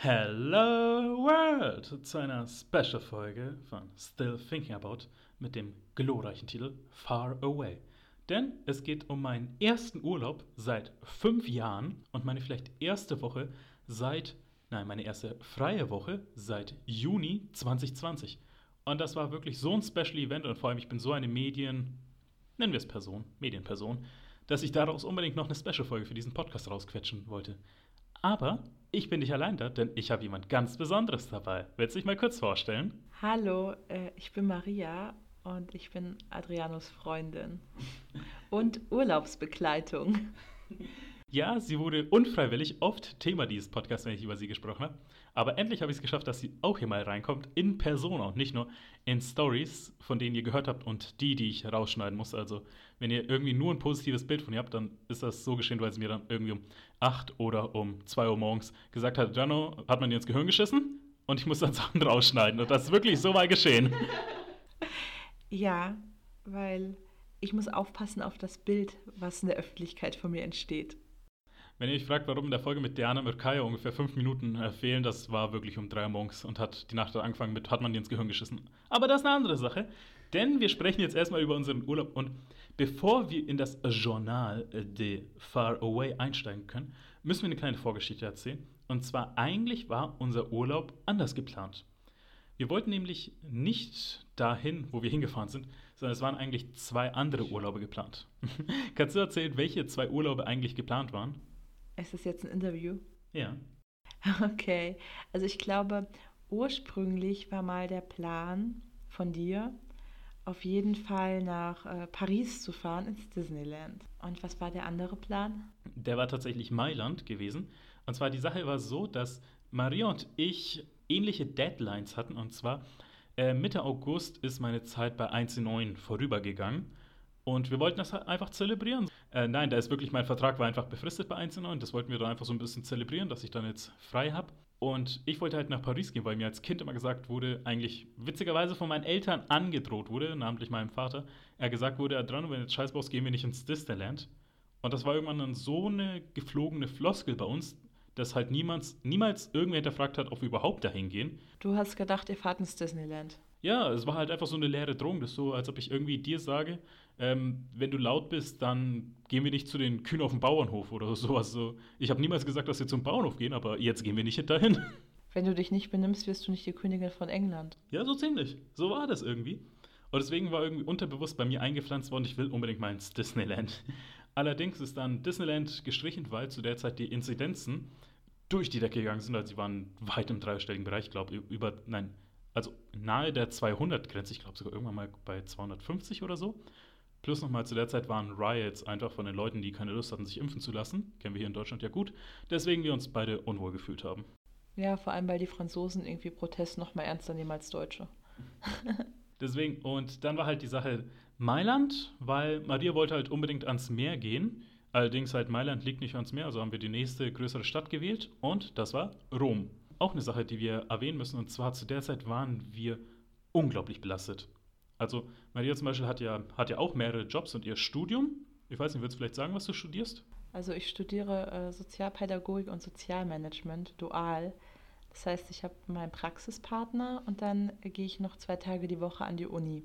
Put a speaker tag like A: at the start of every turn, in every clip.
A: Hello World zu einer Special-Folge von Still Thinking About mit dem glorreichen Titel Far Away. Denn es geht um meinen ersten Urlaub seit fünf Jahren und meine vielleicht erste Woche seit, nein, meine erste freie Woche seit Juni 2020. Und das war wirklich so ein Special Event und vor allem ich bin so eine Medien, nennen wir es Person, Medienperson, dass ich daraus unbedingt noch eine Special-Folge für diesen Podcast rausquetschen wollte. Aber ich bin nicht allein da, denn ich habe jemand ganz Besonderes dabei. Willst du dich mal kurz vorstellen?
B: Hallo, äh, ich bin Maria und ich bin Adrianos Freundin und Urlaubsbegleitung.
A: Ja, sie wurde unfreiwillig oft Thema dieses Podcasts, wenn ich über sie gesprochen habe. Aber endlich habe ich es geschafft, dass sie auch hier mal reinkommt, in Persona und nicht nur in Stories, von denen ihr gehört habt und die, die ich rausschneiden muss. Also, wenn ihr irgendwie nur ein positives Bild von ihr habt, dann ist das so geschehen, weil sie mir dann irgendwie um 8 oder um 2 Uhr morgens gesagt hat: Jano, hat man dir ins Gehirn geschissen? Und ich muss dann Sachen rausschneiden. Und das ist wirklich so mal geschehen.
B: Ja, weil ich muss aufpassen auf das Bild, was in der Öffentlichkeit von mir entsteht.
A: Wenn ihr euch fragt, warum in der Folge mit Diana Mirkaya ungefähr fünf Minuten äh, fehlen, das war wirklich um drei Uhr morgens und hat die Nacht angefangen mit, hat man dir ins Gehirn geschissen. Aber das ist eine andere Sache, denn wir sprechen jetzt erstmal über unseren Urlaub und bevor wir in das Journal de Far Away einsteigen können, müssen wir eine kleine Vorgeschichte erzählen. Und zwar eigentlich war unser Urlaub anders geplant. Wir wollten nämlich nicht dahin, wo wir hingefahren sind, sondern es waren eigentlich zwei andere Urlaube geplant. Kannst du erzählen, welche zwei Urlaube eigentlich geplant waren?
B: Ist das jetzt ein Interview?
A: Ja.
B: Okay, also ich glaube, ursprünglich war mal der Plan von dir, auf jeden Fall nach äh, Paris zu fahren, ins Disneyland. Und was war der andere Plan?
A: Der war tatsächlich Mailand gewesen. Und zwar die Sache war so, dass Maria und ich ähnliche Deadlines hatten. Und zwar äh, Mitte August ist meine Zeit bei 1.9 vorübergegangen. Und wir wollten das halt einfach zelebrieren. Äh, nein, da ist wirklich, mein Vertrag war einfach befristet bei 1.9. Das wollten wir dann einfach so ein bisschen zelebrieren, dass ich dann jetzt frei habe. Und ich wollte halt nach Paris gehen, weil mir als Kind immer gesagt wurde, eigentlich witzigerweise von meinen Eltern angedroht wurde, namentlich meinem Vater, er gesagt wurde, Adrano, wenn du jetzt Scheiß brauchst, gehen wir nicht ins Disneyland. Und das war irgendwann dann so eine geflogene Floskel bei uns, dass halt niemals, niemals irgendwer hinterfragt hat, ob wir überhaupt dahin gehen.
B: Du hast gedacht, ihr fahrt ins Disneyland.
A: Ja, es war halt einfach so eine leere Drohung. Das ist so, als ob ich irgendwie dir sage, ähm, wenn du laut bist, dann gehen wir nicht zu den Kühen auf dem Bauernhof oder sowas. So, ich habe niemals gesagt, dass wir zum Bauernhof gehen, aber jetzt gehen wir nicht dahin.
B: Wenn du dich nicht benimmst, wirst du nicht die Königin von England.
A: Ja, so ziemlich. So war das irgendwie. Und deswegen war irgendwie unterbewusst bei mir eingepflanzt worden, ich will unbedingt mal ins Disneyland. Allerdings ist dann Disneyland gestrichen, weil zu der Zeit die Inzidenzen durch die Decke gegangen sind. Also sie waren weit im dreistelligen Bereich, ich glaube, über, nein, also nahe der 200-Grenze, ich glaube sogar irgendwann mal bei 250 oder so. Plus nochmal zu der Zeit waren Riots einfach von den Leuten, die keine Lust hatten, sich impfen zu lassen. Kennen wir hier in Deutschland ja gut. Deswegen wir uns beide unwohl gefühlt haben.
B: Ja, vor allem, weil die Franzosen irgendwie Protest noch mal ernster nehmen als Deutsche.
A: Deswegen, und dann war halt die Sache Mailand, weil Maria wollte halt unbedingt ans Meer gehen. Allerdings halt Mailand liegt nicht ans Meer, also haben wir die nächste größere Stadt gewählt und das war Rom. Auch eine Sache, die wir erwähnen müssen, und zwar zu der Zeit waren wir unglaublich belastet. Also Maria zum Beispiel hat ja, hat ja auch mehrere Jobs und ihr Studium. Ich weiß nicht, willst du vielleicht sagen, was du studierst?
B: Also ich studiere äh, Sozialpädagogik und Sozialmanagement dual. Das heißt, ich habe meinen Praxispartner und dann gehe ich noch zwei Tage die Woche an die Uni.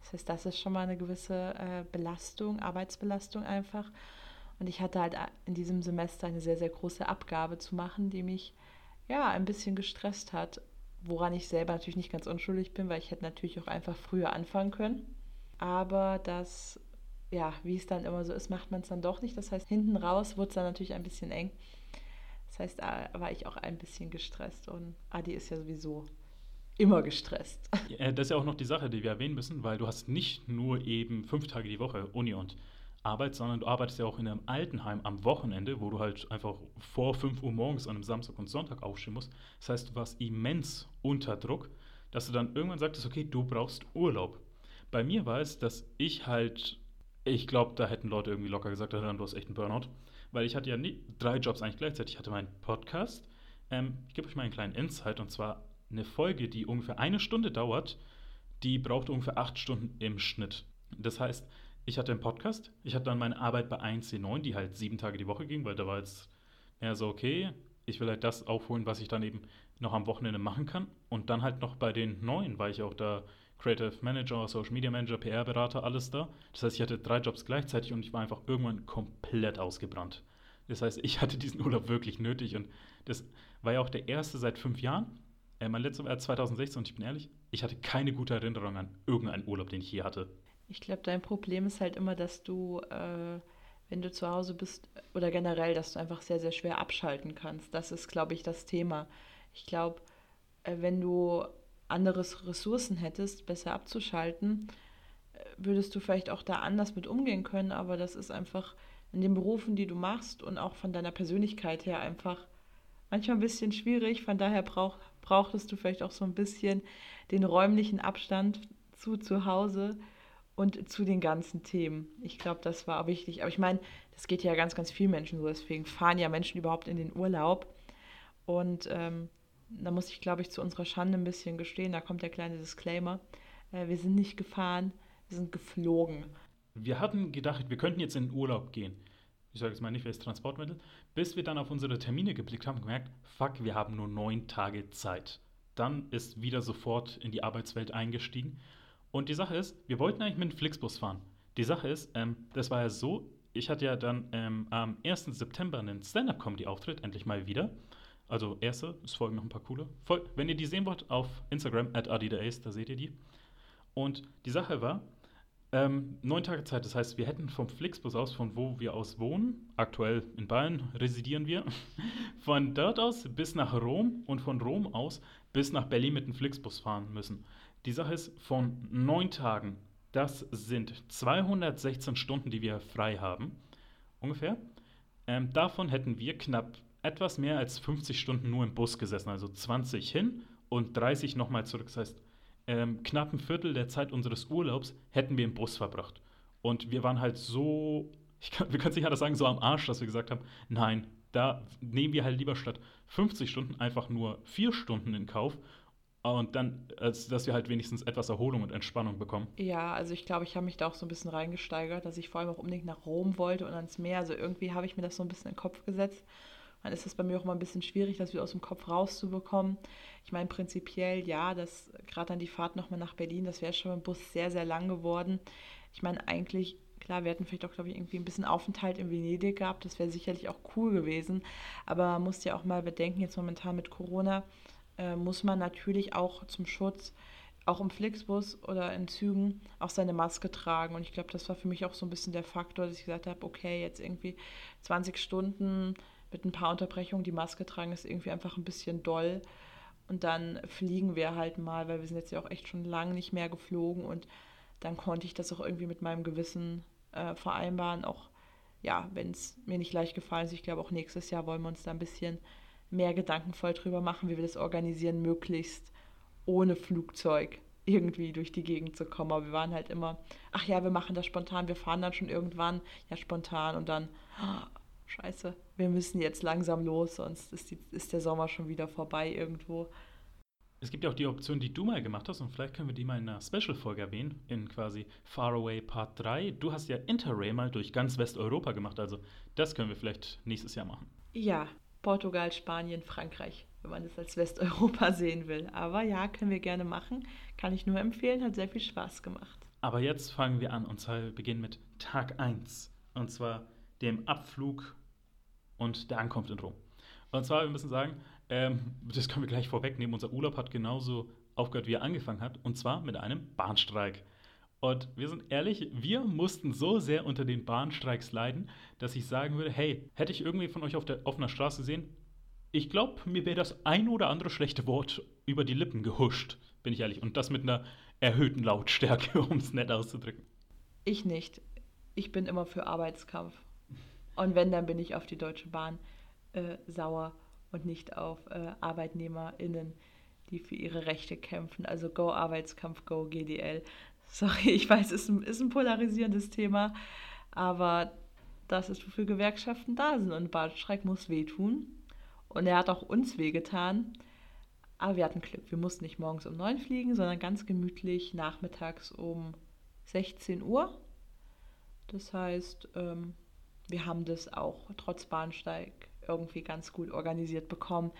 B: Das heißt, das ist schon mal eine gewisse äh, Belastung, Arbeitsbelastung einfach. Und ich hatte halt in diesem Semester eine sehr, sehr große Abgabe zu machen, die mich ja ein bisschen gestresst hat. Woran ich selber natürlich nicht ganz unschuldig bin, weil ich hätte natürlich auch einfach früher anfangen können. Aber das, ja, wie es dann immer so ist, macht man es dann doch nicht. Das heißt, hinten raus wurde es dann natürlich ein bisschen eng. Das heißt, da war ich auch ein bisschen gestresst und Adi ist ja sowieso immer gestresst.
A: Ja, das ist ja auch noch die Sache, die wir erwähnen müssen, weil du hast nicht nur eben fünf Tage die Woche Uni und Arbeit, sondern du arbeitest ja auch in einem Altenheim am Wochenende, wo du halt einfach vor 5 Uhr morgens an einem Samstag und Sonntag aufstehen musst. Das heißt, du warst immens unter Druck, dass du dann irgendwann sagtest, okay, du brauchst Urlaub. Bei mir war es, dass ich halt, ich glaube, da hätten Leute irgendwie locker gesagt, du hast echt einen Burnout, weil ich hatte ja nie, drei Jobs eigentlich gleichzeitig. Ich hatte meinen Podcast, ähm, ich gebe euch mal einen kleinen Insight, und zwar eine Folge, die ungefähr eine Stunde dauert, die braucht ungefähr acht Stunden im Schnitt. Das heißt, ich hatte einen Podcast, ich hatte dann meine Arbeit bei 1C9, die halt sieben Tage die Woche ging, weil da war jetzt mehr so, okay, ich will halt das aufholen, was ich dann eben noch am Wochenende machen kann. Und dann halt noch bei den neuen, weil ich auch da Creative Manager, Social Media Manager, PR-Berater, alles da. Das heißt, ich hatte drei Jobs gleichzeitig und ich war einfach irgendwann komplett ausgebrannt. Das heißt, ich hatte diesen Urlaub wirklich nötig und das war ja auch der erste seit fünf Jahren. Äh, mein letzter war 2016 und ich bin ehrlich, ich hatte keine gute Erinnerung an irgendeinen Urlaub, den ich je hatte.
B: Ich glaube, dein Problem ist halt immer, dass du, äh, wenn du zu Hause bist oder generell, dass du einfach sehr, sehr schwer abschalten kannst. Das ist, glaube ich, das Thema. Ich glaube, äh, wenn du andere Ressourcen hättest, besser abzuschalten, äh, würdest du vielleicht auch da anders mit umgehen können, aber das ist einfach in den Berufen, die du machst und auch von deiner Persönlichkeit her einfach manchmal ein bisschen schwierig. Von daher brauch, brauchtest du vielleicht auch so ein bisschen den räumlichen Abstand zu zu Hause und zu den ganzen Themen. Ich glaube, das war wichtig. Aber ich meine, das geht ja ganz, ganz vielen Menschen so. Deswegen fahren ja Menschen überhaupt in den Urlaub. Und ähm, da muss ich, glaube ich, zu unserer Schande ein bisschen gestehen. Da kommt der kleine Disclaimer. Äh, wir sind nicht gefahren, wir sind geflogen.
A: Wir hatten gedacht, wir könnten jetzt in den Urlaub gehen. Ich sage jetzt mal nicht, welches Transportmittel. Bis wir dann auf unsere Termine geblickt haben gemerkt, fuck, wir haben nur neun Tage Zeit. Dann ist wieder sofort in die Arbeitswelt eingestiegen. Und die Sache ist, wir wollten eigentlich mit dem Flixbus fahren. Die Sache ist, ähm, das war ja so, ich hatte ja dann ähm, am 1. September einen Stand-Up-Comedy-Auftritt, endlich mal wieder. Also erste, es folgen noch ein paar coole. Wenn ihr die sehen wollt, auf Instagram, at adidace, da seht ihr die. Und die Sache war, ähm, neun Tage Zeit, das heißt, wir hätten vom Flixbus aus, von wo wir aus wohnen, aktuell in Bayern residieren wir, von dort aus bis nach Rom und von Rom aus bis nach Berlin mit dem Flixbus fahren müssen. Die Sache ist, von neun Tagen, das sind 216 Stunden, die wir frei haben, ungefähr. Ähm, davon hätten wir knapp etwas mehr als 50 Stunden nur im Bus gesessen, also 20 hin und 30 nochmal zurück. Das heißt, ähm, knapp ein Viertel der Zeit unseres Urlaubs hätten wir im Bus verbracht. Und wir waren halt so, kann, wir können nicht anders sagen, so am Arsch, dass wir gesagt haben, nein, da nehmen wir halt lieber statt 50 Stunden einfach nur vier Stunden in Kauf und dann, als dass wir halt wenigstens etwas Erholung und Entspannung bekommen.
B: Ja, also ich glaube, ich habe mich da auch so ein bisschen reingesteigert, dass ich vor allem auch unbedingt nach Rom wollte und ans Meer. Also irgendwie habe ich mir das so ein bisschen in den Kopf gesetzt dann ist es bei mir auch mal ein bisschen schwierig, das wieder aus dem Kopf rauszubekommen. Ich meine, prinzipiell ja, das gerade dann die Fahrt nochmal nach Berlin, das wäre schon im Bus sehr, sehr lang geworden. Ich meine, eigentlich, klar, wir hätten vielleicht auch, glaube ich, irgendwie ein bisschen Aufenthalt in Venedig gehabt. Das wäre sicherlich auch cool gewesen. Aber man muss ja auch mal bedenken, jetzt momentan mit Corona, äh, muss man natürlich auch zum Schutz auch im Flixbus oder in Zügen auch seine Maske tragen. Und ich glaube, das war für mich auch so ein bisschen der Faktor, dass ich gesagt habe, okay, jetzt irgendwie 20 Stunden mit ein paar Unterbrechungen. Die Maske tragen ist irgendwie einfach ein bisschen doll. Und dann fliegen wir halt mal, weil wir sind jetzt ja auch echt schon lange nicht mehr geflogen. Und dann konnte ich das auch irgendwie mit meinem Gewissen äh, vereinbaren. Auch, ja, wenn es mir nicht leicht gefallen ist. Ich glaube, auch nächstes Jahr wollen wir uns da ein bisschen mehr gedankenvoll drüber machen, wie wir das organisieren, möglichst ohne Flugzeug irgendwie durch die Gegend zu kommen. Aber wir waren halt immer, ach ja, wir machen das spontan, wir fahren dann schon irgendwann, ja, spontan und dann, scheiße, wir müssen jetzt langsam los, sonst ist, die, ist der Sommer schon wieder vorbei irgendwo.
A: Es gibt ja auch die Option, die du mal gemacht hast, und vielleicht können wir die mal in einer Special-Folge erwähnen, in quasi Faraway Part 3. Du hast ja Interrail mal durch ganz Westeuropa gemacht, also das können wir vielleicht nächstes Jahr machen.
B: Ja, Portugal, Spanien, Frankreich, wenn man es als Westeuropa sehen will. Aber ja, können wir gerne machen. Kann ich nur empfehlen, hat sehr viel Spaß gemacht.
A: Aber jetzt fangen wir an und zwar beginnen mit Tag 1. Und zwar dem Abflug und der Ankunft in Rom. Und zwar, wir müssen sagen, ähm, das können wir gleich vorwegnehmen, unser Urlaub hat genauso aufgehört, wie er angefangen hat, und zwar mit einem Bahnstreik. Und wir sind ehrlich, wir mussten so sehr unter den Bahnstreiks leiden, dass ich sagen würde, hey, hätte ich irgendwie von euch auf der offener Straße gesehen, ich glaube, mir wäre das ein oder andere schlechte Wort über die Lippen gehuscht, bin ich ehrlich. Und das mit einer erhöhten Lautstärke, um es nett auszudrücken.
B: Ich nicht. Ich bin immer für Arbeitskampf. Und wenn, dann bin ich auf die Deutsche Bahn äh, sauer und nicht auf äh, ArbeitnehmerInnen, die für ihre Rechte kämpfen. Also Go Arbeitskampf, Go GDL. Sorry, ich weiß, es ist ein, ist ein polarisierendes Thema, aber das ist, wofür Gewerkschaften da sind. Und Bahnstreik muss wehtun. Und er hat auch uns wehgetan. Aber wir hatten Glück. Wir mussten nicht morgens um neun fliegen, sondern ganz gemütlich nachmittags um 16 Uhr. Das heißt, ähm, wir haben das auch trotz Bahnsteig irgendwie ganz gut organisiert bekommen,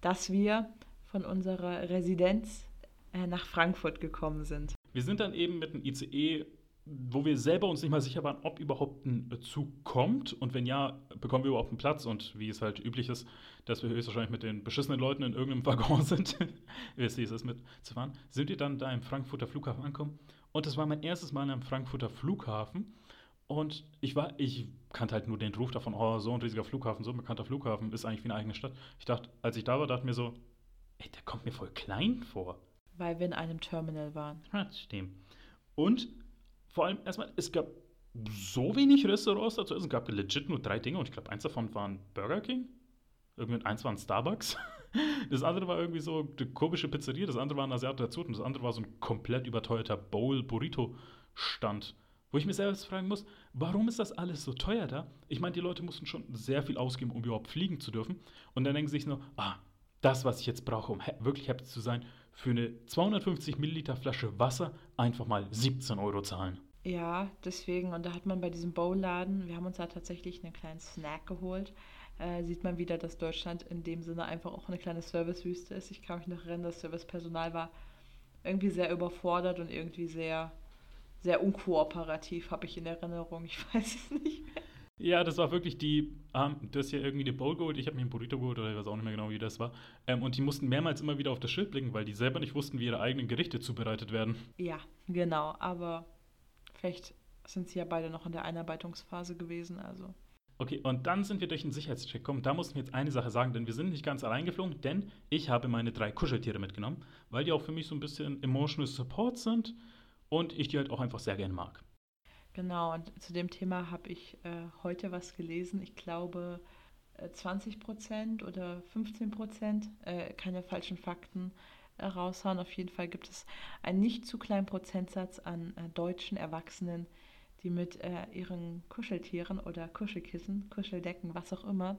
B: dass wir von unserer Residenz äh, nach Frankfurt gekommen sind.
A: Wir sind dann eben mit dem ICE, wo wir selber uns nicht mal sicher waren, ob überhaupt ein Zug kommt. Und wenn ja, bekommen wir überhaupt einen Platz? Und wie es halt üblich ist, dass wir höchstwahrscheinlich mit den beschissenen Leuten in irgendeinem Waggon sind, wie es ist, mitzufahren, sind wir dann da im Frankfurter Flughafen angekommen? Und das war mein erstes Mal am Frankfurter Flughafen. Und ich war, ich kannte halt nur den Ruf davon, oh, so ein riesiger Flughafen, so ein bekannter Flughafen, ist eigentlich wie eine eigene Stadt. Ich dachte, als ich da war, dachte ich mir so, ey, der kommt mir voll klein vor.
B: Weil wir in einem Terminal waren.
A: Stimmt. Und vor allem erstmal, es gab so wenig Restaurants dazu. Es gab legit nur drei Dinge und ich glaube, eins davon war ein Burger King. Irgendwie eins war ein Starbucks. Das andere war irgendwie so eine komische Pizzeria, das andere war ein Asiate dazu und das andere war so ein komplett überteuerter Bowl-Burrito-Stand. Wo ich mir selbst fragen muss, warum ist das alles so teuer da? Ich meine, die Leute mussten schon sehr viel ausgeben, um überhaupt fliegen zu dürfen. Und dann denken sie sich nur, ah, das, was ich jetzt brauche, um wirklich happy zu sein, für eine 250 Milliliter Flasche Wasser einfach mal 17 Euro zahlen.
B: Ja, deswegen, und da hat man bei diesem Bowladen, wir haben uns da tatsächlich einen kleinen Snack geholt, äh, sieht man wieder, dass Deutschland in dem Sinne einfach auch eine kleine Servicewüste ist. Ich kann mich noch erinnern, das Servicepersonal war irgendwie sehr überfordert und irgendwie sehr sehr unkooperativ, habe ich in Erinnerung. Ich weiß es nicht mehr.
A: Ja, das war wirklich die, ähm, hast ja irgendwie eine Bowl geholt, ich habe mir einen Burrito geholt oder ich weiß auch nicht mehr genau, wie das war. Ähm, und die mussten mehrmals immer wieder auf das Schild blicken, weil die selber nicht wussten, wie ihre eigenen Gerichte zubereitet werden.
B: Ja, genau, aber vielleicht sind sie ja beide noch in der Einarbeitungsphase gewesen, also.
A: Okay, und dann sind wir durch den Sicherheitscheck gekommen. Da mussten wir jetzt eine Sache sagen, denn wir sind nicht ganz allein geflogen, denn ich habe meine drei Kuscheltiere mitgenommen, weil die auch für mich so ein bisschen emotional support sind und ich die halt auch einfach sehr gerne mag.
B: Genau, und zu dem Thema habe ich äh, heute was gelesen. Ich glaube, äh, 20 Prozent oder 15 Prozent, äh, keine falschen Fakten äh, raushauen. Auf jeden Fall gibt es einen nicht zu kleinen Prozentsatz an äh, deutschen Erwachsenen, die mit äh, ihren Kuscheltieren oder Kuschelkissen, Kuscheldecken, was auch immer,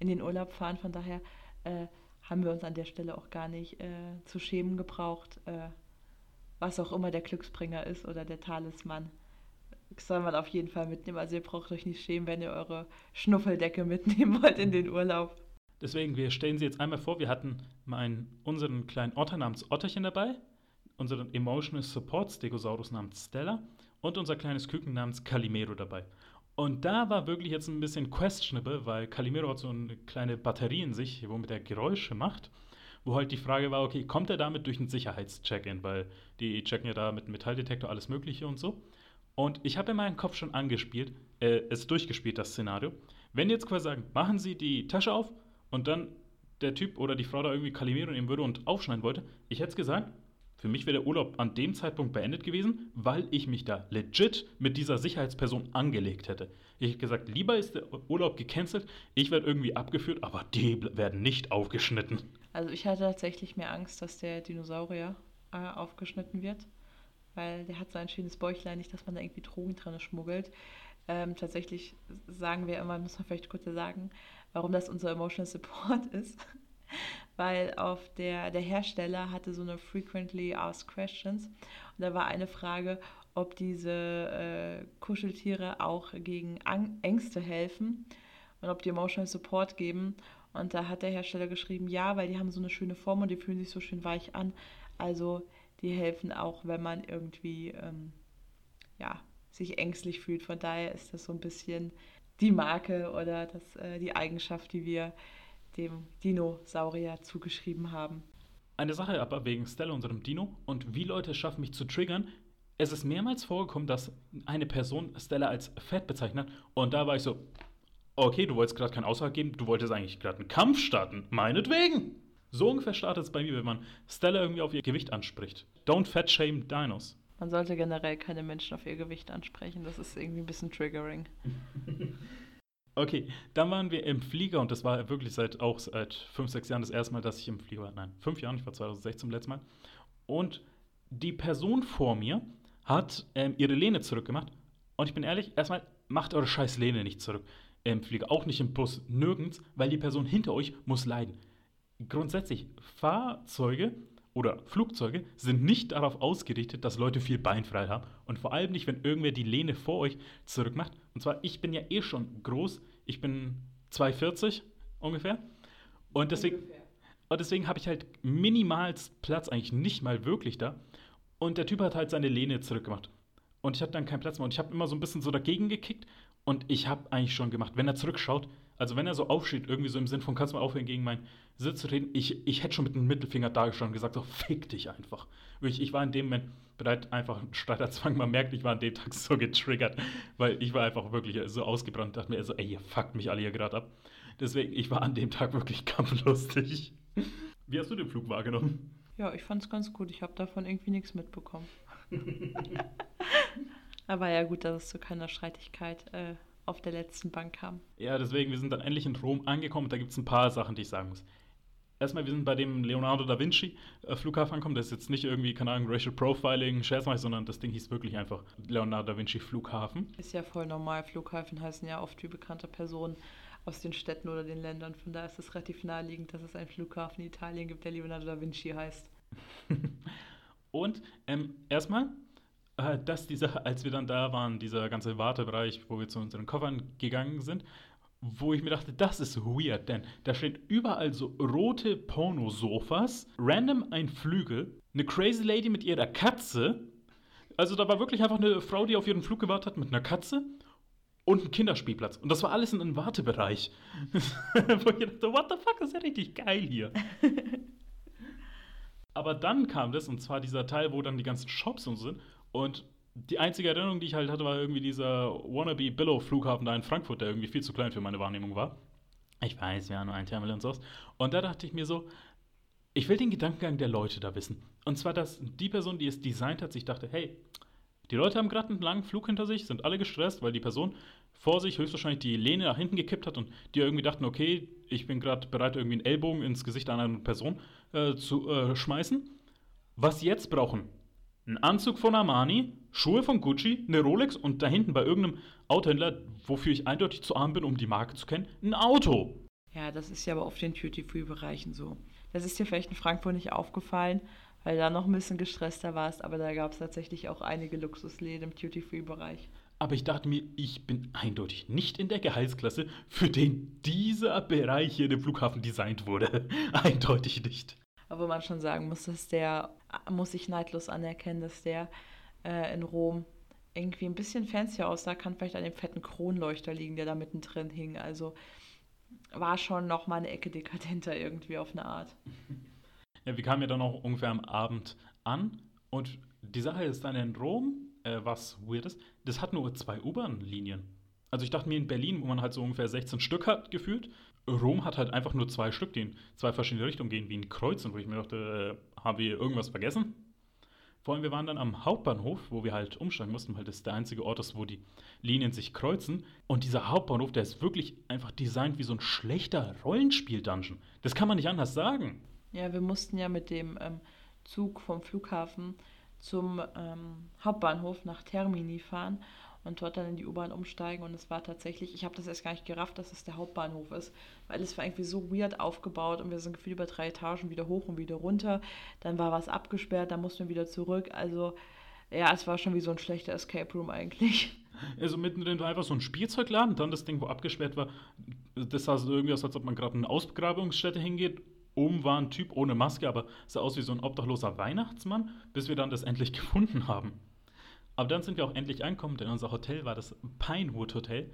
B: in den Urlaub fahren. Von daher haben wir uns an der Stelle auch gar nicht zu schämen gebraucht was auch immer der Glücksbringer ist oder der Talisman. Soll man auf jeden Fall mitnehmen. Also ihr braucht euch nicht schämen, wenn ihr eure Schnuffeldecke mitnehmen wollt in den Urlaub.
A: Deswegen, wir stellen sie jetzt einmal vor, wir hatten meinen, unseren kleinen Otter namens Otterchen dabei, unseren Emotional Support Stegosaurus namens Stella und unser kleines Küken namens Calimero dabei. Und da war wirklich jetzt ein bisschen questionable, weil Calimero hat so eine kleine Batterie in sich, womit er Geräusche macht wo halt die Frage war, okay, kommt er damit durch einen Sicherheitscheck-In, weil die checken ja da mit Metalldetektor alles Mögliche und so. Und ich habe in meinem Kopf schon angespielt, äh, es durchgespielt, das Szenario. Wenn jetzt quasi sagen, machen Sie die Tasche auf und dann der Typ oder die Frau da irgendwie Kalimero nehmen würde und aufschneiden wollte, ich hätte es gesagt, für mich wäre der Urlaub an dem Zeitpunkt beendet gewesen, weil ich mich da legit mit dieser Sicherheitsperson angelegt hätte. Ich hätte gesagt, lieber ist der Urlaub gecancelt, ich werde irgendwie abgeführt, aber die werden nicht aufgeschnitten.
B: Also ich hatte tatsächlich mehr Angst, dass der Dinosaurier äh, aufgeschnitten wird, weil der hat so ein schönes Bäuchlein, nicht, dass man da irgendwie Drogen drin schmuggelt. Ähm, tatsächlich sagen wir immer, muss man vielleicht kurz sagen, warum das unser Emotional Support ist weil auf der, der Hersteller hatte so eine Frequently Asked Questions und da war eine Frage, ob diese äh, Kuscheltiere auch gegen Ang Ängste helfen und ob die Emotional Support geben. Und da hat der Hersteller geschrieben, ja, weil die haben so eine schöne Form und die fühlen sich so schön weich an. Also die helfen auch, wenn man irgendwie ähm, ja, sich ängstlich fühlt. Von daher ist das so ein bisschen die Marke oder das, äh, die Eigenschaft, die wir dem Dinosaurier zugeschrieben haben.
A: Eine Sache aber wegen Stella, unserem Dino, und wie Leute es schaffen, mich zu triggern. Es ist mehrmals vorgekommen, dass eine Person Stella als fett bezeichnet und da war ich so, okay, du wolltest gerade keinen Aussage geben, du wolltest eigentlich gerade einen Kampf starten, meinetwegen. So ungefähr startet es bei mir, wenn man Stella irgendwie auf ihr Gewicht anspricht. Don't fat shame Dinos.
B: Man sollte generell keine Menschen auf ihr Gewicht ansprechen, das ist irgendwie ein bisschen triggering.
A: Okay, dann waren wir im Flieger und das war wirklich seit auch seit fünf, sechs Jahren das erste Mal, dass ich im Flieger war. Nein, fünf Jahren, ich war 2016 zum letzten Mal. Und die Person vor mir hat ähm, ihre Lehne zurückgemacht. Und ich bin ehrlich, erstmal macht eure scheiß Lehne nicht zurück im Flieger, auch nicht im Bus, nirgends, weil die Person hinter euch muss leiden. Grundsätzlich, Fahrzeuge oder Flugzeuge sind nicht darauf ausgerichtet, dass Leute viel Beinfreiheit haben und vor allem nicht, wenn irgendwer die Lehne vor euch zurück macht. Und zwar, ich bin ja eh schon groß, ich bin 2,40 ungefähr. Und deswegen, und deswegen habe ich halt minimals Platz, eigentlich nicht mal wirklich da. Und der Typ hat halt seine Lehne zurückgemacht. Und ich hatte dann keinen Platz mehr. Und ich habe immer so ein bisschen so dagegen gekickt. Und ich habe eigentlich schon gemacht, wenn er zurückschaut, also wenn er so aufsteht, irgendwie so im Sinn von, kannst du mal aufhören, gegen meinen Sitz zu reden, ich, ich hätte schon mit dem Mittelfinger da gestanden und gesagt, so, fick dich einfach. Ich, ich war in dem Moment bereit, einfach einen Streiterzwang. Man merkt, ich war an dem Tag so getriggert, weil ich war einfach wirklich so ausgebrannt. dachte mir so, ey, ihr fuckt mich alle hier gerade ab. Deswegen, ich war an dem Tag wirklich kampflustig. Wie hast du den Flug wahrgenommen?
B: Ja, ich fand es ganz gut. Ich habe davon irgendwie nichts mitbekommen. Aber ja, gut, dass es zu keiner Streitigkeit äh, auf der letzten Bank kam.
A: Ja, deswegen, wir sind dann endlich in Rom angekommen. Da gibt es ein paar Sachen, die ich sagen muss. Erstmal, wir sind bei dem Leonardo da Vinci äh, Flughafen angekommen. Das ist jetzt nicht irgendwie, keine Ahnung, Racial Profiling, Scherzmeister, sondern das Ding hieß wirklich einfach Leonardo da Vinci Flughafen.
B: Ist ja voll normal. Flughäfen heißen ja oft wie bekannte Personen aus den Städten oder den Ländern. Von daher ist es relativ naheliegend, dass es einen Flughafen in Italien gibt, der Leonardo da Vinci heißt.
A: Und ähm, erstmal, äh, dass dieser, als wir dann da waren, dieser ganze Wartebereich, wo wir zu unseren Koffern gegangen sind, wo ich mir dachte, das ist weird, denn da steht überall so rote Pornosofas, random ein Flügel, eine crazy Lady mit ihrer Katze. Also da war wirklich einfach eine Frau, die auf ihren Flug gewartet hat mit einer Katze und ein Kinderspielplatz. Und das war alles in einem Wartebereich. Wo ich dachte, what the fuck, das ist ja richtig geil hier. Aber dann kam das, und zwar dieser Teil, wo dann die ganzen Shops und so sind. Und die einzige Erinnerung, die ich halt hatte, war irgendwie dieser wannabe Billow-Flughafen da in Frankfurt, der irgendwie viel zu klein für meine Wahrnehmung war. Ich weiß, wir haben nur ein Terminal und so. Und da dachte ich mir so, ich will den Gedankengang der Leute da wissen. Und zwar, dass die Person, die es designt hat, sich dachte, hey, die Leute haben gerade einen langen Flug hinter sich, sind alle gestresst, weil die Person vor sich höchstwahrscheinlich die Lehne nach hinten gekippt hat und die irgendwie dachten, okay, ich bin gerade bereit, irgendwie einen Ellbogen ins Gesicht einer Person äh, zu äh, schmeißen. Was sie jetzt brauchen, ein Anzug von Armani, Schuhe von Gucci, eine Rolex und da hinten bei irgendeinem Autohändler, wofür ich eindeutig zu arm bin, um die Marke zu kennen, ein Auto.
B: Ja, das ist ja aber auf den Duty-Free-Bereichen so. Das ist dir vielleicht in Frankfurt nicht aufgefallen, weil da noch ein bisschen gestresster warst, aber da gab es tatsächlich auch einige Luxusläden im Duty-Free-Bereich.
A: Aber ich dachte mir, ich bin eindeutig nicht in der Gehaltsklasse, für den dieser Bereich hier im Flughafen designt wurde. eindeutig nicht.
B: Aber man schon sagen muss, dass der, muss ich neidlos anerkennen, dass der äh, in Rom irgendwie ein bisschen fancier aussah, kann vielleicht an dem fetten Kronleuchter liegen, der da mittendrin hing. Also war schon noch mal eine Ecke dekadenter irgendwie auf eine Art.
A: Ja, wir kamen ja dann auch ungefähr am Abend an und die Sache ist dann in Rom, äh, was weird ist, das hat nur zwei U-Bahn-Linien. Also ich dachte mir in Berlin, wo man halt so ungefähr 16 Stück hat, gefühlt, Rom hat halt einfach nur zwei Stück, die in zwei verschiedene Richtungen gehen, wie ein Kreuz. Und wo ich mir dachte, äh, haben wir irgendwas vergessen? Vor allem, wir waren dann am Hauptbahnhof, wo wir halt umsteigen mussten, weil das der einzige Ort ist, wo die Linien sich kreuzen. Und dieser Hauptbahnhof, der ist wirklich einfach designt wie so ein schlechter Rollenspiel-Dungeon. Das kann man nicht anders sagen.
B: Ja, wir mussten ja mit dem ähm, Zug vom Flughafen zum ähm, Hauptbahnhof nach Termini fahren und dort dann in die U-Bahn umsteigen. Und es war tatsächlich, ich habe das erst gar nicht gerafft, dass es der Hauptbahnhof ist, weil es war irgendwie so weird aufgebaut und wir sind gefühlt über drei Etagen wieder hoch und wieder runter. Dann war was abgesperrt, dann mussten wir wieder zurück. Also ja, es war schon wie so ein schlechter Escape Room eigentlich.
A: Also mittendrin war einfach so ein Spielzeugladen, dann das Ding, wo abgesperrt war. Das sah so irgendwie aus, als ob man gerade in eine Ausgrabungsstätte hingeht. Oben war ein Typ ohne Maske, aber sah aus wie so ein obdachloser Weihnachtsmann, bis wir dann das endlich gefunden haben. Aber dann sind wir auch endlich angekommen, denn unser Hotel war das Pinewood Hotel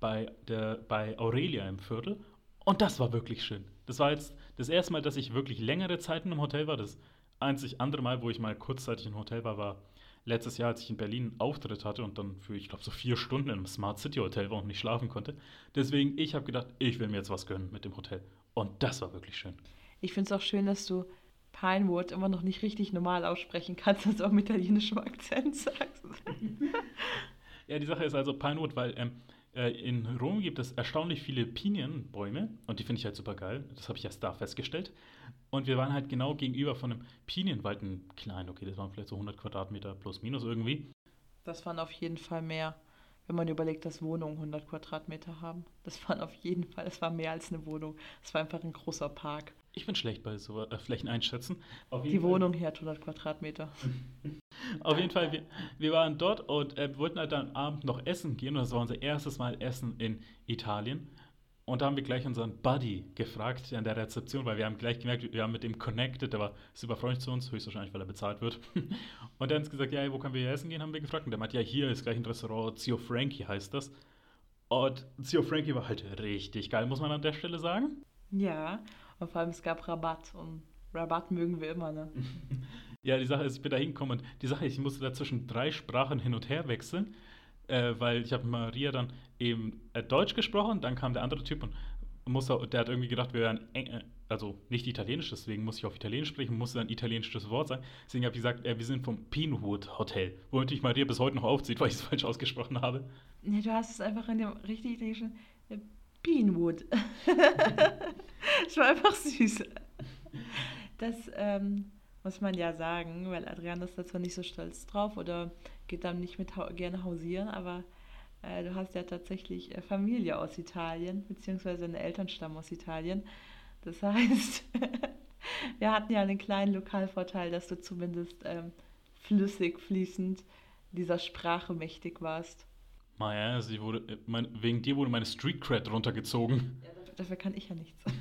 A: bei, der, bei Aurelia im Viertel. Und das war wirklich schön. Das war jetzt das erste Mal, dass ich wirklich längere Zeiten im Hotel war. Das einzig andere Mal, wo ich mal kurzzeitig im Hotel war, war letztes Jahr, als ich in Berlin einen Auftritt hatte und dann für, ich glaube, so vier Stunden einem Smart City Hotel war und nicht schlafen konnte. Deswegen, ich habe gedacht, ich will mir jetzt was gönnen mit dem Hotel. Und das war wirklich schön.
B: Ich finde es auch schön, dass du Pinewood immer noch nicht richtig normal aussprechen kannst, dass du auch mit italienischem Akzent sagst.
A: ja, die Sache ist also Pinewood, weil ähm, äh, in Rom gibt es erstaunlich viele Pinienbäume und die finde ich halt super geil. Das habe ich erst da festgestellt. Und wir waren halt genau gegenüber von einem Pinienwald, ein klein, okay, das waren vielleicht so 100 Quadratmeter plus minus irgendwie.
B: Das waren auf jeden Fall mehr, wenn man überlegt, dass Wohnungen 100 Quadratmeter haben. Das waren auf jeden Fall, das war mehr als eine Wohnung. Das war einfach ein großer Park.
A: Ich bin schlecht bei so äh, Flächen einschätzen.
B: Die Fall. Wohnung hier hat 100 Quadratmeter.
A: Auf jeden Fall, wir, wir waren dort und äh, wollten halt dann am Abend noch essen gehen. Und das war unser erstes Mal Essen in Italien. Und da haben wir gleich unseren Buddy gefragt an der Rezeption, weil wir haben gleich gemerkt, wir haben mit dem connected, der war super freundlich zu uns, höchstwahrscheinlich, weil er bezahlt wird. Und der hat uns gesagt, ja, wo können wir hier essen gehen, haben wir gefragt. Und der meinte, ja, hier ist gleich ein Restaurant, Zio Frankie heißt das. Und Zio Frankie war halt richtig geil, muss man an der Stelle sagen.
B: Ja, und vor allem es gab Rabatt und Rabatt mögen wir immer, ne?
A: ja, die Sache ist, ich bin da hingekommen und die Sache ist, ich musste da zwischen drei Sprachen hin und her wechseln äh, weil ich habe Maria dann eben äh, Deutsch gesprochen, dann kam der andere Typ und musste, der hat irgendwie gedacht, wir wären, äh, also nicht Italienisch, deswegen muss ich auf Italienisch sprechen, musste dann italienisches Wort sagen. Deswegen habe ich gesagt, äh, wir sind vom Pinewood Hotel, womit ich Maria bis heute noch aufzieht, weil ich es falsch ausgesprochen habe.
B: Nee, du hast es einfach in dem richtig italienischen Pinewood. das war einfach süß. Das, ähm, muss man ja sagen, weil Adrian ist da zwar nicht so stolz drauf oder geht dann nicht mit gerne hausieren, aber äh, du hast ja tatsächlich äh, Familie aus Italien, beziehungsweise einen Elternstamm aus Italien. Das heißt, wir hatten ja einen kleinen Lokalvorteil, dass du zumindest ähm, flüssig, fließend dieser Sprache mächtig warst.
A: Naja, sie wurde, äh, mein, wegen dir wurde meine Street Cred runtergezogen.
B: Ja, dafür, kann ich ja nichts.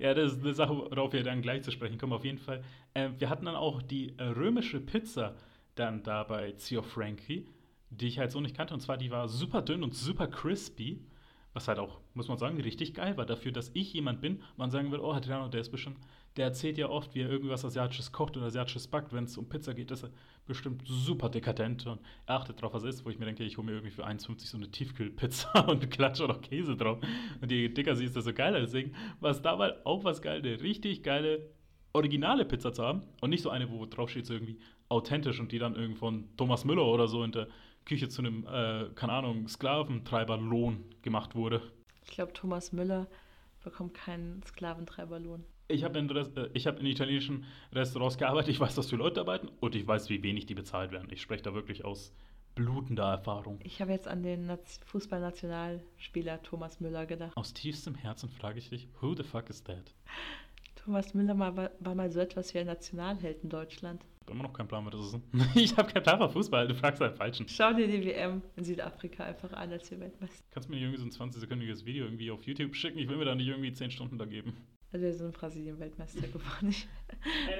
A: Ja, das ist eine Sache, worauf wir dann gleich zu sprechen kommen, auf jeden Fall. Äh, wir hatten dann auch die äh, römische Pizza dann da bei Zio Frankie, die ich halt so nicht kannte. Und zwar, die war super dünn und super crispy. Was halt auch, muss man sagen, richtig geil war. Dafür, dass ich jemand bin, man sagen würde, oh, Adriano, der ist bestimmt, der erzählt ja oft, wie er irgendwas Asiatisches kocht oder Asiatisches backt. Wenn es um Pizza geht, ist er bestimmt super dekadent und er achtet drauf, was er isst, wo ich mir denke, ich hole mir irgendwie für 1,50 so eine Tiefkühlpizza und klatsche noch Käse drauf. Und je dicker sie ist, desto geiler. Deswegen war es dabei auch was geil, eine richtig geile, originale Pizza zu haben und nicht so eine, wo drauf steht, so irgendwie authentisch und die dann irgendwie von Thomas Müller oder so in der Küche zu einem, äh, keine Ahnung, Sklaventreiberlohn gemacht wurde.
B: Ich glaube, Thomas Müller bekommt keinen Sklaventreiberlohn.
A: Ich habe in, äh, hab in italienischen Restaurants gearbeitet, ich weiß, dass die Leute arbeiten und ich weiß, wie wenig die bezahlt werden. Ich spreche da wirklich aus blutender Erfahrung.
B: Ich habe jetzt an den Fußballnationalspieler Thomas Müller gedacht.
A: Aus tiefstem Herzen frage ich dich, who the fuck is that?
B: Thomas Müller war, war mal so etwas wie ein Nationalheld in Deutschland
A: immer noch keinen Plan, was das ist. ich habe keinen Plan von Fußball, du fragst halt falschen.
B: Schau dir die WM in Südafrika einfach an, als wir Weltmeister.
A: Kannst du mir irgendwie so ein 20-sekündiges Video irgendwie auf YouTube schicken? Ich will mir da nicht irgendwie 10 Stunden da geben.
B: Also wir sind in Brasilien Weltmeister geworden.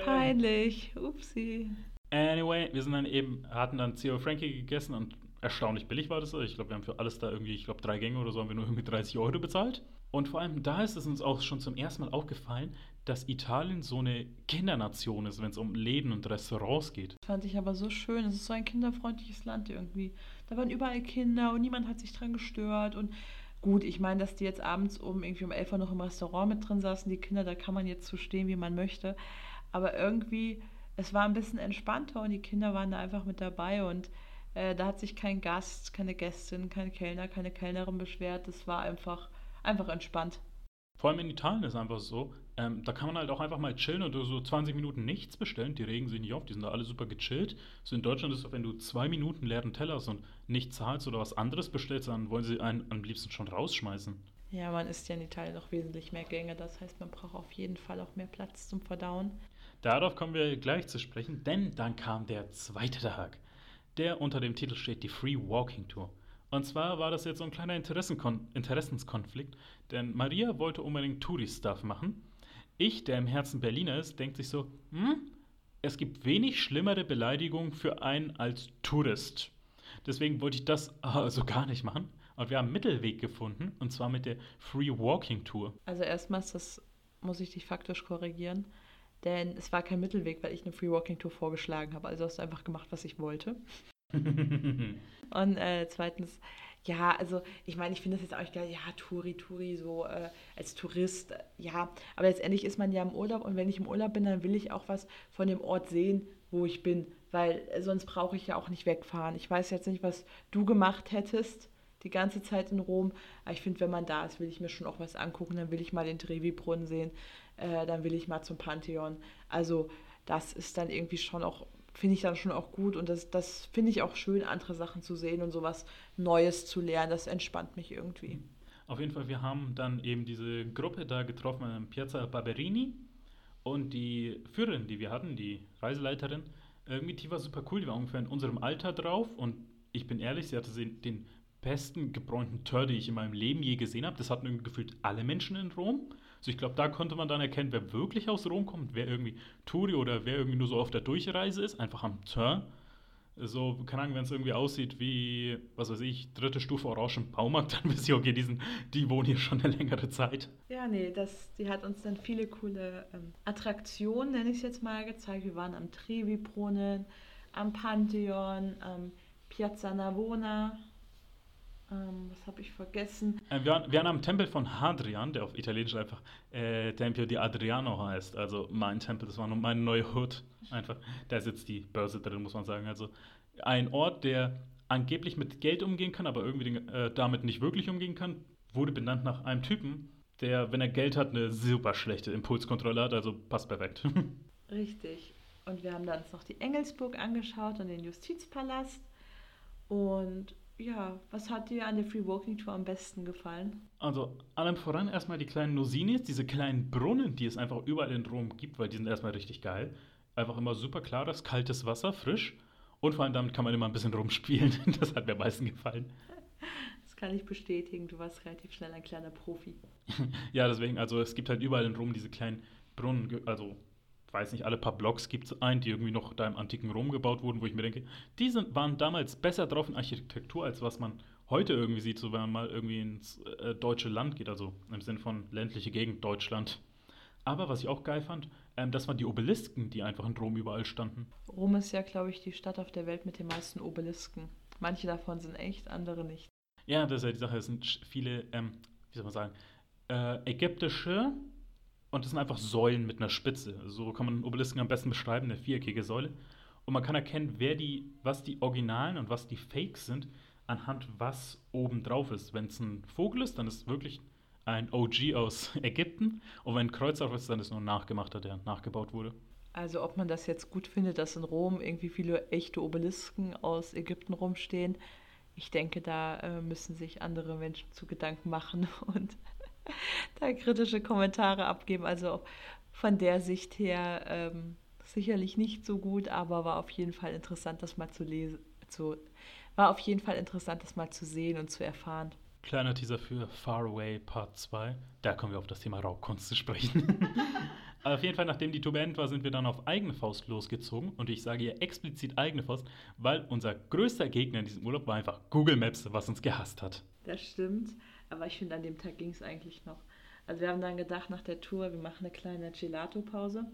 B: Peinlich. Upsi.
A: Anyway, wir sind dann eben, hatten dann CO Frankie gegessen und erstaunlich billig war das. Ich glaube, wir haben für alles da irgendwie, ich glaube, drei Gänge oder so haben wir nur irgendwie 30 Euro bezahlt. Und vor allem da ist es uns auch schon zum ersten Mal aufgefallen, dass Italien so eine Kindernation ist, wenn es um Läden und Restaurants geht.
B: Das fand ich aber so schön. Es ist so ein kinderfreundliches Land irgendwie. Da waren überall Kinder und niemand hat sich dran gestört. Und gut, ich meine, dass die jetzt abends um irgendwie um 11 Uhr noch im Restaurant mit drin saßen, die Kinder, da kann man jetzt so stehen, wie man möchte. Aber irgendwie, es war ein bisschen entspannter und die Kinder waren da einfach mit dabei und äh, da hat sich kein Gast, keine Gästin, kein Kellner, keine Kellnerin beschwert. Das war einfach, einfach entspannt.
A: Vor allem in Italien ist es einfach so, ähm, da kann man halt auch einfach mal chillen und so 20 Minuten nichts bestellen. Die regen sich nicht auf, die sind da alle super gechillt. So in Deutschland ist es, wenn du zwei Minuten leeren Teller hast und nicht zahlst oder was anderes bestellst, dann wollen sie einen am liebsten schon rausschmeißen.
B: Ja, man isst ja in Italien noch wesentlich mehr Gänge. Das heißt, man braucht auf jeden Fall auch mehr Platz zum Verdauen.
A: Darauf kommen wir gleich zu sprechen, denn dann kam der zweite Tag, der unter dem Titel steht die Free Walking Tour. Und zwar war das jetzt so ein kleiner Interessenskonflikt, denn Maria wollte unbedingt Touri-Stuff machen ich, der im Herzen Berliner ist, denkt sich so, hm, es gibt wenig schlimmere Beleidigungen für einen als Tourist. Deswegen wollte ich das also gar nicht machen. Und wir haben einen Mittelweg gefunden, und zwar mit der Free Walking Tour.
B: Also erstmals, das muss ich dich faktisch korrigieren, denn es war kein Mittelweg, weil ich eine Free Walking Tour vorgeschlagen habe. Also hast du einfach gemacht, was ich wollte. und äh, zweitens, ja, also ich meine, ich finde das jetzt auch geil, ja, Touri, Touri, so äh, als Tourist, äh, ja, aber letztendlich ist man ja im Urlaub und wenn ich im Urlaub bin, dann will ich auch was von dem Ort sehen, wo ich bin, weil äh, sonst brauche ich ja auch nicht wegfahren. Ich weiß jetzt nicht, was du gemacht hättest die ganze Zeit in Rom, aber ich finde, wenn man da ist, will ich mir schon auch was angucken, dann will ich mal den Trevi-Brunnen sehen, äh, dann will ich mal zum Pantheon. Also das ist dann irgendwie schon auch finde ich dann schon auch gut und das, das finde ich auch schön, andere Sachen zu sehen und sowas Neues zu lernen. Das entspannt mich irgendwie.
A: Auf jeden Fall, wir haben dann eben diese Gruppe da getroffen, Piazza Barberini und die Führerin, die wir hatten, die Reiseleiterin, irgendwie, die war super cool, die war ungefähr in unserem Alter drauf und ich bin ehrlich, sie hatte den besten gebräunten Tör, die ich in meinem Leben je gesehen habe. Das hatten irgendwie gefühlt alle Menschen in Rom. Also ich glaube, da konnte man dann erkennen, wer wirklich aus Rom kommt, wer irgendwie Touri oder wer irgendwie nur so auf der Durchreise ist, einfach am Turn. So, keine Ahnung, wenn es irgendwie aussieht wie, was weiß ich, dritte Stufe Orangen Baumarkt, dann wisst ihr, okay, die, sind, die wohnen hier schon eine längere Zeit.
B: Ja, nee, das, die hat uns dann viele coole ähm, Attraktionen, nenne ich es jetzt mal, gezeigt. Wir waren am Trevi-Brunnen, am Pantheon, am Piazza Navona, ähm, was habe ich vergessen?
A: Äh, wir, waren, wir, waren, am Tempel von Hadrian, der auf Italienisch einfach äh, Tempio di Adriano heißt. Also mein Tempel, das war meine neue Hut. Einfach. Da ist jetzt die Börse drin, muss man sagen. Also ein Ort, der angeblich mit Geld umgehen kann, aber irgendwie äh, damit nicht wirklich umgehen kann, wurde benannt nach einem Typen, der, wenn er Geld hat, eine super schlechte Impulskontrolle hat. Also passt perfekt.
B: Richtig. Und wir haben dann uns noch die Engelsburg angeschaut und den Justizpalast. Und ja, was hat dir an der Free Walking Tour am besten gefallen?
A: Also, allem voran erstmal die kleinen Nosinis, diese kleinen Brunnen, die es einfach überall in Rom gibt, weil die sind erstmal richtig geil. Einfach immer super klares, kaltes Wasser, frisch. Und vor allem damit kann man immer ein bisschen rumspielen. Das hat mir am meisten gefallen.
B: Das kann ich bestätigen. Du warst relativ schnell ein kleiner Profi.
A: ja, deswegen, also es gibt halt überall in Rom diese kleinen Brunnen, also weiß nicht, alle paar Blocks gibt es einen, die irgendwie noch da im antiken Rom gebaut wurden, wo ich mir denke, die sind, waren damals besser drauf in Architektur, als was man heute irgendwie sieht, so wenn man mal irgendwie ins äh, deutsche Land geht, also im Sinn von ländliche Gegend Deutschland. Aber was ich auch geil fand, ähm, das waren die Obelisken, die einfach in Rom überall standen.
B: Rom ist ja, glaube ich, die Stadt auf der Welt mit den meisten Obelisken. Manche davon sind echt, andere nicht.
A: Ja, das ist ja die Sache. Es sind viele, ähm, wie soll man sagen, äh, ägyptische und das sind einfach Säulen mit einer Spitze. So kann man Obelisken am besten beschreiben, eine viereckige Säule. Und man kann erkennen, wer die, was die Originalen und was die Fakes sind, anhand was oben drauf ist. Wenn es ein Vogel ist, dann ist es wirklich ein OG aus Ägypten. Und wenn ein Kreuzer ist, dann ist es nur ein nachgemachter, der nachgebaut wurde.
B: Also ob man das jetzt gut findet, dass in Rom irgendwie viele echte Obelisken aus Ägypten rumstehen. Ich denke, da äh, müssen sich andere Menschen zu Gedanken machen und da kritische Kommentare abgeben. Also von der Sicht her ähm, sicherlich nicht so gut, aber war auf jeden Fall interessant, das mal zu lesen. Zu, war auf jeden Fall interessant, das mal zu sehen und zu erfahren.
A: Kleiner Teaser für Far Away Part 2. Da kommen wir auf das Thema Raubkunst zu sprechen. Aber auf jeden Fall, nachdem die Tour beendet war, sind wir dann auf eigene Faust losgezogen. Und ich sage hier explizit eigene Faust, weil unser größter Gegner in diesem Urlaub war einfach Google Maps, was uns gehasst hat.
B: Das stimmt. Aber ich finde, an dem Tag ging es eigentlich noch. Also wir haben dann gedacht, nach der Tour, wir machen eine kleine Gelato-Pause.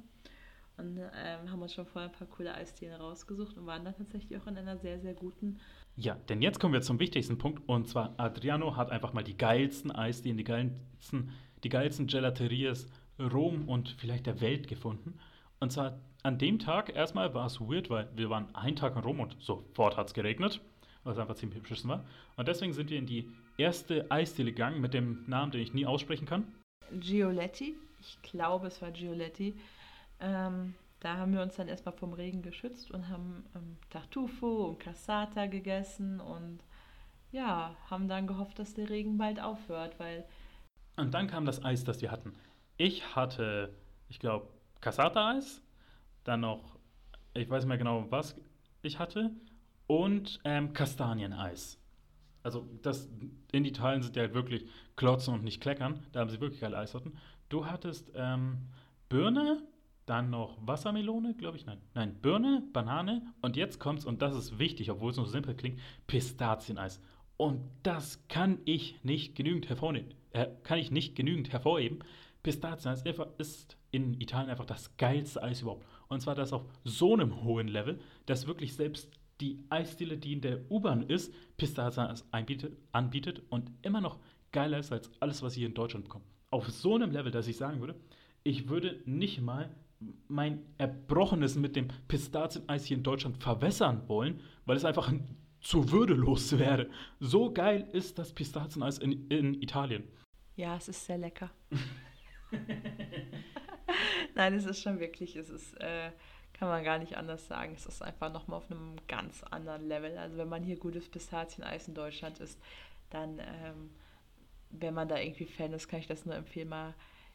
B: Und ähm, haben uns schon vorher ein paar coole Eisdielen rausgesucht und waren dann tatsächlich auch in einer sehr, sehr guten.
A: Ja, denn jetzt kommen wir zum wichtigsten Punkt. Und zwar, Adriano hat einfach mal die geilsten Eisdielen, die geilsten, die geilsten Gelaterias Rom und vielleicht der Welt gefunden. Und zwar an dem Tag erstmal war es weird, weil wir waren einen Tag in Rom und sofort hat es geregnet, was einfach ziemlich beschissen war. Und deswegen sind wir in die erste Eisdiele gegangen mit dem Namen, den ich nie aussprechen kann.
B: Gioletti. Ich glaube, es war Gioletti. Ähm, da haben wir uns dann erstmal vom Regen geschützt und haben ähm, Tartufo und Cassata gegessen und ja, haben dann gehofft, dass der Regen bald aufhört, weil.
A: Und dann kam das Eis, das wir hatten. Ich hatte, ich glaube, Cassata-Eis, dann noch, ich weiß nicht mehr genau, was ich hatte, und ähm, Kastanieneis also das, in Italien sind die halt wirklich klotzen und nicht kleckern. Da haben sie wirklich geile Eissorten. Du hattest ähm, Birne, dann noch Wassermelone, glaube ich. Nein, nein, Birne, Banane und jetzt kommt's, und das ist wichtig, obwohl es so simpel klingt, Pistazieneis. Und das kann ich nicht genügend hervornehmen. Äh, kann ich nicht genügend hervorheben. Pistazieneis ist in Italien einfach das geilste Eis überhaupt. Und zwar das auf so einem hohen Level, dass wirklich selbst die Eisdiele, die in der U-Bahn ist, Pistazien anbietet, anbietet und immer noch geiler ist als alles, was hier in Deutschland bekomme. Auf so einem Level, dass ich sagen würde, ich würde nicht mal mein Erbrochenes mit dem Pistazieneis hier in Deutschland verwässern wollen, weil es einfach zu würdelos wäre. So geil ist das Pistazieneis in, in Italien.
B: Ja, es ist sehr lecker. Nein, es ist schon wirklich, es ist äh, kann man gar nicht anders sagen. Es ist einfach nochmal auf einem ganz anderen Level. Also wenn man hier gutes Pistazieneis in Deutschland isst, dann, ähm, wenn man da irgendwie Fan ist, kann ich das nur empfehlen, mal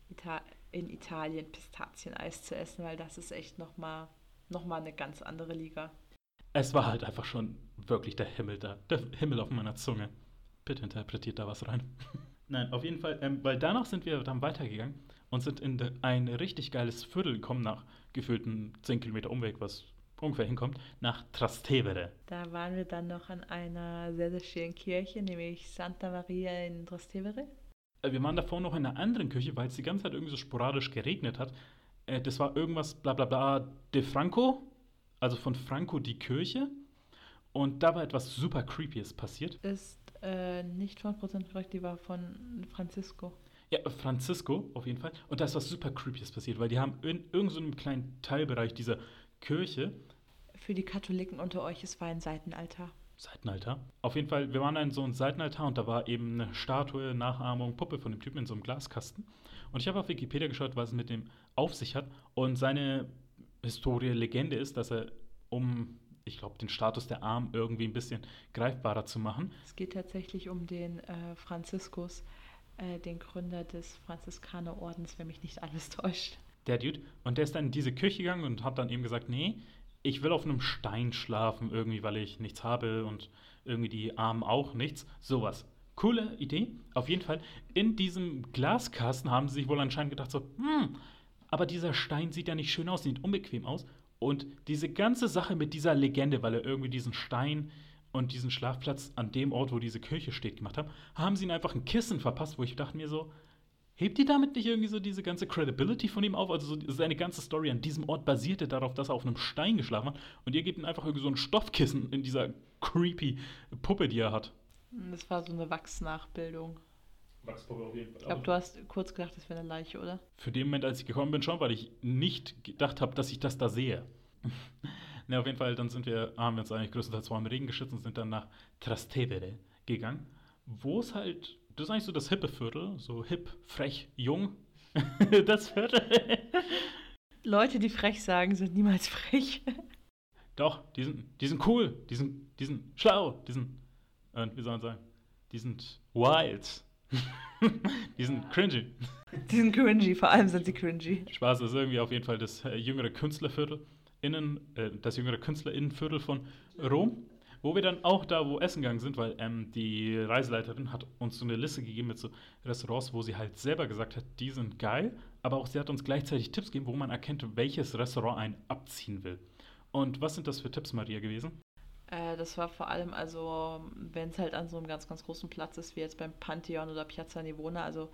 B: Ita in Italien Pistazieneis zu essen, weil das ist echt nochmal noch mal eine ganz andere Liga.
A: Es war halt einfach schon wirklich der Himmel da, der Himmel auf meiner Zunge. Bitte interpretiert da was rein. Nein, auf jeden Fall, ähm, weil danach sind wir dann weitergegangen und sind in ein richtig geiles Viertel gekommen, nach gefühlten 10 Kilometer Umweg, was ungefähr hinkommt, nach Trastevere.
B: Da waren wir dann noch an einer sehr, sehr schönen Kirche, nämlich Santa Maria in Trastevere.
A: Äh, wir waren davor noch in einer anderen Kirche, weil es die ganze Zeit irgendwie so sporadisch geregnet hat. Äh, das war irgendwas, bla bla bla, de Franco, also von Franco die Kirche. Und da war etwas super Creepyes passiert.
B: Ist äh, nicht 100% korrekt, die war von Francisco.
A: Ja, Francisco auf jeden Fall. Und da ist was super Creepyes passiert, weil die haben in irgendeinem so kleinen Teilbereich dieser Kirche.
B: Für die Katholiken unter euch, es war ein Seitenaltar.
A: Seitenaltar. Auf jeden Fall, wir waren in so einem Seitenaltar und da war eben eine Statue, Nachahmung, Puppe von dem Typen in so einem Glaskasten. Und ich habe auf Wikipedia geschaut, was es mit dem auf sich hat. Und seine Historie, Legende ist, dass er, um, ich glaube, den Status der Armen irgendwie ein bisschen greifbarer zu machen.
B: Es geht tatsächlich um den äh, Franziskus, äh, den Gründer des Franziskanerordens, wenn mich nicht alles täuscht.
A: Der Dude. Und der ist dann in diese Kirche gegangen und hat dann eben gesagt, nee, ich will auf einem Stein schlafen, irgendwie, weil ich nichts habe und irgendwie die Armen auch nichts. Sowas. Coole Idee. Auf jeden Fall. In diesem Glaskasten haben sie sich wohl anscheinend gedacht, so, hm, aber dieser Stein sieht ja nicht schön aus, sieht unbequem aus. Und diese ganze Sache mit dieser Legende, weil er irgendwie diesen Stein und diesen Schlafplatz an dem Ort, wo diese Kirche steht, gemacht hat, haben sie ihn einfach ein Kissen verpasst, wo ich dachte mir so, hebt die damit nicht irgendwie so diese ganze Credibility von ihm auf? Also so seine ganze Story an diesem Ort basierte darauf, dass er auf einem Stein geschlafen hat und ihr gebt ihm einfach irgendwie so ein Stoffkissen in dieser creepy Puppe, die er hat.
B: Das war so eine Wachsnachbildung.
A: Wachspuppe auf jeden Fall.
B: Ich glaube, du hast kurz gedacht, das wäre eine Leiche, oder?
A: Für den Moment, als ich gekommen bin, schon, weil ich nicht gedacht habe, dass ich das da sehe. Ne, auf jeden Fall, dann sind wir, haben wir uns eigentlich größtenteils vor dem Regen geschützt und sind dann nach Trastevere gegangen, wo es halt das ist eigentlich so das hippe Viertel, so hip, frech, jung. das Viertel.
B: Leute, die frech sagen, sind niemals frech.
A: Doch, die sind, die sind cool, die sind, die sind schlau, die sind, äh, wie soll man sagen, die sind wild. die sind cringy.
B: Die sind cringy, vor allem sind sie cringy.
A: Spaß ist irgendwie auf jeden Fall das äh, jüngere Künstlerviertel, innen, äh, das jüngere Künstlerinnenviertel von Rom. Wo wir dann auch da, wo essen gegangen sind, weil ähm, die Reiseleiterin hat uns so eine Liste gegeben mit so Restaurants, wo sie halt selber gesagt hat, die sind geil, aber auch sie hat uns gleichzeitig Tipps gegeben, wo man erkennt, welches Restaurant einen abziehen will. Und was sind das für Tipps, Maria, gewesen?
B: Äh, das war vor allem, also, wenn es halt an so einem ganz, ganz großen Platz ist, wie jetzt beim Pantheon oder Piazza Nivona, also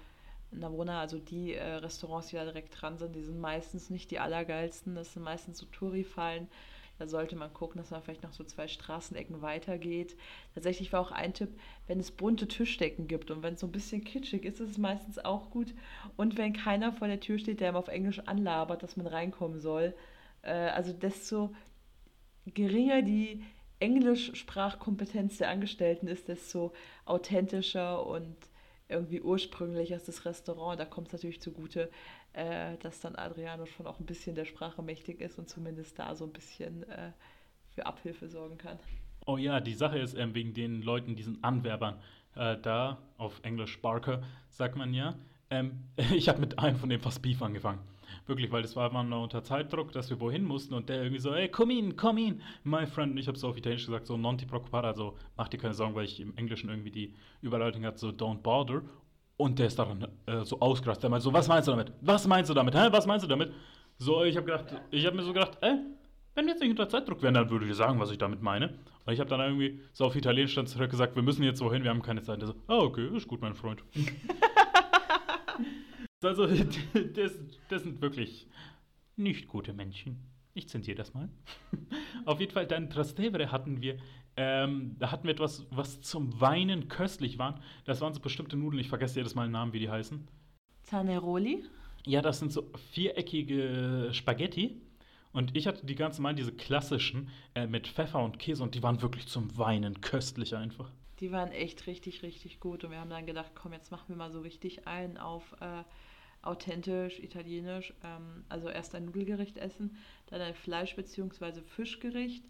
B: Navona, also die äh, Restaurants, die da direkt dran sind, die sind meistens nicht die allergeilsten. Das sind meistens so Touri-Fallen. Da sollte man gucken, dass man vielleicht noch so zwei Straßenecken weitergeht. Tatsächlich war auch ein Tipp, wenn es bunte Tischdecken gibt und wenn es so ein bisschen kitschig ist, ist es meistens auch gut. Und wenn keiner vor der Tür steht, der ihm auf Englisch anlabert, dass man reinkommen soll. Äh, also desto geringer die Englischsprachkompetenz der Angestellten ist, desto authentischer und irgendwie ursprünglicher ist das Restaurant. Da kommt es natürlich zugute, äh, dass dann Adriano schon auch ein bisschen der Sprache mächtig ist und zumindest da so ein bisschen äh, für Abhilfe sorgen kann.
A: Oh ja, die Sache ist ähm, wegen den Leuten, diesen Anwerbern, äh, da auf Englisch Barker, sagt man ja. Ähm, ich habe mit einem von dem fast Beef angefangen. Wirklich, weil das war man unter Zeitdruck, dass wir wohin mussten und der irgendwie so, ey, komm in, komm in, my friend. Und ich habe so auf Italienisch gesagt, so, non ti preoccupare, also mach dir keine Sorgen, weil ich im Englischen irgendwie die Überleitung hatte, so, don't bother. Und der ist daran äh, so ausgerastet. Der meint so, was meinst du damit? Was meinst du damit? Hä? Was meinst du damit? So, ich habe gedacht, ich habe mir so gedacht, ey, wenn wir jetzt nicht unter Zeitdruck wären, dann würde ich sagen, was ich damit meine. Und ich habe dann irgendwie so auf Italienisch dann zurück gesagt, wir müssen jetzt wohin, wir haben keine Zeit. So, ah, okay, ist gut, mein Freund. also, das, das sind wirklich nicht gute Menschen. Ich zensiere das mal. auf jeden Fall, dann Trastevere hatten wir ähm, da hatten wir etwas, was zum Weinen köstlich war. Das waren so bestimmte Nudeln, ich vergesse jedes Mal den Namen, wie die heißen.
B: Zaneroli?
A: Ja, das sind so viereckige Spaghetti. Und ich hatte die ganze Mal diese klassischen äh, mit Pfeffer und Käse und die waren wirklich zum Weinen köstlich einfach.
B: Die waren echt richtig, richtig gut. Und wir haben dann gedacht, komm, jetzt machen wir mal so richtig ein auf äh, authentisch, italienisch. Ähm, also erst ein Nudelgericht essen, dann ein Fleisch- bzw. Fischgericht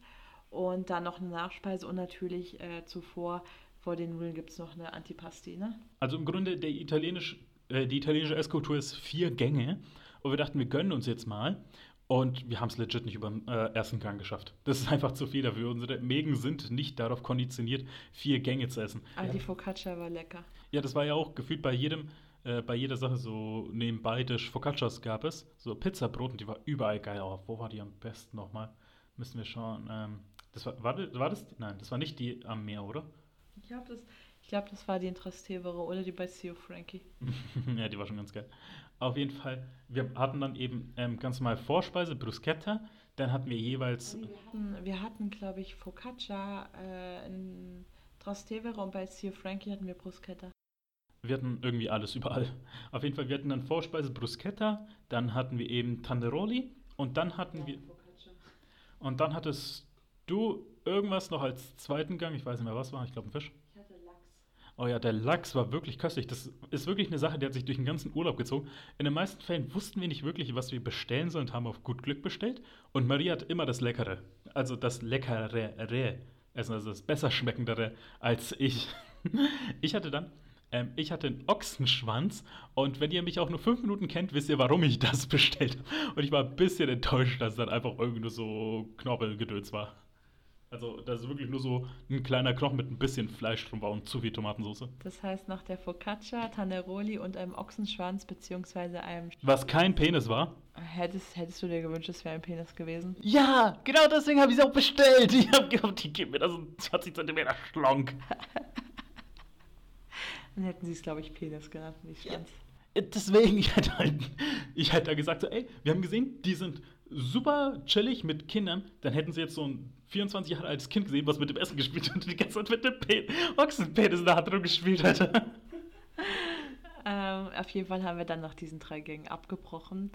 B: und dann noch eine Nachspeise und natürlich äh, zuvor vor den Nudeln gibt es noch eine Antipasti, ne?
A: Also im Grunde der italienisch, äh, die italienische Esskultur ist vier Gänge und wir dachten, wir gönnen uns jetzt mal. Und wir haben es legit nicht über den äh, ersten Gang geschafft. Das ist einfach zu viel dafür. Unsere Mägen sind nicht darauf konditioniert, vier Gänge zu essen.
B: Aber die Focaccia war lecker.
A: Ja, das war ja auch gefühlt bei jedem, äh, bei jeder Sache so nebenbei Tisch Focaccias gab es. So Pizzabrot und die war überall geil. Oh, wo war die am besten nochmal? Müssen wir schauen. Ähm, das war, war, das- war das? Nein, das war nicht die am Meer, oder?
B: Ich glaube, das, ich glaub, das war die in Trastevere oder die bei Theo Frankie.
A: ja, die war schon ganz geil. Auf jeden Fall, wir hatten dann eben ähm, ganz normal Vorspeise, Bruschetta. Dann hatten wir jeweils.
B: Wir hatten, wir hatten glaube ich, Focaccia äh, in Trastevere und bei Theo Frankie hatten wir Bruschetta.
A: Wir hatten irgendwie alles überall. Auf jeden Fall, wir hatten dann Vorspeise Bruschetta, dann hatten wir eben Tanderoli und dann hatten wir. Und dann hattest du irgendwas noch als zweiten Gang, ich weiß nicht mehr was war, ich glaube ein Fisch.
B: Ich hatte Lachs.
A: Oh ja, der Lachs war wirklich köstlich. Das ist wirklich eine Sache, die hat sich durch den ganzen Urlaub gezogen. In den meisten Fällen wussten wir nicht wirklich, was wir bestellen sollen und haben auf gut Glück bestellt. Und Maria hat immer das Leckere, also das Leckerere essen, also das besser schmeckendere als ich. Ich hatte dann, ähm, ich hatte einen Ochsenschwanz und wenn ihr mich auch nur fünf Minuten kennt, wisst ihr, warum ich das bestellt habe. Und ich war ein bisschen enttäuscht, dass dann einfach irgendwie nur so Knorpelgedöns war. Also, dass es wirklich nur so ein kleiner Knochen mit ein bisschen Fleisch drum war und zu viel Tomatensauce.
B: Das heißt, nach der Focaccia, Tanneroli und einem Ochsenschwanz beziehungsweise einem...
A: Was kein Penis war.
B: Hättest, hättest du dir gewünscht, es wäre ein Penis gewesen?
A: Ja, genau deswegen habe ich es auch bestellt. Ich habe gehofft, die geben mir das so 20 cm Schlonk.
B: Dann hätten sie es, glaube ich, Penis genannt, nicht Schwanz.
A: Deswegen, ich hätte halt, ich hätte da gesagt, so, ey, wir haben gesehen, die sind super chillig mit Kindern. Dann hätten sie jetzt so ein 24 Jahre altes Kind gesehen, was mit dem Essen gespielt hat und die ganze Zeit mit dem Pe Ochsenpenis in der Hand rumgespielt hat.
B: Ähm, auf jeden Fall haben wir dann nach diesen drei Gängen abgebrochen.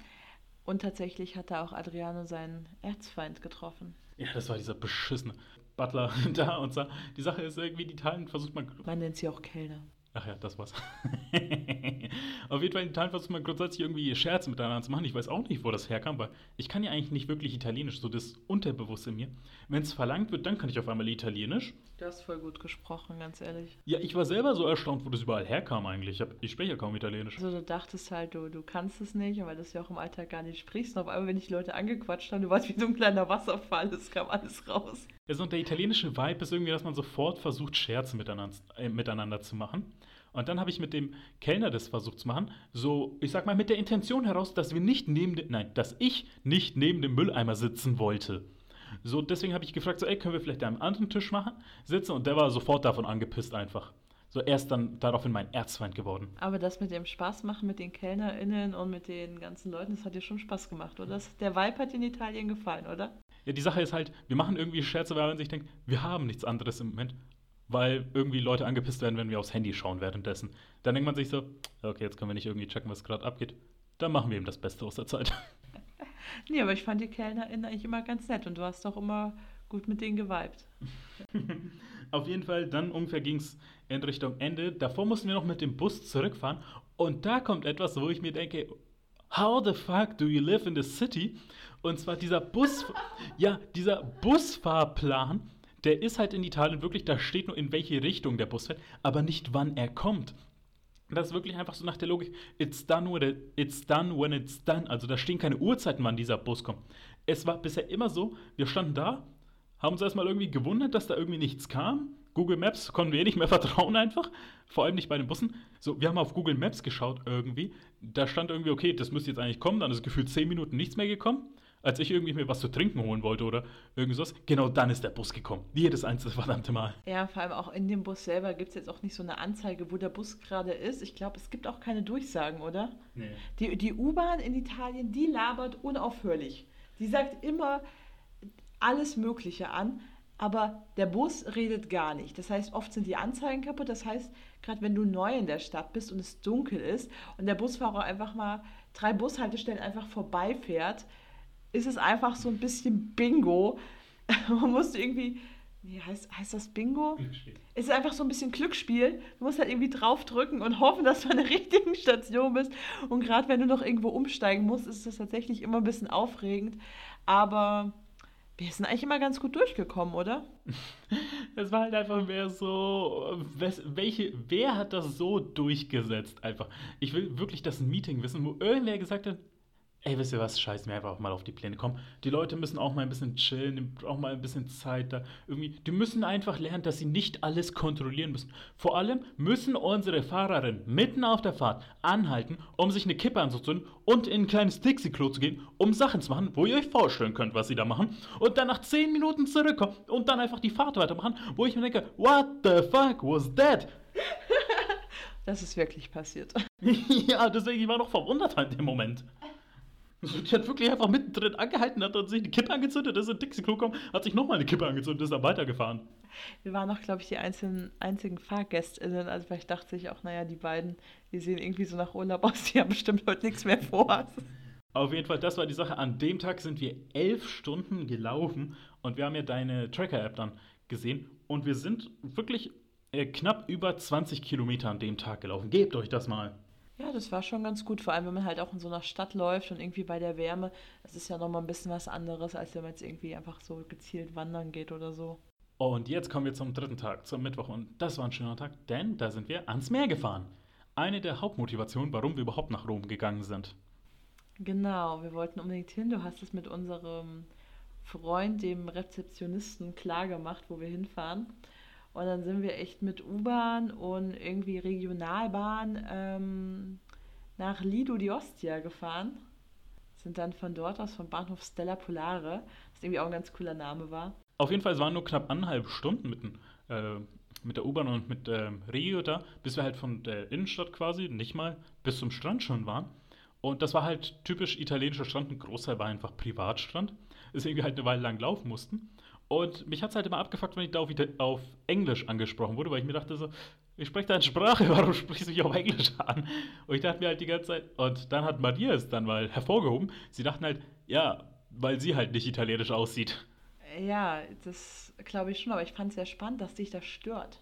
B: Und tatsächlich hat da auch Adriano seinen Erzfeind getroffen.
A: Ja, das war dieser beschissene Butler da und so. Die Sache ist irgendwie, die Italien versucht man
B: Man nennt sie auch Kellner.
A: Ach ja, das war's. Auf jeden Fall in Italien versucht man grundsätzlich irgendwie Scherze miteinander zu machen. Ich weiß auch nicht, wo das herkam, weil ich kann ja eigentlich nicht wirklich Italienisch, so das Unterbewusste in mir. Wenn es verlangt wird, dann kann ich auf einmal Italienisch.
B: Du hast voll gut gesprochen, ganz ehrlich.
A: Ja, ich war selber so erstaunt, wo das überall herkam eigentlich. Ich, hab, ich spreche ja kaum Italienisch.
B: Also du dachtest halt, du, du kannst es nicht, weil du es ja auch im Alltag gar nicht sprichst. Und auf einmal, wenn dich Leute angequatscht haben, du warst wie so ein kleiner Wasserfall, es kam alles raus.
A: Also und der italienische Vibe ist irgendwie, dass man sofort versucht, Scherze miteinander, äh, miteinander zu machen. Und dann habe ich mit dem Kellner das versucht zu machen, so, ich sag mal, mit der Intention heraus, dass wir nicht neben dem, nein, dass ich nicht neben dem Mülleimer sitzen wollte. So, deswegen habe ich gefragt, so, ey, können wir vielleicht an einem anderen Tisch machen, sitzen? Und der war sofort davon angepisst einfach. So, er ist dann daraufhin mein Erzfeind geworden.
B: Aber das mit dem Spaß machen mit den KellnerInnen und mit den ganzen Leuten, das hat dir schon Spaß gemacht, oder? Das, der Vibe hat dir in Italien gefallen, oder?
A: Ja, die Sache ist halt, wir machen irgendwie Scherze, weil man sich denkt, wir haben nichts anderes im Moment, weil irgendwie Leute angepisst werden, wenn wir aufs Handy schauen währenddessen. Dann denkt man sich so, okay, jetzt können wir nicht irgendwie checken, was gerade abgeht. Dann machen wir eben das Beste aus der Zeit.
B: Nee, aber ich fand die KellnerInnen eigentlich immer ganz nett und du hast doch immer gut mit denen geweibt.
A: Auf jeden Fall, dann ungefähr ging es in Richtung Ende. Davor mussten wir noch mit dem Bus zurückfahren. Und da kommt etwas, wo ich mir denke, how the fuck do you live in the city? Und zwar dieser Bus, ja, dieser Busfahrplan, der ist halt in Italien wirklich, da steht nur in welche Richtung der Bus fährt, aber nicht wann er kommt. Das ist wirklich einfach so nach der Logik, it's done, it's done when it's done. Also da stehen keine Uhrzeiten, wann dieser Bus kommt. Es war bisher immer so, wir standen da, haben uns erstmal irgendwie gewundert, dass da irgendwie nichts kam. Google Maps konnten wir eh nicht mehr vertrauen einfach, vor allem nicht bei den Bussen. So, wir haben auf Google Maps geschaut irgendwie, da stand irgendwie, okay, das müsste jetzt eigentlich kommen, dann ist gefühlt 10 Minuten nichts mehr gekommen. Als ich irgendwie mir was zu trinken holen wollte oder irgendwas, genau dann ist der Bus gekommen. Jedes einzelne verdammte Mal.
B: Ja, vor allem auch in dem Bus selber gibt es jetzt auch nicht so eine Anzeige, wo der Bus gerade ist. Ich glaube, es gibt auch keine Durchsagen, oder?
A: Nee.
B: Die, die U-Bahn in Italien, die labert unaufhörlich. Die sagt immer alles Mögliche an, aber der Bus redet gar nicht. Das heißt, oft sind die Anzeigen kaputt. Das heißt, gerade wenn du neu in der Stadt bist und es dunkel ist und der Busfahrer einfach mal drei Bushaltestellen einfach vorbeifährt, ist es einfach so ein bisschen Bingo. Man muss irgendwie, wie heißt, heißt das Bingo? Es ist einfach so ein bisschen Glücksspiel. Du musst halt irgendwie draufdrücken und hoffen, dass du an der richtigen Station bist. Und gerade wenn du noch irgendwo umsteigen musst, ist das tatsächlich immer ein bisschen aufregend. Aber wir sind eigentlich immer ganz gut durchgekommen, oder?
A: Es war halt einfach mehr so, welche, wer hat das so durchgesetzt einfach? Ich will wirklich das Meeting wissen, wo irgendwer gesagt hat, ey, wisst ihr was, scheiß mir einfach mal auf die Pläne. Komm, die Leute müssen auch mal ein bisschen chillen, brauchen mal ein bisschen Zeit da. Irgendwie, die müssen einfach lernen, dass sie nicht alles kontrollieren müssen. Vor allem müssen unsere Fahrerinnen mitten auf der Fahrt anhalten, um sich eine Kippe anzuzünden und in ein kleines Dixie-Klo zu gehen, um Sachen zu machen, wo ihr euch vorstellen könnt, was sie da machen. Und dann nach 10 Minuten zurückkommen und dann einfach die Fahrt weitermachen, wo ich mir denke, what the fuck was that?
B: Das ist wirklich passiert.
A: ja, deswegen ich war noch verwundert in dem Moment. Die hat wirklich einfach mittendrin angehalten, hat dann sich eine Kippe angezündet, ist in Dixie-Klo gekommen, hat sich nochmal eine Kippe angezündet, ist dann weitergefahren.
B: Wir waren noch, glaube ich, die einzelnen, einzigen FahrgästInnen. Also vielleicht dachte ich auch, naja, die beiden, die sehen irgendwie so nach Urlaub aus, die haben bestimmt heute nichts mehr vor.
A: Auf jeden Fall, das war die Sache. An dem Tag sind wir elf Stunden gelaufen und wir haben ja deine Tracker-App dann gesehen und wir sind wirklich äh, knapp über 20 Kilometer an dem Tag gelaufen. Gebt euch das mal.
B: Ja, das war schon ganz gut, vor allem wenn man halt auch in so einer Stadt läuft und irgendwie bei der Wärme, das ist ja nochmal ein bisschen was anderes, als wenn man jetzt irgendwie einfach so gezielt wandern geht oder so.
A: Und jetzt kommen wir zum dritten Tag, zum Mittwoch. Und das war ein schöner Tag, denn da sind wir ans Meer gefahren. Eine der Hauptmotivationen, warum wir überhaupt nach Rom gegangen sind.
B: Genau, wir wollten unbedingt hin. Du hast es mit unserem Freund, dem Rezeptionisten, klar gemacht, wo wir hinfahren. Und dann sind wir echt mit U-Bahn und irgendwie Regionalbahn ähm, nach Lido di Ostia gefahren. Sind dann von dort aus vom Bahnhof Stella Polare, was irgendwie auch ein ganz cooler Name war.
A: Auf jeden Fall, es waren nur knapp anderthalb Stunden mit, äh, mit der U-Bahn und mit äh, Regio da, bis wir halt von der Innenstadt quasi, nicht mal, bis zum Strand schon waren. Und das war halt typisch italienischer Strand. Ein Großteil war einfach Privatstrand. Deswegen wir halt eine Weile lang laufen mussten. Und mich hat es halt immer abgefuckt, wenn ich da auf, auf, Englisch angesprochen wurde, weil ich mir dachte so, ich spreche deine Sprache, warum sprichst du mich auf Englisch an? Und ich dachte mir halt die ganze Zeit, und dann hat Maria es dann mal hervorgehoben, sie dachten halt, ja, weil sie halt nicht italienisch aussieht.
B: Ja, das glaube ich schon, aber ich fand es sehr spannend, dass dich das stört.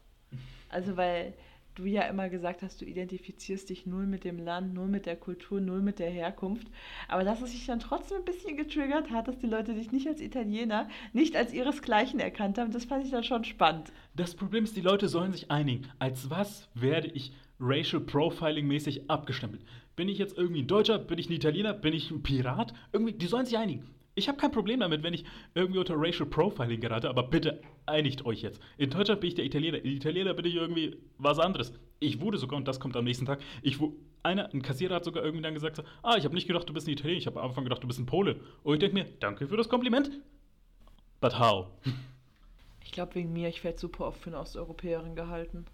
B: Also, weil du ja immer gesagt hast, du identifizierst dich null mit dem Land, null mit der Kultur, null mit der Herkunft. Aber dass es sich dann trotzdem ein bisschen getriggert hat, dass die Leute dich nicht als Italiener, nicht als ihresgleichen erkannt haben, das fand ich dann schon spannend.
A: Das Problem ist, die Leute sollen sich einigen. Als was werde ich Racial Profiling mäßig abgestempelt? Bin ich jetzt irgendwie ein Deutscher? Bin ich ein Italiener? Bin ich ein Pirat? Irgendwie, die sollen sich einigen. Ich habe kein Problem damit, wenn ich irgendwie unter Racial Profiling gerate, aber bitte einigt euch jetzt. In Deutschland bin ich der Italiener, in Italiener bin ich irgendwie was anderes. Ich wurde sogar, und das kommt am nächsten Tag, ich einer, ein Kassierer hat sogar irgendwie dann gesagt, so, ah, ich habe nicht gedacht, du bist ein Italiener, ich habe am Anfang gedacht, du bist ein Pole. Und ich denke mir, danke für das Kompliment. But how?
B: Ich glaube wegen mir, ich werde super oft für eine Osteuropäerin gehalten.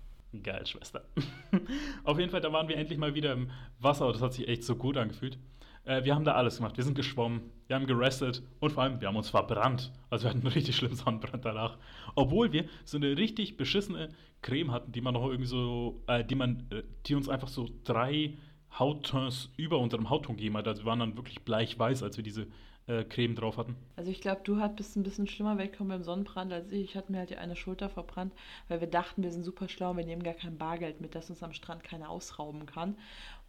A: Geil, Schwester. Auf jeden Fall, da waren wir endlich mal wieder im Wasser und das hat sich echt so gut angefühlt. Äh, wir haben da alles gemacht. Wir sind geschwommen, wir haben gerestet und vor allem, wir haben uns verbrannt. Also wir hatten einen richtig schlimmen Sonnenbrand danach. Obwohl wir so eine richtig beschissene Creme hatten, die man noch irgendwie so, äh, die man, äh, die uns einfach so drei Hauttons über unserem Hautton gegeben hat. Also wir waren dann wirklich bleichweiß, als wir diese äh, Creme drauf hatten.
B: Also ich glaube, du bist ein bisschen schlimmer weggekommen beim Sonnenbrand als ich. Ich hatte mir halt die eine Schulter verbrannt, weil wir dachten, wir sind super schlau, wir nehmen gar kein Bargeld mit, dass uns am Strand keiner ausrauben kann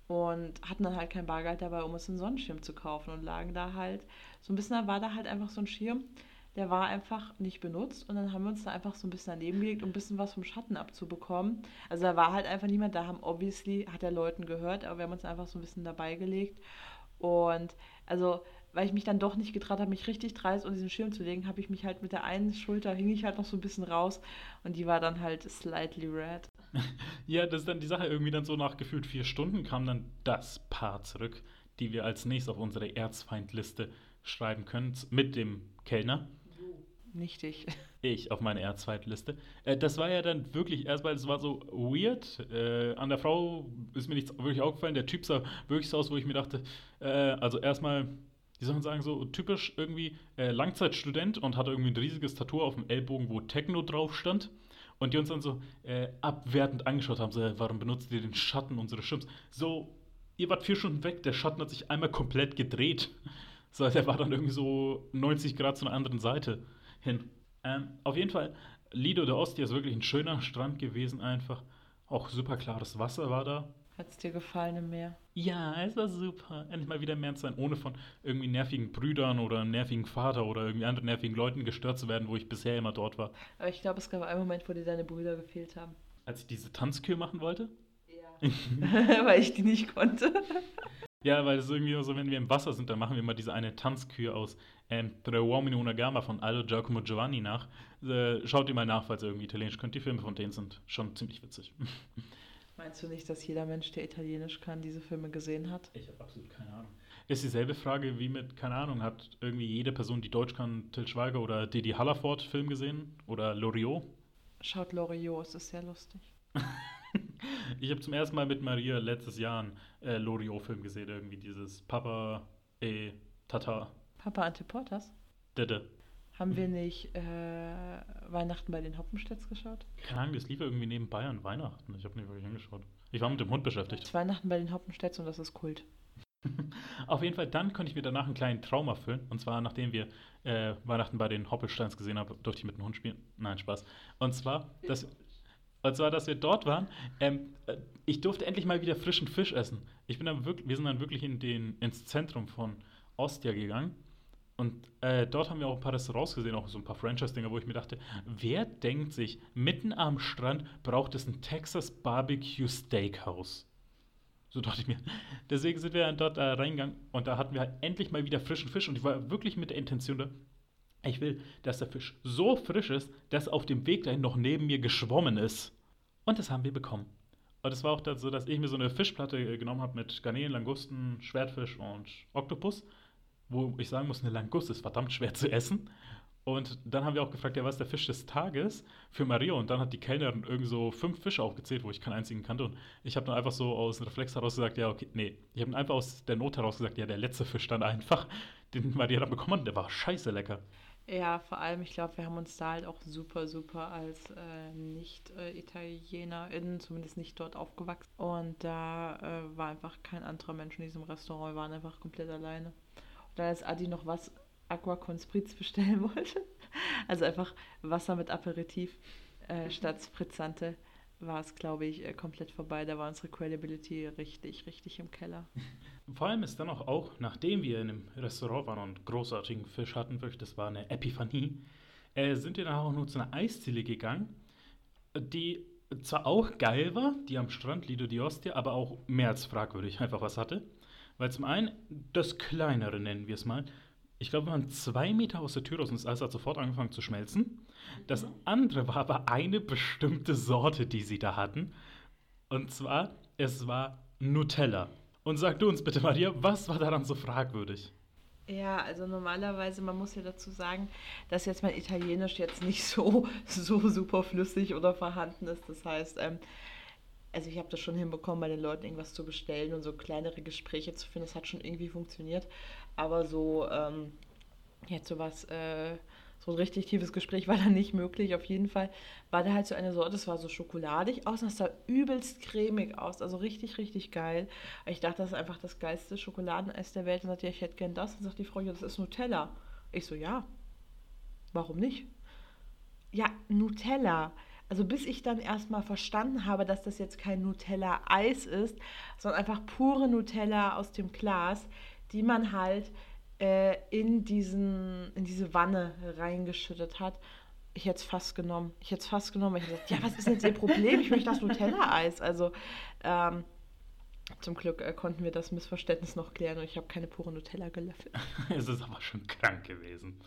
B: und hatten dann halt kein Bargeld dabei, um uns einen Sonnenschirm zu kaufen und lagen da halt so ein bisschen, da war da halt einfach so ein Schirm, der war einfach nicht benutzt und dann haben wir uns da einfach so ein bisschen daneben gelegt, um ein bisschen was vom Schatten abzubekommen. Also da war halt einfach niemand, da haben obviously, hat der Leuten gehört, aber wir haben uns einfach so ein bisschen dabei gelegt und also weil ich mich dann doch nicht getraut habe, mich richtig dreist unter diesen Schirm zu legen, habe ich mich halt mit der einen Schulter, hing ich halt noch so ein bisschen raus und die war dann halt slightly red.
A: ja, das ist dann die Sache irgendwie dann so nach gefühlt vier Stunden kam dann das Paar zurück, die wir als nächstes auf unsere Erzfeindliste schreiben können, mit dem Kellner.
B: Nicht ich.
A: Ich auf meine Erzfeindliste. Äh, das war ja dann wirklich erstmal, es war so weird. Äh, an der Frau ist mir nichts wirklich aufgefallen. Der Typ sah wirklich so aus, wo ich mir dachte, äh, also erstmal wie soll man sagen, so typisch irgendwie äh, Langzeitstudent und hatte irgendwie ein riesiges Tattoo auf dem Ellbogen, wo Techno drauf stand. Und die uns dann so äh, abwertend angeschaut haben, so, warum benutzt ihr den Schatten unseres Schirms? So, ihr wart vier Stunden weg, der Schatten hat sich einmal komplett gedreht. So, der war dann irgendwie so 90 Grad zu einer anderen Seite hin. Ähm, auf jeden Fall, Lido der Ostia ist wirklich ein schöner Strand gewesen einfach. Auch super klares Wasser war da.
B: Hat es dir gefallen im Meer?
A: Ja, es war super. Endlich mal wieder mehr zu sein, ohne von irgendwie nervigen Brüdern oder einem nervigen Vater oder irgendwie anderen nervigen Leuten gestört zu werden, wo ich bisher immer dort war.
B: Aber ich glaube, es gab einen Moment, wo dir deine Brüder gefehlt haben.
A: Als ich diese Tanzkür machen wollte?
B: Ja. Weil ich die nicht konnte.
A: Ja, weil es irgendwie so, wenn wir im Wasser sind, dann machen wir immer diese eine Tanzkür aus ähm, Tre uomini una gamba von Aldo Giacomo Giovanni nach. Äh, schaut ihr mal nach, falls ihr irgendwie italienisch könnt. Die Filme von denen sind schon ziemlich witzig.
B: Meinst du nicht, dass jeder Mensch, der Italienisch kann, diese Filme gesehen hat?
A: Ich habe absolut keine Ahnung. Ist dieselbe Frage wie mit, keine Ahnung, hat irgendwie jede Person, die Deutsch kann, Till Schweiger oder Didi Hallerford Film gesehen? Oder Loriot?
B: Schaut Loriot, es ist sehr lustig.
A: ich habe zum ersten Mal mit Maria letztes Jahr einen äh, Loriot-Film gesehen, irgendwie dieses Papa e Tata.
B: Papa Antiportas?
A: Dede.
B: Haben wir nicht äh, Weihnachten bei den Hoppenstedts geschaut?
A: Keine Ahnung, das lief irgendwie neben Bayern Weihnachten. Ich habe nicht wirklich angeschaut. Ich war mit dem Hund beschäftigt.
B: Das Weihnachten bei den Hoppenstedts und das ist Kult.
A: Auf jeden Fall, dann konnte ich mir danach einen kleinen Traum erfüllen. Und zwar, nachdem wir äh, Weihnachten bei den Hoppelsteins gesehen haben, durfte ich mit dem Hund spielen. Nein, Spaß. Und zwar, dass, und zwar, dass wir dort waren. Ähm, äh, ich durfte endlich mal wieder frischen Fisch essen. Ich bin dann wirklich, wir sind dann wirklich in den, ins Zentrum von Ostia gegangen. Und äh, dort haben wir auch ein paar Restaurants gesehen, auch so ein paar Franchise-Dinger, wo ich mir dachte, wer denkt sich, mitten am Strand braucht es ein Texas Barbecue Steakhouse? So dachte ich mir. Deswegen sind wir dann dort äh, reingegangen und da hatten wir halt endlich mal wieder frischen Fisch und ich war wirklich mit der Intention da, ich will, dass der Fisch so frisch ist, dass auf dem Weg dahin noch neben mir geschwommen ist. Und das haben wir bekommen. Und es war auch so, dass ich mir so eine Fischplatte äh, genommen habe mit Garnelen, Langusten, Schwertfisch und Oktopus wo ich sagen muss, eine Languste ist verdammt schwer zu essen. Und dann haben wir auch gefragt, ja, was ist der Fisch des Tages für Maria? Und dann hat die Kellnerin irgend so fünf Fische aufgezählt, wo ich keinen einzigen kannte. Und ich habe dann einfach so aus dem Reflex heraus gesagt, ja, okay, nee. Ich habe einfach aus der Not heraus gesagt, ja, der letzte Fisch dann einfach, den Maria dann bekommen hat, der war scheiße lecker.
B: Ja, vor allem, ich glaube, wir haben uns da halt auch super, super als äh, Nicht-ItalienerInnen, zumindest nicht dort aufgewachsen. Und da äh, war einfach kein anderer Mensch in diesem Restaurant, wir waren einfach komplett alleine dann als Adi noch was Aqua con Spritz bestellen wollte, also einfach Wasser mit Aperitif äh, statt Spritzante, war es, glaube ich, äh, komplett vorbei. Da war unsere Credibility richtig, richtig im Keller.
A: Vor allem ist dann auch, auch nachdem wir in einem Restaurant waren und großartigen Fisch hatten, wirklich, das war eine Epiphanie, äh, sind wir dann auch nur zu einer Eisziele gegangen, die zwar auch geil war, die am Strand Lido di Ostia, aber auch mehr als fragwürdig einfach was hatte. Weil zum einen das kleinere nennen wir es mal. Ich glaube, wir waren zwei Meter aus der Tür raus und das Eis hat sofort angefangen zu schmelzen. Das andere war aber eine bestimmte Sorte, die sie da hatten. Und zwar, es war Nutella. Und sag du uns bitte, Maria, was war daran so fragwürdig?
B: Ja, also normalerweise, man muss ja dazu sagen, dass jetzt mein Italienisch jetzt nicht so, so super flüssig oder vorhanden ist. Das heißt, ähm, also ich habe das schon hinbekommen, bei den Leuten irgendwas zu bestellen und so kleinere Gespräche zu finden. Das hat schon irgendwie funktioniert. Aber so ähm, jetzt sowas, äh, so ein richtig tiefes Gespräch war da nicht möglich. Auf jeden Fall war da halt so eine Sorte, es war so schokoladig aus, das sah übelst cremig aus, also richtig, richtig geil. Ich dachte, das ist einfach das geilste Schokoladeneis der Welt und sagte, ja, ich hätte gern das. Und sagt die Frau, ja, das ist Nutella. Ich so, ja, warum nicht? Ja, Nutella. Also bis ich dann erstmal verstanden habe, dass das jetzt kein Nutella-Eis ist, sondern einfach pure Nutella aus dem Glas, die man halt äh, in, diesen, in diese Wanne reingeschüttet hat. Ich hätte es fast genommen. Ich hätte es fast genommen. Ich hätte gesagt, ja, was ist jetzt Ihr Problem? Ich möchte das Nutella-Eis. Also ähm, zum Glück äh, konnten wir das Missverständnis noch klären und ich habe keine pure Nutella gelöffelt.
A: es ist aber schon krank gewesen.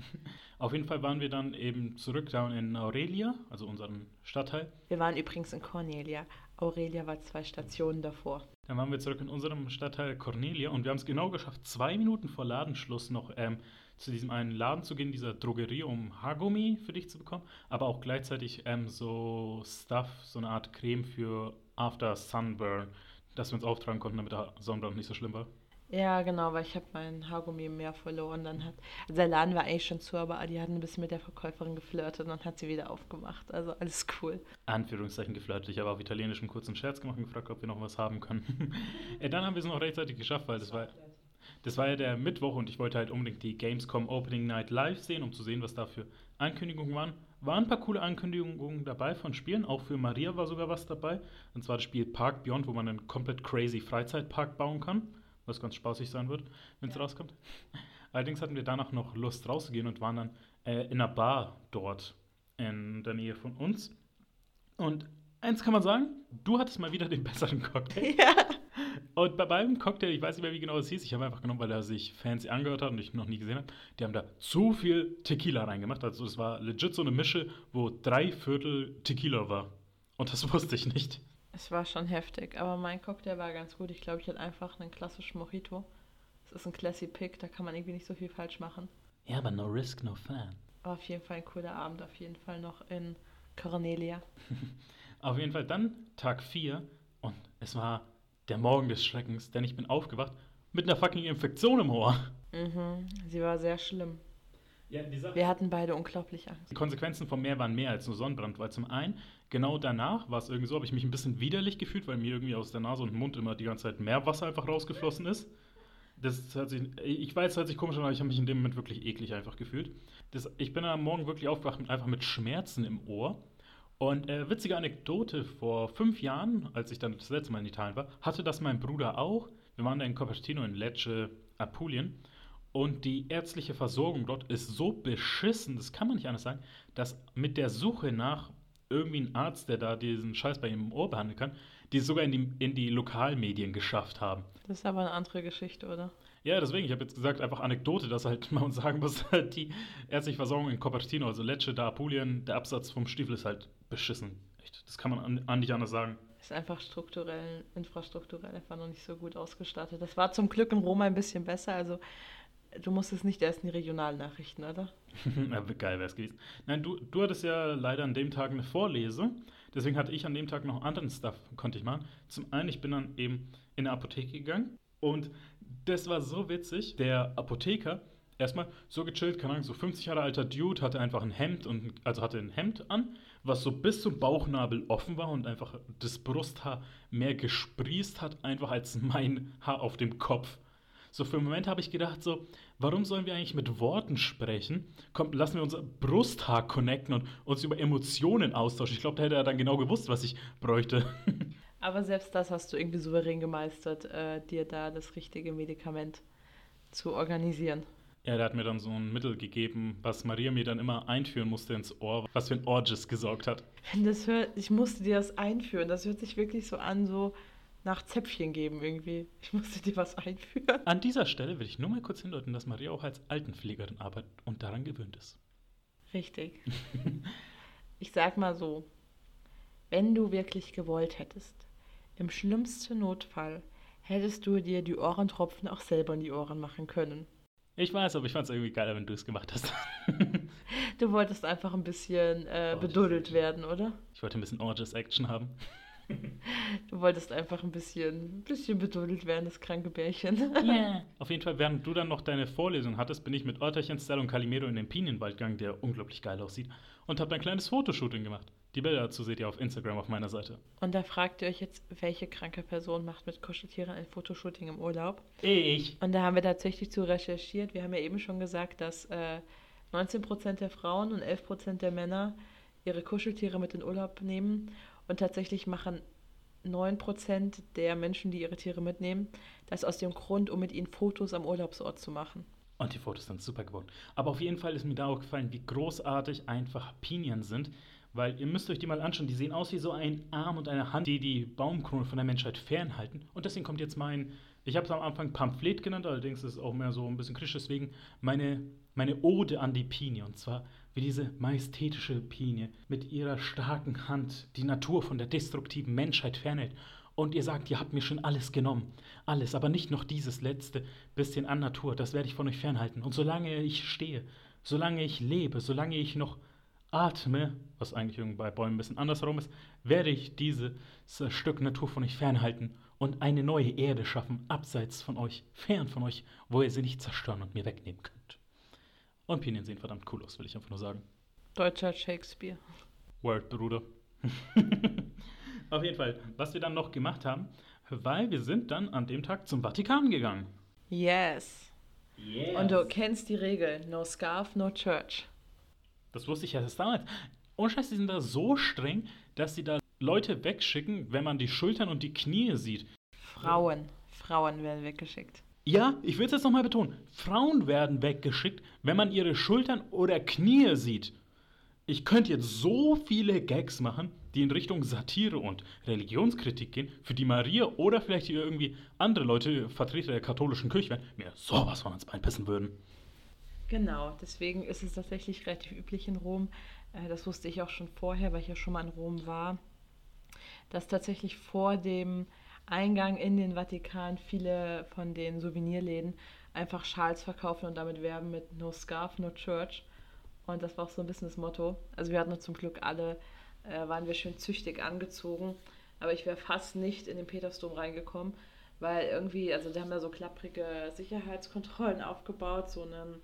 A: Auf jeden Fall waren wir dann eben zurück da in Aurelia, also unserem Stadtteil.
B: Wir waren übrigens in Cornelia. Aurelia war zwei Stationen davor.
A: Dann waren wir zurück in unserem Stadtteil Cornelia und wir haben es genau geschafft, zwei Minuten vor Ladenschluss noch ähm, zu diesem einen Laden zu gehen, dieser Drogerie, um Haargummi für dich zu bekommen, aber auch gleichzeitig ähm, so Stuff, so eine Art Creme für After Sunburn dass wir uns auftragen konnten, damit der Sonnenbrand nicht so schlimm war.
B: Ja, genau, weil ich habe mein Haargummi mehr verloren. Dann hat, also der Laden war eigentlich schon zu, aber Adi hat ein bisschen mit der Verkäuferin geflirtet und dann hat sie wieder aufgemacht. Also alles cool.
A: Anführungszeichen geflirtet. Ich habe auf Italienisch einen kurzen Scherz gemacht und gefragt, ob wir noch was haben können. äh, dann haben wir es noch rechtzeitig geschafft, weil das war, das war ja der Mittwoch und ich wollte halt unbedingt die Gamescom Opening Night live sehen, um zu sehen, was da für Ankündigungen waren. Waren ein paar coole Ankündigungen dabei von Spielen, auch für Maria war sogar was dabei. Und zwar das Spiel Park Beyond, wo man einen komplett crazy Freizeitpark bauen kann, was ganz spaßig sein wird, wenn es ja. rauskommt. Allerdings hatten wir danach noch Lust rauszugehen und waren dann äh, in einer Bar dort in der Nähe von uns. Und eins kann man sagen, du hattest mal wieder den besseren Cocktail. Ja. Und bei beim Cocktail, ich weiß nicht mehr, wie genau es hieß, ich habe einfach genommen, weil er sich fancy angehört hat und ich noch nie gesehen habe, die haben da zu viel Tequila reingemacht. Also es war legit so eine Mische, wo drei Viertel Tequila war. Und das wusste ich nicht.
B: Es war schon heftig, aber mein Cocktail war ganz gut. Ich glaube, ich hatte einfach einen klassischen Mojito. Es ist ein Classy Pick, da kann man irgendwie nicht so viel falsch machen.
A: Ja, aber no risk, no fun.
B: Aber auf jeden Fall ein cooler Abend, auf jeden Fall noch in Cornelia.
A: Auf jeden Fall dann Tag 4 und es war der Morgen des Schreckens, denn ich bin aufgewacht mit einer fucking Infektion im Ohr.
B: Mhm, sie war sehr schlimm.
A: Ja.
B: Wir hatten beide unglaublich Angst.
A: Die Konsequenzen vom Meer waren mehr als nur Sonnenbrand, weil zum einen, genau danach war es irgendwie so, habe ich mich ein bisschen widerlich gefühlt, weil mir irgendwie aus der Nase und Mund immer die ganze Zeit Meerwasser einfach rausgeflossen ist. Das hat sich, ich weiß, es hört sich komisch an, aber ich habe mich in dem Moment wirklich eklig einfach gefühlt. Das, ich bin am Morgen wirklich aufgewacht mit, einfach mit Schmerzen im Ohr. Und äh, witzige Anekdote, vor fünf Jahren, als ich dann das letzte Mal in Italien war, hatte das mein Bruder auch. Wir waren da in Cupertino in Lecce, Apulien. Und die ärztliche Versorgung dort ist so beschissen, das kann man nicht anders sagen, dass mit der Suche nach irgendwie einem Arzt, der da diesen Scheiß bei ihm im Ohr behandeln kann, die es sogar in die, in die Lokalmedien geschafft haben.
B: Das ist aber eine andere Geschichte, oder?
A: Ja, deswegen, ich habe jetzt gesagt, einfach Anekdote, dass halt man sagen muss, die ärztliche Versorgung in Cupertino, also Lecce, da Apulien, der Absatz vom Stiefel ist halt beschissen. Echt, das kann man an, an nicht anders sagen.
B: Ist einfach strukturell, infrastrukturell einfach noch nicht so gut ausgestattet. Das war zum Glück in Rom ein bisschen besser, also du musstest nicht erst in die Regionalnachrichten, oder?
A: geil wäre es gewesen. Nein, du, du hattest ja leider an dem Tag eine Vorlese, deswegen hatte ich an dem Tag noch anderen Stuff, konnte ich machen. Zum einen, ich bin dann eben in eine Apotheke gegangen und das war so witzig. Der Apotheker, erstmal so gechillt, keine Ahnung, so 50 Jahre alter Dude, hatte einfach ein Hemd und also hatte ein Hemd an, was so bis zum Bauchnabel offen war und einfach das Brusthaar mehr gesprießt hat, einfach als mein Haar auf dem Kopf. So für einen Moment habe ich gedacht, so, warum sollen wir eigentlich mit Worten sprechen? Komm, lassen wir unser Brusthaar connecten und uns über Emotionen austauschen. Ich glaube, da hätte er dann genau gewusst, was ich bräuchte.
B: Aber selbst das hast du irgendwie souverän gemeistert, äh, dir da das richtige Medikament zu organisieren.
A: Ja, der hat mir dann so ein Mittel gegeben, was Maria mir dann immer einführen musste ins Ohr, was für ein Orges gesorgt hat.
B: Das hört, ich musste dir das einführen. Das hört sich wirklich so an, so nach Zäpfchen geben irgendwie. Ich musste dir was einführen.
A: An dieser Stelle will ich nur mal kurz hindeuten, dass Maria auch als Altenpflegerin arbeitet und daran gewöhnt ist.
B: Richtig. ich sag mal so, wenn du wirklich gewollt hättest, im schlimmsten Notfall hättest du dir die Ohrentropfen auch selber in die Ohren machen können.
A: Ich weiß, aber ich fand es irgendwie geiler, wenn du es gemacht hast.
B: du wolltest einfach ein bisschen äh, beduddelt werden, oder?
A: Ich wollte ein bisschen Orges Action haben.
B: Du wolltest einfach ein bisschen, bisschen beduddelt werden, das kranke Bärchen.
A: Yeah. Auf jeden Fall, während du dann noch deine Vorlesung hattest, bin ich mit Otterchen, Stella und Calimero in den Pinienwald gegangen, der unglaublich geil aussieht, und habe ein kleines Fotoshooting gemacht. Die Bilder dazu seht ihr auf Instagram auf meiner Seite.
B: Und da fragt ihr euch jetzt, welche kranke Person macht mit Kuscheltieren ein Fotoshooting im Urlaub?
A: Ich.
B: Und da haben wir tatsächlich zu recherchiert. Wir haben ja eben schon gesagt, dass äh, 19% der Frauen und 11% der Männer ihre Kuscheltiere mit in Urlaub nehmen. Und tatsächlich machen 9% der Menschen, die ihre Tiere mitnehmen, das aus dem Grund, um mit ihnen Fotos am Urlaubsort zu machen.
A: Und die Fotos sind super geworden. Aber auf jeden Fall ist mir da auch gefallen, wie großartig einfach Pinien sind. Weil ihr müsst euch die mal anschauen, die sehen aus wie so ein Arm und eine Hand, die die Baumkrone von der Menschheit fernhalten. Und deswegen kommt jetzt mein, ich habe es am Anfang Pamphlet genannt, allerdings ist es auch mehr so ein bisschen kritisch, deswegen meine, meine Ode an die Pinie. Und zwar wie diese majestätische Pinie mit ihrer starken Hand die Natur von der destruktiven Menschheit fernhält. Und ihr sagt, ihr habt mir schon alles genommen. Alles, aber nicht noch dieses letzte bisschen an Natur. Das werde ich von euch fernhalten. Und solange ich stehe, solange ich lebe, solange ich noch atme, was eigentlich bei Bäumen ein bisschen andersherum ist, werde ich dieses Stück Natur von euch fernhalten und eine neue Erde schaffen, abseits von euch, fern von euch, wo ihr sie nicht zerstören und mir wegnehmen könnt. Und Pinien sehen verdammt cool aus, will ich einfach nur sagen.
B: Deutscher Shakespeare.
A: Word, Bruder. Auf jeden Fall, was wir dann noch gemacht haben, weil wir sind dann an dem Tag zum Vatikan gegangen.
B: Yes. yes. Und du kennst die Regel, no scarf, no church.
A: Das wusste ich ja erst damals. Ohne Scheiß, die sind da so streng, dass sie da Leute wegschicken, wenn man die Schultern und die Knie sieht.
B: Frauen. Frauen werden weggeschickt.
A: Ja, ich will es jetzt nochmal betonen. Frauen werden weggeschickt, wenn man ihre Schultern oder Knie sieht. Ich könnte jetzt so viele Gags machen, die in Richtung Satire und Religionskritik gehen, für die Maria oder vielleicht irgendwie andere Leute, Vertreter der katholischen Kirche, wären, mir sowas von ans Bein pissen würden.
B: Genau, deswegen ist es tatsächlich relativ üblich in Rom. Äh, das wusste ich auch schon vorher, weil ich ja schon mal in Rom war, dass tatsächlich vor dem Eingang in den Vatikan viele von den Souvenirläden einfach Schals verkaufen und damit werben mit No Scarf, No Church. Und das war auch so ein bisschen das Motto. Also wir hatten zum Glück alle, äh, waren wir schön züchtig angezogen. Aber ich wäre fast nicht in den Petersdom reingekommen, weil irgendwie, also die haben da so klapprige Sicherheitskontrollen aufgebaut, so einen,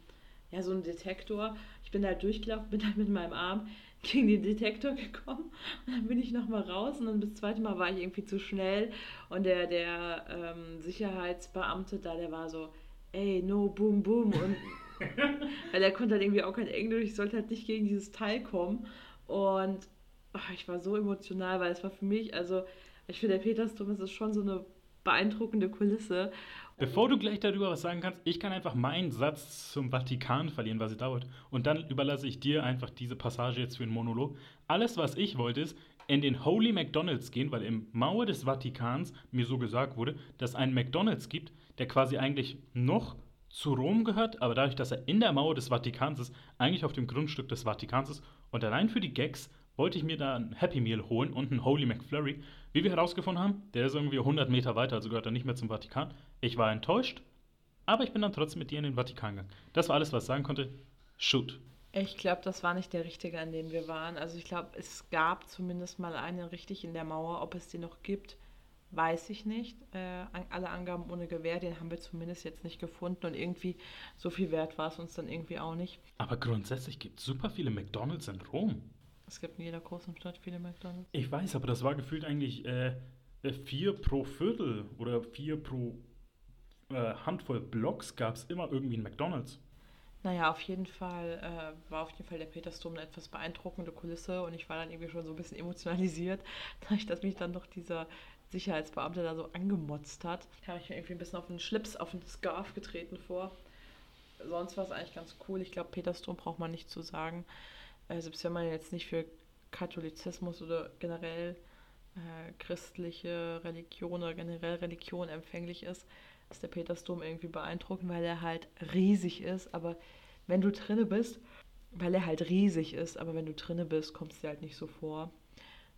B: ja, so einen Detektor. Ich bin da durchgelaufen, bin dann mit meinem Arm gegen den Detektor gekommen. Und dann bin ich nochmal raus und dann das zweite Mal war ich irgendwie zu schnell. Und der, der ähm, Sicherheitsbeamte da, der war so, ey, no, boom, boom. Und weil er konnte halt irgendwie auch kein Englisch, ich sollte halt nicht gegen dieses Teil kommen. Und ach, ich war so emotional, weil es war für mich, also ich finde, der Petersdom ist schon so eine beeindruckende Kulisse
A: Bevor du gleich darüber was sagen kannst, ich kann einfach meinen Satz zum Vatikan verlieren, was sie dauert. Und dann überlasse ich dir einfach diese Passage jetzt für einen Monolog. Alles, was ich wollte, ist in den Holy McDonald's gehen, weil im Mauer des Vatikans mir so gesagt wurde, dass ein McDonald's gibt, der quasi eigentlich noch zu Rom gehört, aber dadurch, dass er in der Mauer des Vatikans ist, eigentlich auf dem Grundstück des Vatikans ist. Und allein für die Gags wollte ich mir da ein Happy Meal holen und ein Holy McFlurry. Wie wir herausgefunden haben, der ist irgendwie 100 Meter weiter, also gehört er nicht mehr zum Vatikan. Ich war enttäuscht, aber ich bin dann trotzdem mit dir in den Vatikan gegangen. Das war alles, was ich sagen konnte. Shoot.
B: Ich glaube, das war nicht der richtige, an dem wir waren. Also ich glaube, es gab zumindest mal einen richtig in der Mauer. Ob es den noch gibt, weiß ich nicht. Äh, alle Angaben ohne Gewehr, den haben wir zumindest jetzt nicht gefunden. Und irgendwie so viel wert war es uns dann irgendwie auch nicht.
A: Aber grundsätzlich gibt es super viele McDonalds in Rom.
B: Es gibt in jeder großen Stadt viele McDonalds.
A: Ich weiß, aber das war gefühlt eigentlich äh, vier pro Viertel oder vier pro äh, Handvoll Blocks gab es immer irgendwie ein McDonalds.
B: Naja, auf jeden Fall äh, war auf jeden Fall der Petersdom eine etwas beeindruckende Kulisse und ich war dann irgendwie schon so ein bisschen emotionalisiert, dadurch, dass mich dann doch dieser Sicherheitsbeamte da so angemotzt hat. Da habe ich mir irgendwie ein bisschen auf den Schlips, auf den Scarf getreten vor. Sonst war es eigentlich ganz cool. Ich glaube, Petersdom braucht man nicht zu sagen äh, selbst wenn man jetzt nicht für Katholizismus oder generell äh, christliche Religion oder generell Religion empfänglich ist, ist der Petersdom irgendwie beeindruckend, weil er halt riesig ist. Aber wenn du drinne bist, weil er halt riesig ist, aber wenn du drinne bist, kommst du dir halt nicht so vor.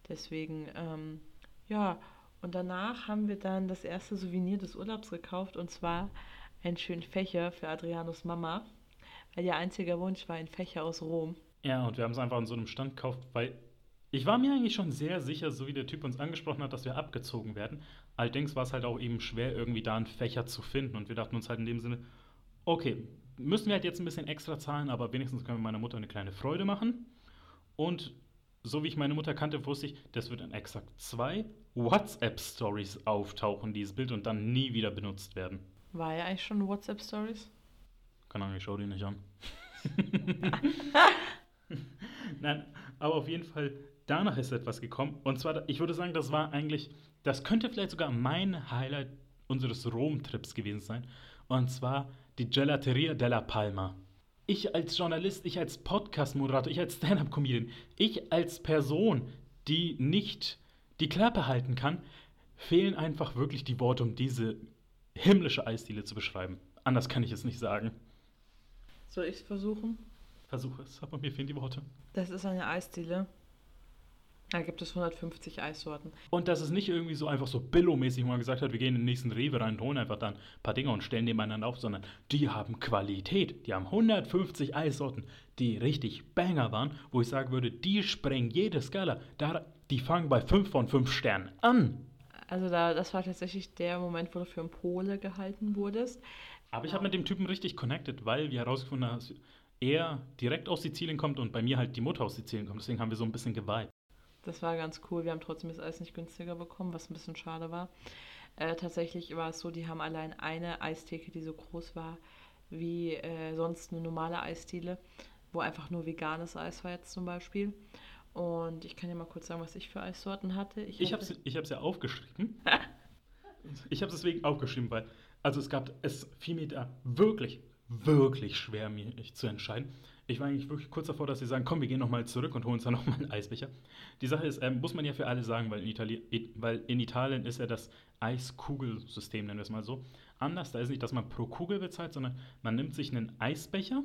B: Deswegen, ähm, ja, und danach haben wir dann das erste Souvenir des Urlaubs gekauft und zwar einen schönen Fächer für Adrianos Mama, weil ihr einziger Wunsch war ein Fächer aus Rom.
A: Ja, und wir haben es einfach an so einem Stand gekauft, weil ich war mir eigentlich schon sehr sicher, so wie der Typ uns angesprochen hat, dass wir abgezogen werden. Allerdings war es halt auch eben schwer, irgendwie da einen Fächer zu finden. Und wir dachten uns halt in dem Sinne, okay, müssen wir halt jetzt ein bisschen extra zahlen, aber wenigstens können wir meiner Mutter eine kleine Freude machen. Und so wie ich meine Mutter kannte, wusste ich, das wird in exakt zwei WhatsApp-Stories auftauchen, dieses Bild, und dann nie wieder benutzt werden.
B: War ja eigentlich schon WhatsApp-Stories?
A: Keine Ahnung, ich schau die nicht an. Nein, aber auf jeden Fall, danach ist etwas gekommen. Und zwar, ich würde sagen, das war eigentlich, das könnte vielleicht sogar mein Highlight unseres Rom-Trips gewesen sein. Und zwar die Gelateria della Palma. Ich als Journalist, ich als Podcast-Moderator, ich als Stand-Up-Comedian, ich als Person, die nicht die Klappe halten kann, fehlen einfach wirklich die Worte, um diese himmlische Eisdiele zu beschreiben. Anders kann ich es nicht sagen.
B: Soll ich es versuchen?
A: Versuche es, aber mir fehlen die Worte.
B: Das ist eine Eisdiele. Da gibt es 150 Eissorten.
A: Und das ist nicht irgendwie so einfach so Billo-mäßig, wo man gesagt hat, wir gehen in den nächsten Rewe rein und holen einfach dann ein paar Dinge und stellen nebeneinander auf, sondern die haben Qualität. Die haben 150 Eissorten, die richtig Banger waren, wo ich sagen würde, die sprengen jede Skala. Da, die fangen bei 5 von 5 Sternen an.
B: Also da, das war tatsächlich der Moment, wo du für einen Pole gehalten wurdest.
A: Aber ich habe mit dem Typen richtig connected, weil wir herausgefunden haben, er direkt aus Sizilien kommt und bei mir halt die Mutter aus Sizilien kommt. Deswegen haben wir so ein bisschen geweiht.
B: Das war ganz cool. Wir haben trotzdem das Eis nicht günstiger bekommen, was ein bisschen schade war. Äh, tatsächlich war es so, die haben allein eine Eistheke, die so groß war wie äh, sonst eine normale Eisdiele, wo einfach nur veganes Eis war jetzt zum Beispiel. Und ich kann ja mal kurz sagen, was ich für Eissorten hatte.
A: Ich, ich habe es ja aufgeschrieben. ich habe es deswegen aufgeschrieben, weil also es gab, es fiel mir da wirklich wirklich schwer, mich zu entscheiden. Ich war eigentlich wirklich kurz davor, dass sie sagen, komm, wir gehen nochmal zurück und holen uns dann nochmal einen Eisbecher. Die Sache ist, ähm, muss man ja für alle sagen, weil in, Itali weil in Italien ist ja das Eiskugelsystem, nennen wir es mal so, anders. Da ist nicht, dass man pro Kugel bezahlt, sondern man nimmt sich einen Eisbecher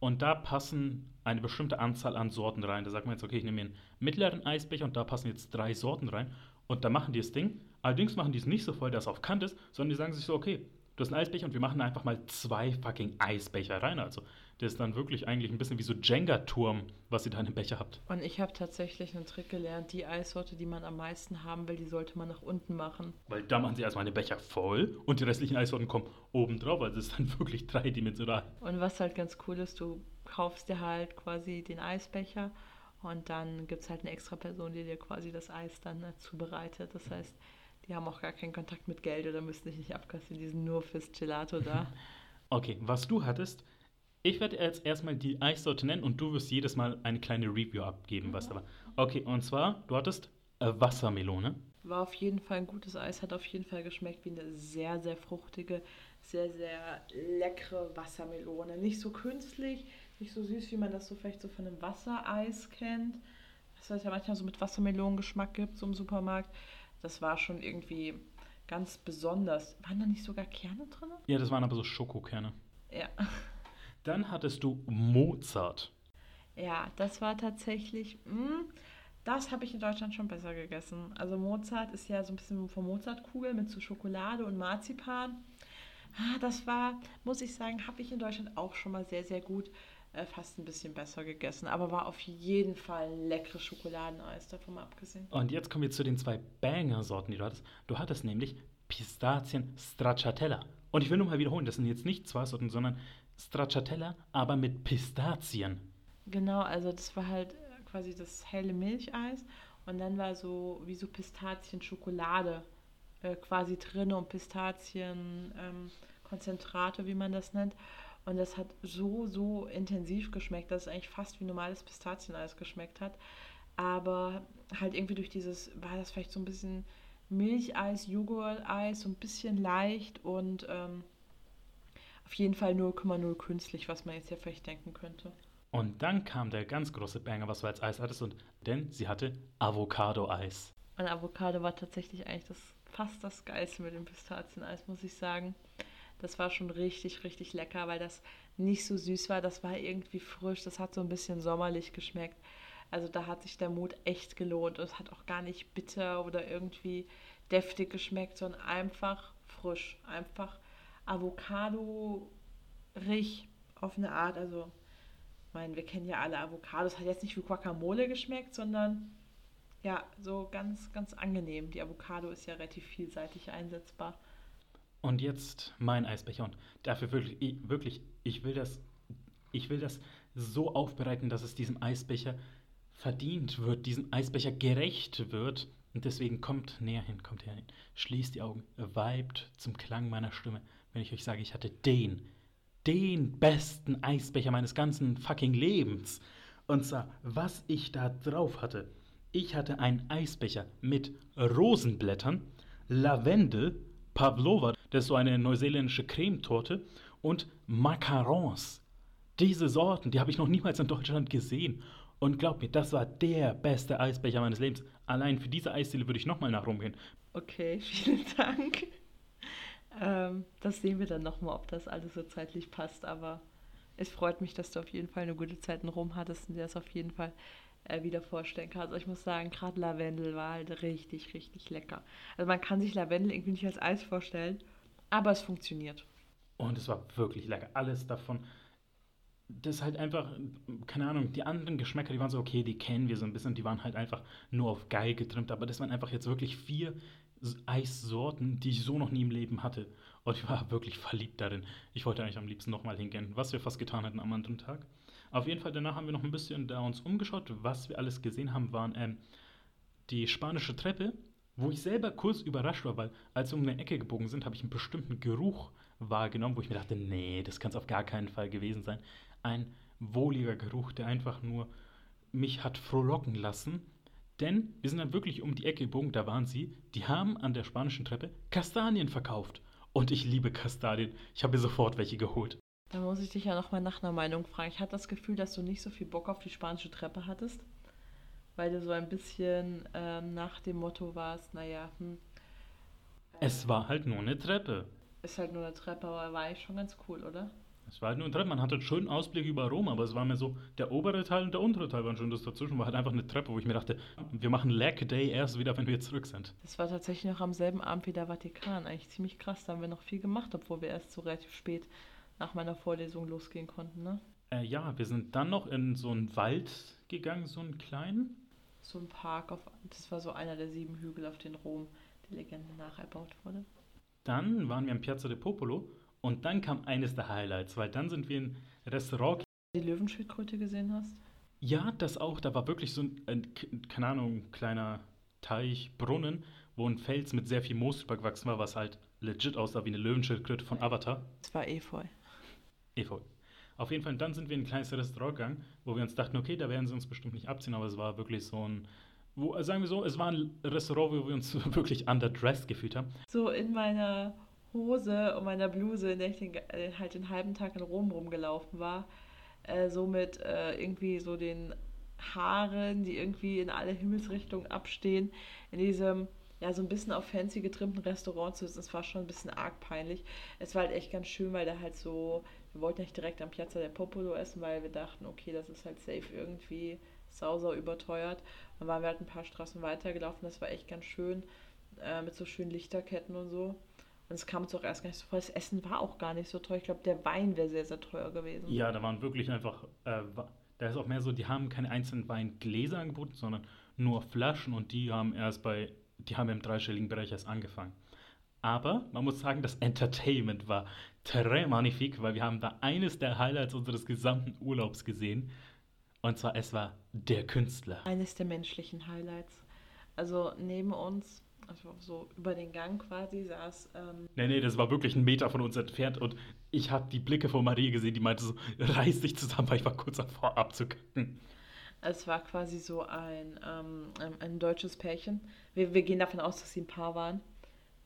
A: und da passen eine bestimmte Anzahl an Sorten rein. Da sagt man jetzt, okay, ich nehme mir einen mittleren Eisbecher und da passen jetzt drei Sorten rein. Und da machen die das Ding. Allerdings machen die es nicht so voll, dass es auf Kant ist, sondern die sagen sich so, okay, du hast einen Eisbecher und wir machen einfach mal zwei fucking Eisbecher rein. Also das ist dann wirklich eigentlich ein bisschen wie so Jenga-Turm, was ihr da in dem Becher habt.
B: Und ich habe tatsächlich einen Trick gelernt, die Eissorte, die man am meisten haben will, die sollte man nach unten machen.
A: Weil da machen sie erstmal den Becher voll und die restlichen Eissorten kommen oben drauf. Also es ist dann wirklich dreidimensional.
B: Und was halt ganz cool ist, du kaufst dir halt quasi den Eisbecher und dann gibt es halt eine extra Person, die dir quasi das Eis dann äh, zubereitet. Das heißt, die haben auch gar keinen Kontakt mit Geld oder müssen dich nicht abkassieren, die sind nur fürs Gelato da.
A: okay, was du hattest, ich werde jetzt erstmal die Eissorte nennen und du wirst jedes Mal eine kleine Review abgeben, was da war. Okay, und zwar, du hattest äh, Wassermelone.
B: War auf jeden Fall ein gutes Eis, hat auf jeden Fall geschmeckt wie eine sehr, sehr fruchtige, sehr, sehr leckere Wassermelone. Nicht so künstlich, nicht so süß, wie man das so vielleicht so von einem Wassereis kennt. Das heißt ja manchmal so mit Wassermelonengeschmack gibt, so im Supermarkt. Das war schon irgendwie ganz besonders. Waren da nicht sogar Kerne drin?
A: Ja, das waren aber so Schokokerne.
B: Ja.
A: Dann hattest du Mozart.
B: Ja, das war tatsächlich, mh, hm, das habe ich in Deutschland schon besser gegessen. Also Mozart ist ja so ein bisschen von Mozartkugel mit so Schokolade und Marzipan. Ah, das war, muss ich sagen, habe ich in Deutschland auch schon mal sehr, sehr gut, äh, fast ein bisschen besser gegessen. Aber war auf jeden Fall ein leckeres Schokoladeneis, davon abgesehen.
A: Und jetzt kommen wir zu den zwei Banger-Sorten, die du hattest. Du hattest nämlich Pistazien Stracciatella. Und ich will nur mal wiederholen, das sind jetzt nicht zwei Sorten, sondern Stracciatella, aber mit Pistazien.
B: Genau, also das war halt quasi das helle Milcheis und dann war so wie so Pistazien-Schokolade äh, quasi drin und Pistazien-Konzentrate, ähm, wie man das nennt. Und das hat so, so intensiv geschmeckt, dass es eigentlich fast wie normales Pistazieneis geschmeckt hat. Aber halt irgendwie durch dieses, war das vielleicht so ein bisschen Milcheis, Joghurt-Eis, so ein bisschen leicht und ähm, auf jeden Fall 0,0 künstlich, was man jetzt ja vielleicht denken könnte.
A: Und dann kam der ganz große Banger, was du als Eis hattest, und denn sie hatte Avocado-Eis.
B: Und Avocado war tatsächlich eigentlich das, fast das Geilste mit dem Pistazieneis, muss ich sagen. Das war schon richtig, richtig lecker, weil das nicht so süß war. Das war irgendwie frisch. Das hat so ein bisschen sommerlich geschmeckt. Also da hat sich der Mut echt gelohnt. Und es hat auch gar nicht bitter oder irgendwie deftig geschmeckt, sondern einfach frisch. Einfach Avocado-Rich auf eine Art. Also, ich meine, wir kennen ja alle Avocados. Hat jetzt nicht wie Guacamole geschmeckt, sondern ja, so ganz, ganz angenehm. Die Avocado ist ja relativ vielseitig einsetzbar.
A: Und jetzt mein Eisbecher. Und dafür wirklich, ich, wirklich, ich will das, ich will das so aufbereiten, dass es diesem Eisbecher verdient wird, diesem Eisbecher gerecht wird. Und deswegen kommt näher hin, kommt näher hin. Schließt die Augen, vibet zum Klang meiner Stimme wenn ich euch sage, ich hatte den, den besten Eisbecher meines ganzen fucking Lebens. Und zwar, was ich da drauf hatte. Ich hatte einen Eisbecher mit Rosenblättern, Lavendel, Pavlova, das ist so eine neuseeländische Cremetorte, und Macarons. Diese Sorten, die habe ich noch niemals in Deutschland gesehen. Und glaub mir, das war der beste Eisbecher meines Lebens. Allein für diese Eisdiele würde ich nochmal nach Rom gehen.
B: Okay, vielen Dank. Ähm, das sehen wir dann nochmal, ob das alles so zeitlich passt. Aber es freut mich, dass du auf jeden Fall eine gute Zeit in Rom hattest und dir das auf jeden Fall äh, wieder vorstellen kannst. Also ich muss sagen, gerade Lavendel war halt richtig, richtig lecker. Also man kann sich Lavendel irgendwie nicht als Eis vorstellen, aber es funktioniert.
A: Und es war wirklich lecker. Alles davon. Das ist halt einfach, keine Ahnung, die anderen Geschmäcker, die waren so, okay, die kennen wir so ein bisschen, die waren halt einfach nur auf geil getrimmt, aber das waren einfach jetzt wirklich vier Eissorten, die ich so noch nie im Leben hatte. Und ich war wirklich verliebt darin. Ich wollte eigentlich am liebsten nochmal hingehen, was wir fast getan hatten am anderen Tag. Auf jeden Fall, danach haben wir noch ein bisschen da uns umgeschaut. Was wir alles gesehen haben, waren ähm, die spanische Treppe, wo ich selber kurz überrascht war, weil als wir um eine Ecke gebogen sind, habe ich einen bestimmten Geruch wahrgenommen, wo ich mir dachte, nee, das kann es auf gar keinen Fall gewesen sein. Ein wohliger Geruch, der einfach nur mich hat frohlocken lassen denn wir sind dann wirklich um die Ecke gebogen, da waren sie. Die haben an der spanischen Treppe Kastanien verkauft. Und ich liebe Kastanien. Ich habe mir sofort welche geholt.
B: Da muss ich dich ja nochmal nach einer Meinung fragen. Ich hatte das Gefühl, dass du nicht so viel Bock auf die spanische Treppe hattest, weil du so ein bisschen ähm, nach dem Motto warst, naja, hm,
A: Es war halt nur eine Treppe.
B: ist halt nur eine Treppe, aber war eigentlich schon ganz cool, oder?
A: Es war halt nur eine Treppe. Man hatte einen schönen Ausblick über Rom, aber es war mir so, der obere Teil und der untere Teil waren schon. Das dazwischen war halt einfach eine Treppe, wo ich mir dachte, wir machen Lag Day erst wieder, wenn wir zurück sind.
B: Das war tatsächlich noch am selben Abend wie der Vatikan. Eigentlich ziemlich krass. Da haben wir noch viel gemacht, obwohl wir erst so relativ spät nach meiner Vorlesung losgehen konnten, ne?
A: Äh, ja, wir sind dann noch in so einen Wald gegangen, so einen kleinen.
B: So ein Park auf. Das war so einer der sieben Hügel, auf denen Rom die Legende nacherbaut wurde.
A: Dann waren wir am Piazza del Popolo und dann kam eines der Highlights, weil dann sind wir in Restaurant.
B: Die Löwenschildkröte gesehen hast?
A: Ja, das auch. Da war wirklich so ein, ein keine Ahnung, kleiner Teich, Brunnen, wo ein Fels mit sehr viel Moos übergewachsen war, was halt legit aussah wie eine Löwenschildkröte von Avatar.
B: Es war Efeu.
A: Efeu. Auf jeden Fall, dann sind wir in ein kleines Restaurant gegangen, wo wir uns dachten, okay, da werden sie uns bestimmt nicht abziehen, aber es war wirklich so ein, wo, sagen wir so, es war ein Restaurant, wo wir uns wirklich underdressed gefühlt haben.
B: So in meiner Hose und meiner Bluse, in der ich den, äh, halt den halben Tag in Rom rumgelaufen war, äh, so mit äh, irgendwie so den Haaren, die irgendwie in alle Himmelsrichtungen abstehen, in diesem ja so ein bisschen auf fancy getrimmten Restaurant zu sitzen. Es war schon ein bisschen arg peinlich. Es war halt echt ganz schön, weil da halt so, wir wollten nicht direkt am Piazza del Popolo essen, weil wir dachten, okay, das ist halt safe irgendwie sau, sau überteuert. Dann waren wir halt ein paar Straßen weitergelaufen, das war echt ganz schön, äh, mit so schönen Lichterketten und so. Und es kam uns auch erst gar nicht so vor. Das Essen war auch gar nicht so teuer. Ich glaube, der Wein wäre sehr, sehr teuer gewesen.
A: Ja, da waren wirklich einfach, äh, da ist auch mehr so, die haben keine einzelnen Weingläser angeboten, sondern nur Flaschen und die haben erst bei, die haben im dreistelligen Bereich erst angefangen. Aber man muss sagen, das Entertainment war très magnifique, weil wir haben da eines der Highlights unseres gesamten Urlaubs gesehen. Und zwar, es war der Künstler.
B: Eines der menschlichen Highlights. Also neben uns, also so über den Gang quasi, saß ähm,
A: Nee, nee, das war wirklich ein Meter von uns entfernt und ich habe die Blicke von Marie gesehen, die meinte so, reiß dich zusammen, weil ich war kurz davor abzukacken.
B: Es war quasi so ein, ähm, ein, deutsches Pärchen. Wir, wir gehen davon aus, dass sie ein Paar waren,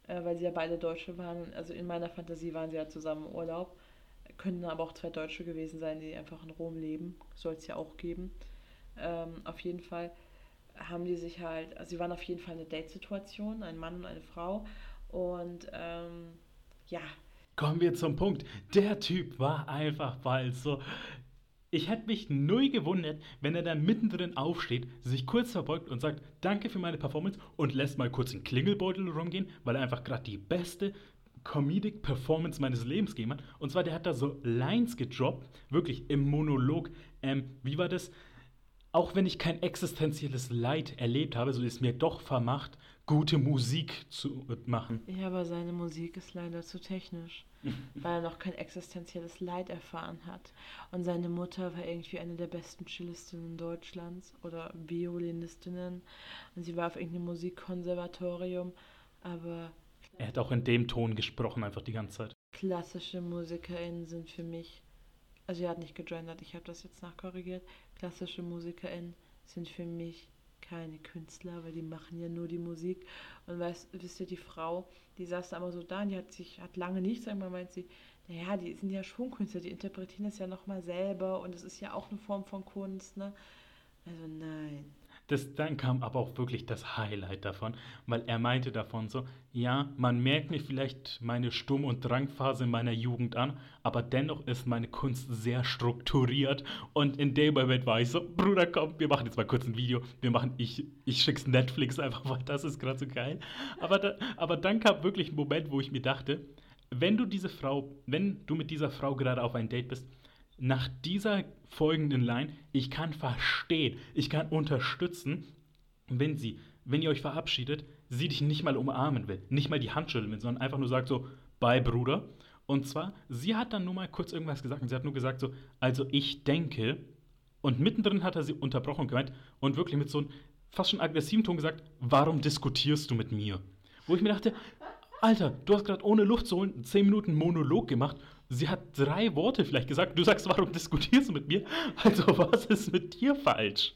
B: äh, weil sie ja beide Deutsche waren. Also in meiner Fantasie waren sie ja zusammen im Urlaub. Können aber auch zwei Deutsche gewesen sein, die einfach in Rom leben. Soll es ja auch geben. Ähm, auf jeden Fall haben die sich halt, also sie waren auf jeden Fall eine Date-Situation, ein Mann und eine Frau. Und ähm, ja,
A: Kommen wir zum Punkt. Der Typ war einfach bald so. Ich hätte mich null gewundert, wenn er dann mittendrin aufsteht, sich kurz verbeugt und sagt, danke für meine Performance und lässt mal kurz den Klingelbeutel rumgehen, weil er einfach gerade die beste Comedic Performance meines Lebens gegeben hat. Und zwar, der hat da so Lines gedroppt, wirklich im Monolog. Ähm, wie war das? Auch wenn ich kein existenzielles Leid erlebt habe, so ist mir doch vermacht, gute Musik zu machen.
B: Ja, aber seine Musik ist leider zu technisch, weil er noch kein existenzielles Leid erfahren hat. Und seine Mutter war irgendwie eine der besten Cellistinnen Deutschlands oder Violinistinnen. Und sie war auf irgendeinem Musikkonservatorium. Aber
A: Er hat auch in dem Ton gesprochen, einfach die ganze Zeit.
B: klassische MusikerInnen sind für mich, also er hat nicht gegendert, ich habe das jetzt nachkorrigiert. Klassische MusikerInnen sind für mich keine Künstler, weil die machen ja nur die Musik. Und weißt, wisst ihr, die Frau, die saß da immer so da und die hat sich, hat lange nichts, einmal meint sie, naja, die sind ja schon Künstler, die interpretieren das ja nochmal selber und es ist ja auch eine Form von Kunst, ne? Also nein.
A: Das, dann kam aber auch wirklich das Highlight davon, weil er meinte davon so, ja, man merkt mir vielleicht meine Sturm- und Drangphase in meiner Jugend an, aber dennoch ist meine Kunst sehr strukturiert und in dem Moment war ich so, Bruder, komm, wir machen jetzt mal kurz ein Video, wir machen, ich, ich schick's Netflix einfach, weil das ist gerade so geil. Aber, da, aber dann kam wirklich ein Moment, wo ich mir dachte, wenn du diese Frau, wenn du mit dieser Frau gerade auf ein Date bist, nach dieser folgenden Line, ich kann verstehen, ich kann unterstützen, wenn sie, wenn ihr euch verabschiedet, sie dich nicht mal umarmen will, nicht mal die Hand schütteln will, sondern einfach nur sagt so, bye Bruder. Und zwar, sie hat dann nur mal kurz irgendwas gesagt und sie hat nur gesagt so, also ich denke, und mittendrin hat er sie unterbrochen und gemeint und wirklich mit so einem fast schon aggressiven Ton gesagt, warum diskutierst du mit mir? Wo ich mir dachte, Alter, du hast gerade ohne Luft zu holen 10 Minuten Monolog gemacht. Sie hat drei Worte vielleicht gesagt. Du sagst, warum diskutierst du mit mir? Also, was ist mit dir falsch?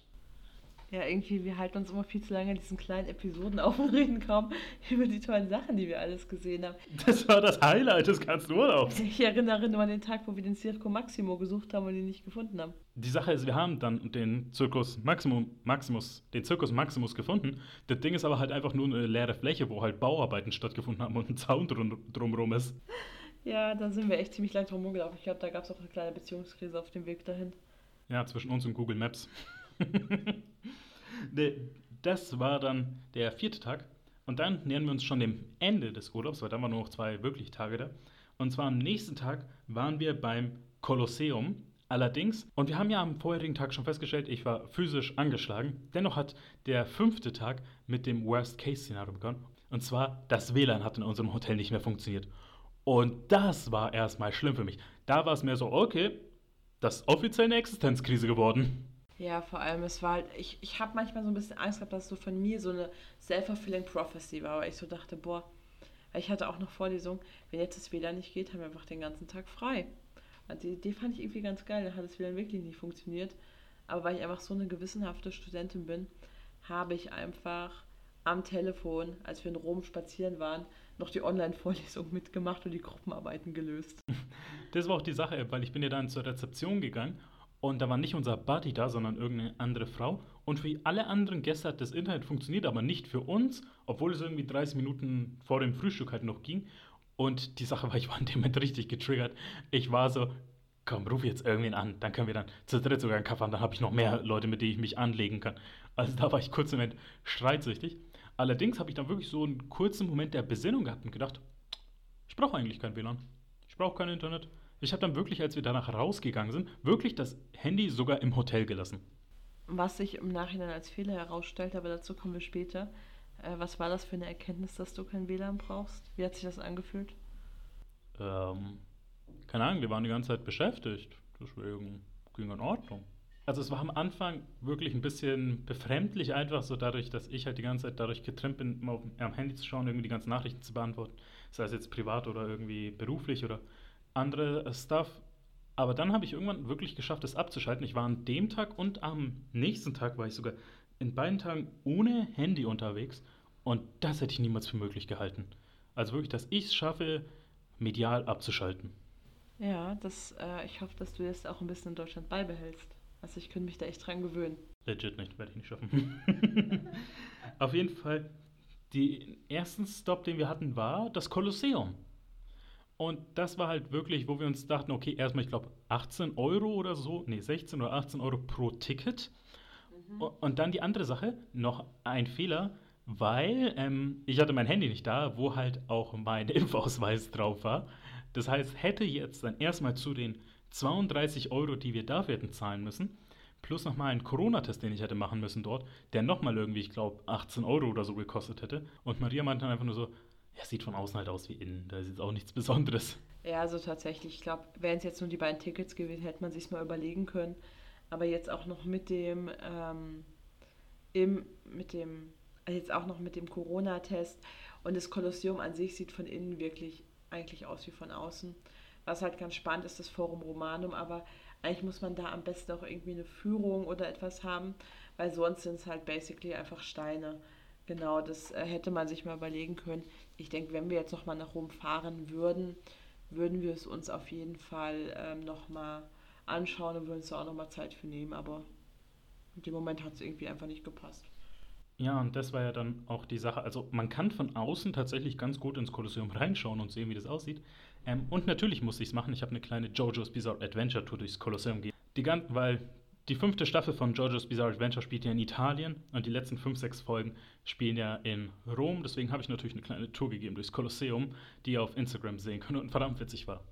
B: Ja, irgendwie, wir halten uns immer viel zu lange in diesen kleinen Episoden auf und reden kaum über die tollen Sachen, die wir alles gesehen haben.
A: Das war das Highlight des ganzen Urlaubs.
B: Ich erinnere nur an den Tag, wo wir den Circo Maximo gesucht haben und ihn nicht gefunden haben.
A: Die Sache ist, wir haben dann den Circus Maximum, Maximus, den Circus Maximus gefunden. Das Ding ist aber halt einfach nur eine leere Fläche, wo halt Bauarbeiten stattgefunden haben und ein Zaun drum, drumrum ist.
B: Ja, da sind wir echt ziemlich lang drum rumgelaufen. Ich glaube, da gab es auch eine kleine Beziehungskrise auf dem Weg dahin.
A: Ja, zwischen uns und Google Maps. das war dann der vierte Tag. Und dann nähern wir uns schon dem Ende des Urlaubs, weil dann waren nur noch zwei wirklich Tage da. Und zwar am nächsten Tag waren wir beim Kolosseum. Allerdings, und wir haben ja am vorherigen Tag schon festgestellt, ich war physisch angeschlagen. Dennoch hat der fünfte Tag mit dem Worst-Case-Szenario begonnen. Und zwar, das WLAN hat in unserem Hotel nicht mehr funktioniert. Und das war erstmal schlimm für mich. Da war es mir so, okay, das ist offiziell eine Existenzkrise geworden.
B: Ja, vor allem, es war halt, ich, ich habe manchmal so ein bisschen Angst gehabt, dass es so von mir so eine self-fulfilling prophecy war, weil ich so dachte, boah, ich hatte auch noch Vorlesung, wenn jetzt das WLAN nicht geht, haben wir einfach den ganzen Tag frei. Und die Idee fand ich irgendwie ganz geil, da hat das WLAN wirklich nicht funktioniert. Aber weil ich einfach so eine gewissenhafte Studentin bin, habe ich einfach am Telefon, als wir in Rom spazieren waren, noch die Online-Vorlesung mitgemacht und die Gruppenarbeiten gelöst.
A: Das war auch die Sache, weil ich bin ja dann zur Rezeption gegangen und da war nicht unser Buddy da, sondern irgendeine andere Frau. Und für alle anderen Gäste hat das Internet funktioniert, aber nicht für uns, obwohl es irgendwie 30 Minuten vor dem Frühstück halt noch ging. Und die Sache war, ich war in dem Moment richtig getriggert. Ich war so, komm, ruf jetzt irgendwen an, dann können wir dann zu dritt sogar einen Kaffee haben, dann habe ich noch mehr Leute, mit denen ich mich anlegen kann. Also da war ich kurz im Moment streitsüchtig. Allerdings habe ich dann wirklich so einen kurzen Moment der Besinnung gehabt und gedacht, ich brauche eigentlich kein WLAN. Ich brauche kein Internet. Ich habe dann wirklich, als wir danach rausgegangen sind, wirklich das Handy sogar im Hotel gelassen.
B: Was sich im Nachhinein als Fehler herausstellt, aber dazu kommen wir später. Äh, was war das für eine Erkenntnis, dass du kein WLAN brauchst? Wie hat sich das angefühlt?
A: Ähm, keine Ahnung, wir waren die ganze Zeit beschäftigt. Deswegen ging in Ordnung. Also es war am Anfang wirklich ein bisschen befremdlich, einfach so dadurch, dass ich halt die ganze Zeit dadurch getrimmt bin, immer auf, am Handy zu schauen, irgendwie die ganzen Nachrichten zu beantworten. Sei es jetzt privat oder irgendwie beruflich oder andere Stuff. Aber dann habe ich irgendwann wirklich geschafft, es abzuschalten. Ich war an dem Tag und am nächsten Tag war ich sogar in beiden Tagen ohne Handy unterwegs. Und das hätte ich niemals für möglich gehalten. Also wirklich, dass ich es schaffe, medial abzuschalten.
B: Ja, das, äh, ich hoffe, dass du das auch ein bisschen in Deutschland beibehältst. Also ich könnte mich da echt dran gewöhnen.
A: Legit nicht, werde ich nicht schaffen. Auf jeden Fall, den ersten Stop, den wir hatten, war das Kolosseum. Und das war halt wirklich, wo wir uns dachten, okay, erstmal, ich glaube, 18 Euro oder so, nee, 16 oder 18 Euro pro Ticket. Mhm. Und dann die andere Sache, noch ein Fehler, weil ähm, ich hatte mein Handy nicht da, wo halt auch mein Impfausweis drauf war. Das heißt, hätte jetzt dann erstmal zu den 32 Euro, die wir dafür hätten zahlen müssen, plus nochmal einen Corona-Test, den ich hätte machen müssen dort, der nochmal irgendwie, ich glaube, 18 Euro oder so gekostet hätte. Und Maria meinte dann einfach nur so, ja, sieht von außen halt aus wie innen, da ist jetzt auch nichts Besonderes.
B: Ja, also tatsächlich, ich glaube, wären es jetzt nur die beiden Tickets gewesen, hätte man sich mal überlegen können. Aber jetzt auch noch mit dem, ähm, im, mit dem, also jetzt auch noch mit dem Corona-Test und das Kolosseum an sich sieht von innen wirklich eigentlich aus wie von außen. Was halt ganz spannend ist, das Forum Romanum, aber eigentlich muss man da am besten auch irgendwie eine Führung oder etwas haben, weil sonst sind es halt basically einfach Steine. Genau, das äh, hätte man sich mal überlegen können. Ich denke, wenn wir jetzt nochmal nach Rom fahren würden, würden wir es uns auf jeden Fall ähm, nochmal anschauen und würden uns da auch nochmal Zeit für nehmen, aber in dem Moment hat es irgendwie einfach nicht gepasst.
A: Ja, und das war ja dann auch die Sache. Also man kann von außen tatsächlich ganz gut ins Kolosseum reinschauen und sehen, wie das aussieht. Ähm, und natürlich musste ich es machen. Ich habe eine kleine JoJo's Bizarre Adventure Tour durchs Kolosseum gegeben. Die ganze, weil die fünfte Staffel von JoJo's Bizarre Adventure spielt ja in Italien und die letzten fünf, sechs Folgen spielen ja in Rom. Deswegen habe ich natürlich eine kleine Tour gegeben durchs Kolosseum, die ihr auf Instagram sehen könnt und verdammt witzig war.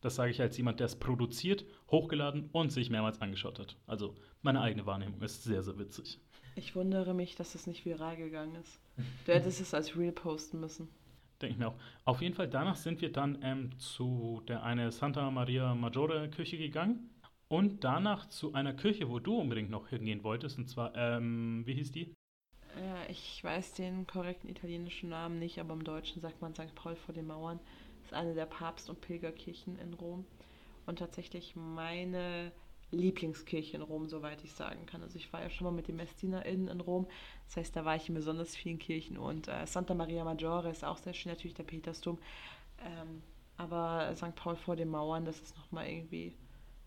A: Das sage ich als jemand, der es produziert, hochgeladen und sich mehrmals angeschaut hat. Also meine eigene Wahrnehmung ist sehr, sehr witzig.
B: Ich wundere mich, dass es nicht viral gegangen ist. Du hättest es als Real posten müssen.
A: Denke ich mir auch. Auf jeden Fall, danach sind wir dann ähm, zu der eine Santa Maria Maggiore Kirche gegangen und danach zu einer Kirche, wo du unbedingt noch hingehen wolltest. Und zwar, ähm, wie hieß die?
B: Ja, ich weiß den korrekten italienischen Namen nicht, aber im Deutschen sagt man St. Paul vor den Mauern. Das ist eine der Papst- und Pilgerkirchen in Rom. Und tatsächlich meine Lieblingskirche in Rom, soweit ich sagen kann. Also ich war ja schon mal mit den MessdienerInnen in Rom. Das heißt, da war ich in besonders vielen Kirchen. Und äh, Santa Maria Maggiore ist auch sehr schön, natürlich der Petersdom. Ähm, aber St. Paul vor den Mauern, das ist nochmal irgendwie,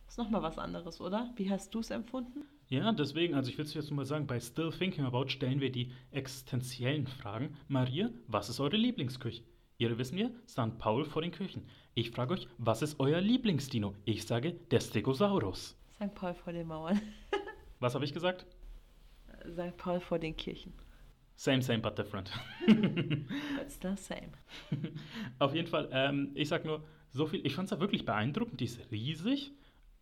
B: ist nochmal was anderes, oder? Wie hast du es empfunden?
A: Ja, deswegen, also ich will es jetzt mal sagen, bei Still Thinking About stellen wir die existenziellen Fragen. Maria, was ist eure Lieblingskirche? Ihre wissen wir, St. Paul vor den Kirchen. Ich frage euch, was ist euer Lieblingsdino? Ich sage, der Stegosaurus.
B: St. Paul vor den Mauern.
A: Was habe ich gesagt?
B: St. Paul vor den Kirchen.
A: Same, same, but different.
B: But still same.
A: Auf jeden Fall, ähm, ich sag nur, so viel. Ich fand es ja wirklich beeindruckend, die ist riesig.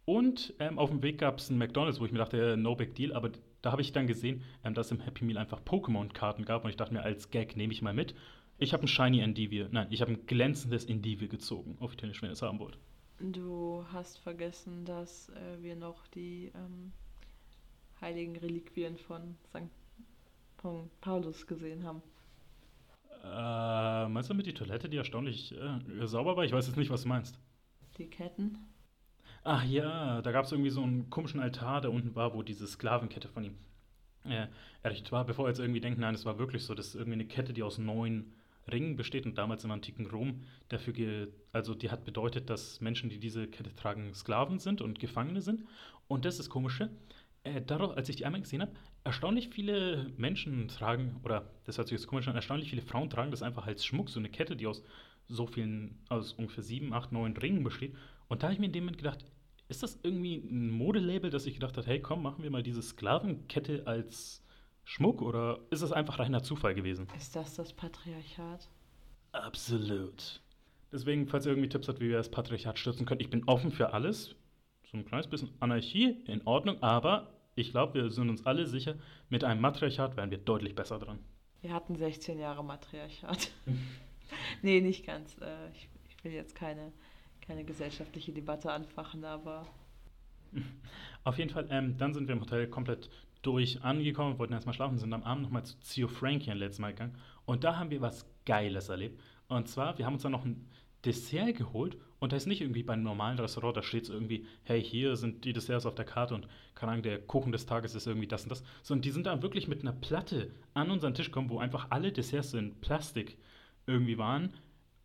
A: Und ähm, auf dem Weg gab es einen McDonalds, wo ich mir dachte, no big deal, aber da habe ich dann gesehen, ähm, dass es im Happy Meal einfach Pokémon-Karten gab und ich dachte mir, als Gag nehme ich mal mit. Ich habe ein Shiny Endivir, nein, ich habe ein glänzendes Endivir gezogen, auf Italienisch, wenn ihr es haben wollt.
B: Du hast vergessen, dass äh, wir noch die ähm, heiligen Reliquien von St. Paulus gesehen haben.
A: Äh, meinst du mit die Toilette, die erstaunlich äh, sauber war? Ich weiß jetzt nicht, was du meinst.
B: Die Ketten.
A: Ach ja, da gab es irgendwie so einen komischen Altar, der unten war, wo diese Sklavenkette von ihm äh, errichtet war. Bevor wir jetzt irgendwie denken, nein, es war wirklich so, das ist irgendwie eine Kette, die aus neun Ringen besteht und damals im antiken Rom dafür, also die hat bedeutet, dass Menschen, die diese Kette tragen, Sklaven sind und Gefangene sind. Und das ist das Komische. Äh, darauf, als ich die einmal gesehen habe, erstaunlich viele Menschen tragen, oder das hört sich jetzt komisch an, erstaunlich viele Frauen tragen das einfach als Schmuck, so eine Kette, die aus so vielen, aus ungefähr sieben, acht, neun Ringen besteht. Und da habe ich mir in dem Moment gedacht, ist das irgendwie ein Modelabel, dass ich gedacht habe, hey komm, machen wir mal diese Sklavenkette als Schmuck oder ist es einfach reiner Zufall gewesen?
B: Ist das das Patriarchat?
A: Absolut. Deswegen, falls ihr irgendwie Tipps habt, wie wir das Patriarchat stürzen können, ich bin offen für alles. So ein kleines bisschen Anarchie, in Ordnung, aber ich glaube, wir sind uns alle sicher, mit einem Matriarchat wären wir deutlich besser dran.
B: Wir hatten 16 Jahre Matriarchat. nee, nicht ganz. Äh, ich, ich will jetzt keine, keine gesellschaftliche Debatte anfachen, aber
A: Auf jeden Fall, ähm, dann sind wir im Hotel komplett durch angekommen, wollten erstmal schlafen, sind am Abend nochmal zu Zio Frankie ein letztes Mal gegangen. Und da haben wir was Geiles erlebt. Und zwar, wir haben uns dann noch ein Dessert geholt und da ist nicht irgendwie bei einem normalen Restaurant, da steht so irgendwie, hey, hier sind die Desserts auf der Karte und keine Ahnung, der Kuchen des Tages ist irgendwie das und das. Sondern die sind da wirklich mit einer Platte an unseren Tisch gekommen, wo einfach alle Desserts in Plastik irgendwie waren.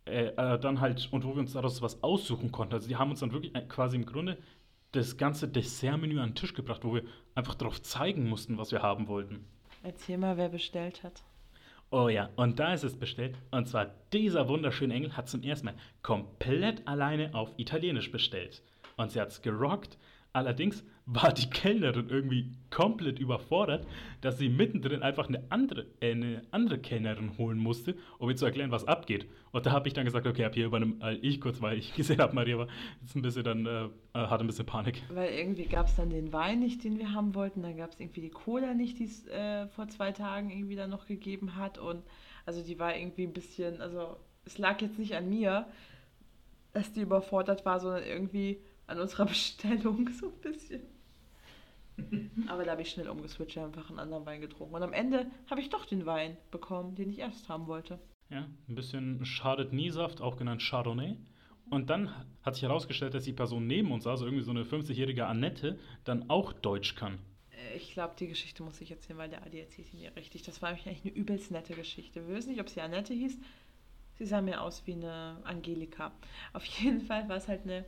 A: Äh, äh, dann halt, und wo wir uns daraus was aussuchen konnten. Also die haben uns dann wirklich äh, quasi im Grunde das ganze Dessertmenü an den Tisch gebracht, wo wir einfach darauf zeigen mussten, was wir haben wollten.
B: erzähl mal, wer bestellt hat.
A: Oh ja, und da ist es bestellt. Und zwar dieser wunderschöne Engel hat zum ersten Mal komplett alleine auf Italienisch bestellt. Und sie hat es gerockt. Allerdings war die Kellnerin irgendwie komplett überfordert, dass sie mittendrin einfach eine andere, äh, eine andere Kellnerin holen musste, um ihr zu erklären, was abgeht. Und da habe ich dann gesagt, okay, ab hier übernehme äh, ich kurz, weil ich gesehen habe, Maria war jetzt ein bisschen dann, äh, äh hatte ein bisschen Panik.
B: Weil irgendwie gab es dann den Wein nicht, den wir haben wollten. Dann gab es irgendwie die Cola nicht, die es äh, vor zwei Tagen irgendwie dann noch gegeben hat. Und also die war irgendwie ein bisschen, also es lag jetzt nicht an mir, dass die überfordert war, sondern irgendwie an unserer Bestellung so ein bisschen. Aber da habe ich schnell umgeswitcht, einfach einen anderen Wein getrunken. Und am Ende habe ich doch den Wein bekommen, den ich erst haben wollte.
A: Ja, ein bisschen Schadet Niesaft, auch genannt Chardonnay. Und dann hat sich herausgestellt, dass die Person neben uns, also irgendwie so eine 50-jährige Annette, dann auch Deutsch kann.
B: Äh, Ich glaube, die Geschichte muss ich erzählen, weil der Adi erzählt sie mir richtig. Das war eigentlich eine übelst nette Geschichte. Wir wissen nicht, ob sie Annette hieß. Sie sah mir aus wie eine Angelika. Auf jeden Fall war es halt eine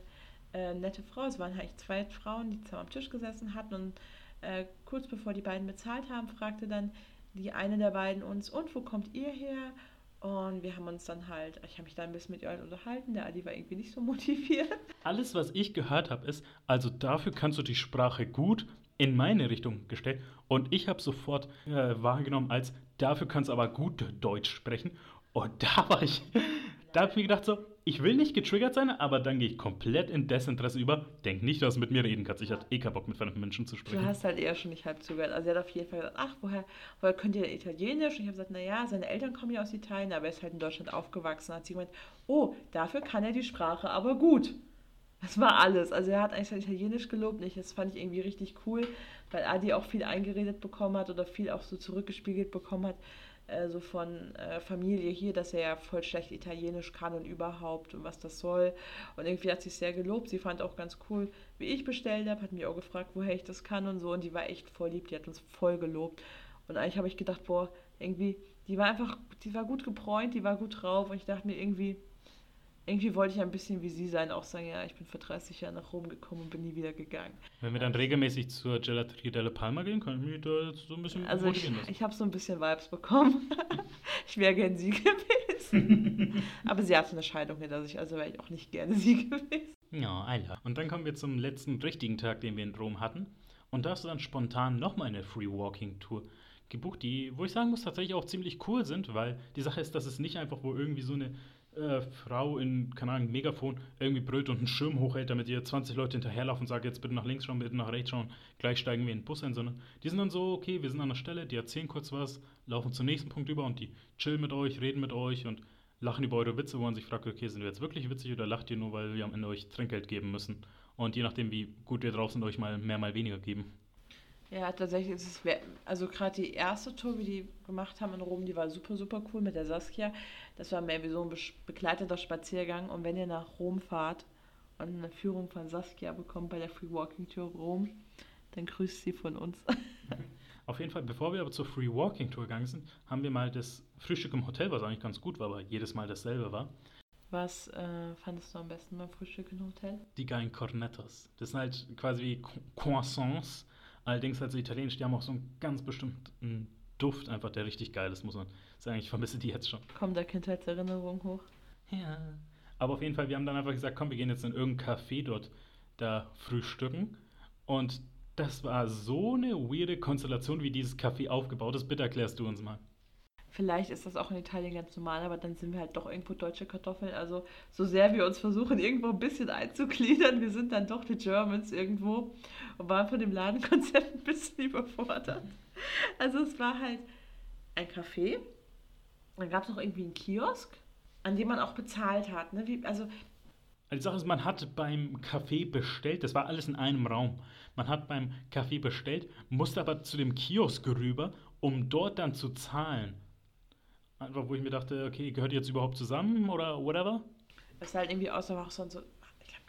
B: äh, nette Frau. Es waren halt zwei Frauen, die zusammen am Tisch gesessen hatten. Und äh, kurz bevor die beiden bezahlt haben, fragte dann die eine der beiden uns, und wo kommt ihr her? Und wir haben uns dann halt, ich habe mich da ein bisschen mit ihr unterhalten. Der Adi war irgendwie nicht so motiviert.
A: Alles, was ich gehört habe, ist, also dafür kannst du die Sprache gut in meine Richtung gestellt. Und ich habe sofort äh, wahrgenommen als, dafür kannst du aber gut Deutsch sprechen. Und da war ich, da habe ich mir gedacht so, ich will nicht getriggert sein, aber dann gehe ich komplett in Desinteresse über. Denk nicht, dass du mit mir reden kannst. Ich hatte eh keinen Bock, mit fremden Menschen zu
B: Du
A: sprechen.
B: hast halt eher schon nicht halb zugehört. Also er hat auf jeden Fall gesagt, ach, woher, woher könnt ihr Italienisch? Und ich habe gesagt, naja, seine Eltern kommen ja aus Italien, aber er ist halt in Deutschland aufgewachsen. Hat sie gemeint, oh, dafür kann er die Sprache aber gut. Das war alles. Also er hat eigentlich sein Italienisch gelobt. Nicht. Das fand ich irgendwie richtig cool, weil Adi auch viel eingeredet bekommen hat oder viel auch so zurückgespiegelt bekommen hat, äh, so von äh, Familie hier, dass er ja voll schlecht Italienisch kann und überhaupt und was das soll. Und irgendwie hat sie es sehr gelobt. Sie fand auch ganz cool, wie ich bestellt habe, hat mich auch gefragt, woher ich das kann und so. Und die war echt voll lieb, die hat uns voll gelobt. Und eigentlich habe ich gedacht, boah, irgendwie, die war einfach, die war gut gebräunt, die war gut drauf. Und ich dachte mir irgendwie, irgendwie wollte ich ein bisschen wie sie sein, auch sagen, ja, ich bin vor 30 Jahren nach Rom gekommen und bin nie wieder gegangen.
A: Wenn wir dann regelmäßig zur Gelateria della Palma gehen, können wir da so ein bisschen
B: Also ich, ich habe so ein bisschen Vibes bekommen. ich wäre gern sie gewesen. Aber sie hatte eine Scheidung hinter sich, also wäre ich auch nicht gerne sie gewesen.
A: Ja, Alter. Und dann kommen wir zum letzten richtigen Tag, den wir in Rom hatten. Und da hast du dann spontan nochmal eine Free Walking Tour gebucht, die, wo ich sagen muss, tatsächlich auch ziemlich cool sind, weil die Sache ist, dass es nicht einfach, wo irgendwie so eine äh, Frau in, keine Ahnung, Megafon irgendwie brüllt und einen Schirm hochhält, damit ihr 20 Leute hinterherlaufen und sagt, jetzt bitte nach links schauen, bitte nach rechts schauen, gleich steigen wir in den Bus ein, sondern die sind dann so, okay, wir sind an der Stelle, die erzählen kurz was, laufen zum nächsten Punkt über und die chillen mit euch, reden mit euch und lachen über eure Witze, wo man sich fragt, okay, sind wir jetzt wirklich witzig oder lacht ihr nur, weil wir am Ende euch Trinkgeld geben müssen? Und je nachdem, wie gut wir drauf sind, euch mal mehr, mal weniger geben.
B: Ja, tatsächlich ist es, also gerade die erste Tour, wie die gemacht haben in Rom, die war super, super cool mit der Saskia. Das war mehr wie so ein begleiteter Spaziergang. Und wenn ihr nach Rom fahrt und eine Führung von Saskia bekommt bei der Free Walking Tour Rom, dann grüßt sie von uns.
A: Auf jeden Fall, bevor wir aber zur Free Walking Tour gegangen sind, haben wir mal das Frühstück im Hotel, was eigentlich ganz gut war, aber jedes Mal dasselbe war.
B: Was äh, fandest du am besten beim Frühstück im Hotel?
A: Die geilen Cornettos. Das sind halt quasi wie Croissants Allerdings also italienisch, die haben auch so einen ganz bestimmten Duft einfach, der richtig geil ist, muss man sagen. Ich vermisse die jetzt schon.
B: Kommt da Kindheitserinnerung hoch?
A: Ja. Aber auf jeden Fall, wir haben dann einfach gesagt, komm, wir gehen jetzt in irgendein Café dort da frühstücken. Und das war so eine weirde Konstellation, wie dieses Café aufgebaut ist. Bitte erklärst du uns mal.
B: Vielleicht ist das auch in Italien ganz normal, aber dann sind wir halt doch irgendwo deutsche Kartoffeln. Also so sehr wir uns versuchen, irgendwo ein bisschen einzugliedern, wir sind dann doch die Germans irgendwo und waren von dem Ladenkonzept ein bisschen überfordert. Also es war halt ein Café, dann gab es noch irgendwie einen Kiosk, an dem man auch bezahlt hat. Ne? Wie, also
A: die Sache ist, man hat beim Café bestellt, das war alles in einem Raum. Man hat beim Café bestellt, musste aber zu dem Kiosk rüber, um dort dann zu zahlen. Einfach, wo ich mir dachte, okay, gehört ihr jetzt überhaupt zusammen oder whatever?
B: Es sah halt irgendwie aus, aber auch so, so ich glaub,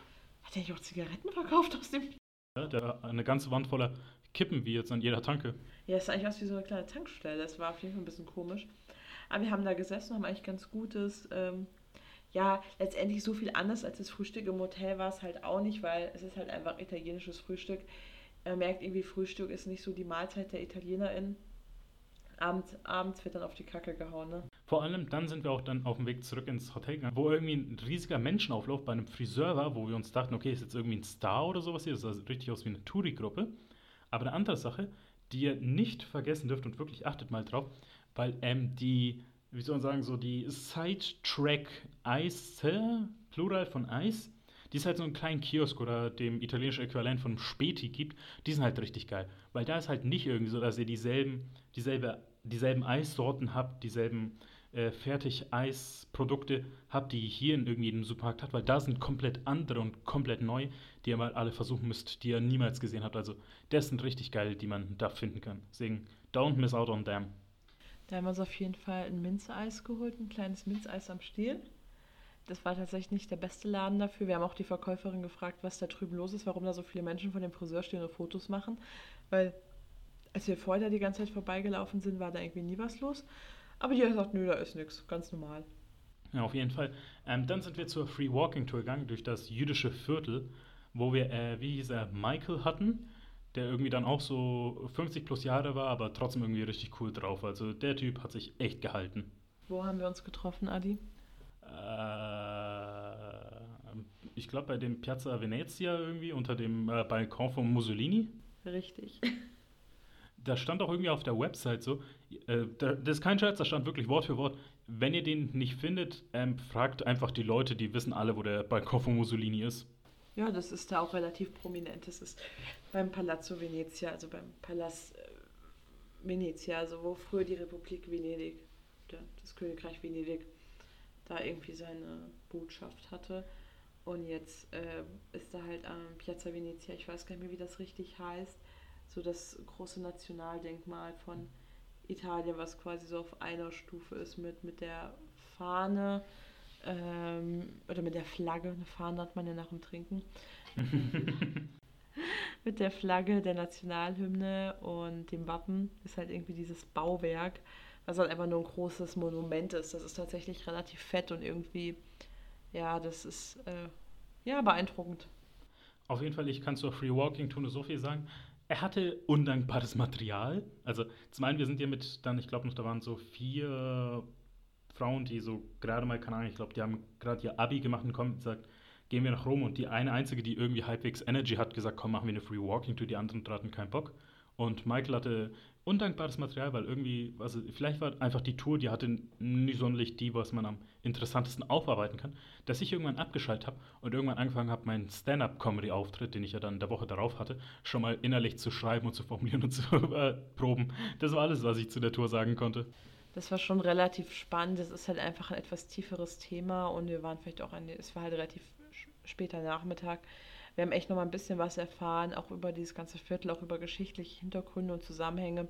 B: hat er nicht auch Zigaretten verkauft aus dem.
A: Ja, der, eine ganze Wand voller Kippen, wie jetzt an jeder Tanke.
B: Ja, es sah eigentlich aus wie so eine kleine Tankstelle. Das war auf jeden Fall ein bisschen komisch. Aber wir haben da gesessen, haben eigentlich ganz gutes. Ähm, ja, letztendlich so viel anders als das Frühstück im Hotel war es halt auch nicht, weil es ist halt einfach italienisches Frühstück. Man merkt irgendwie, Frühstück ist nicht so die Mahlzeit der ItalienerInnen abends, abends wird dann auf die Kacke gehauen, ne?
A: Vor allem dann sind wir auch dann auf dem Weg zurück ins Hotel gegangen, wo irgendwie ein riesiger Menschenauflauf bei einem Friseur war, wo wir uns dachten, okay, ist jetzt irgendwie ein Star oder sowas hier, das sah richtig aus wie eine Touri-Gruppe. Aber eine andere Sache, die ihr nicht vergessen dürft und wirklich achtet mal drauf, weil ähm, die, wie soll man sagen, so die Sidetrack Eis, Plural von Eis, die es halt so einen kleinen Kiosk oder dem italienischen Äquivalent von Späti gibt, die sind halt richtig geil. Weil da ist halt nicht irgendwie so, dass ihr dieselben, dieselbe dieselben Eissorten habt, dieselben äh, Fertig-Eisprodukte habt, die ihr hier in irgendeinem Supermarkt habt, weil da sind komplett andere und komplett neu, die ihr mal alle versuchen müsst, die ihr niemals gesehen habt. Also das sind richtig geil, die man da finden kann. Deswegen, don't miss out on them.
B: Da haben wir uns auf jeden Fall ein Minzeis geholt, ein kleines Minzeis am Stiel. Das war tatsächlich nicht der beste Laden dafür. Wir haben auch die Verkäuferin gefragt, was da drüben los ist, warum da so viele Menschen von dem Friseur stehen und Fotos machen. Weil als wir vorher die ganze Zeit vorbeigelaufen sind, war da irgendwie nie was los. Aber die hat gesagt, nö, da ist nichts, ganz normal.
A: Ja, auf jeden Fall. Ähm, dann sind wir zur Free Walking Tour gegangen durch das jüdische Viertel, wo wir, äh, wie hieß er, Michael hatten, der irgendwie dann auch so 50 plus Jahre war, aber trotzdem irgendwie richtig cool drauf. Also der Typ hat sich echt gehalten.
B: Wo haben wir uns getroffen, Adi?
A: Äh, ich glaube bei dem Piazza Venezia irgendwie unter dem äh, Balkon von Mussolini.
B: Richtig
A: da stand auch irgendwie auf der Website so, äh, das ist kein Scherz, da stand wirklich Wort für Wort, wenn ihr den nicht findet, ähm, fragt einfach die Leute, die wissen alle, wo der Balkon von Mussolini ist.
B: Ja, das ist da auch relativ prominent. Das ist beim Palazzo Venezia, also beim Palast äh, Venezia, also wo früher die Republik Venedig, das Königreich Venedig, da irgendwie seine Botschaft hatte. Und jetzt äh, ist da halt am Piazza Venezia, ich weiß gar nicht mehr, wie das richtig heißt, so das große Nationaldenkmal von Italien, was quasi so auf einer Stufe ist mit, mit der Fahne ähm, oder mit der Flagge. Eine Fahne hat man ja nach dem Trinken. mit der Flagge, der Nationalhymne und dem Wappen ist halt irgendwie dieses Bauwerk, was halt einfach nur ein großes Monument ist. Das ist tatsächlich relativ fett und irgendwie, ja, das ist äh, ja beeindruckend.
A: Auf jeden Fall, ich kann zur Free Walking nur so viel sagen. Er hatte undankbares Material. Also zum einen, wir sind ja mit dann, ich glaube noch, da waren so vier Frauen, die so gerade mal, keine Ahnung, ich glaube, die haben gerade ihr Abi gemacht und kommen und gesagt, gehen wir nach Rom. Und die eine einzige, die irgendwie halbwegs Energy hat, gesagt, komm, machen wir eine Free Walking Tour. Die anderen hatten keinen Bock. Und Michael hatte undankbares Material, weil irgendwie, also vielleicht war einfach die Tour, die hatte nicht sonderlich die, was man am interessantesten aufarbeiten kann, dass ich irgendwann abgeschaltet habe und irgendwann angefangen habe, meinen Stand-up-Comedy-Auftritt, den ich ja dann in der Woche darauf hatte, schon mal innerlich zu schreiben und zu formulieren und zu äh, proben. Das war alles, was ich zu der Tour sagen konnte.
B: Das war schon relativ spannend. Das ist halt einfach ein etwas tieferes Thema und wir waren vielleicht auch, ein, es war halt relativ später Nachmittag wir haben echt noch mal ein bisschen was erfahren, auch über dieses ganze Viertel, auch über geschichtliche Hintergründe und Zusammenhänge.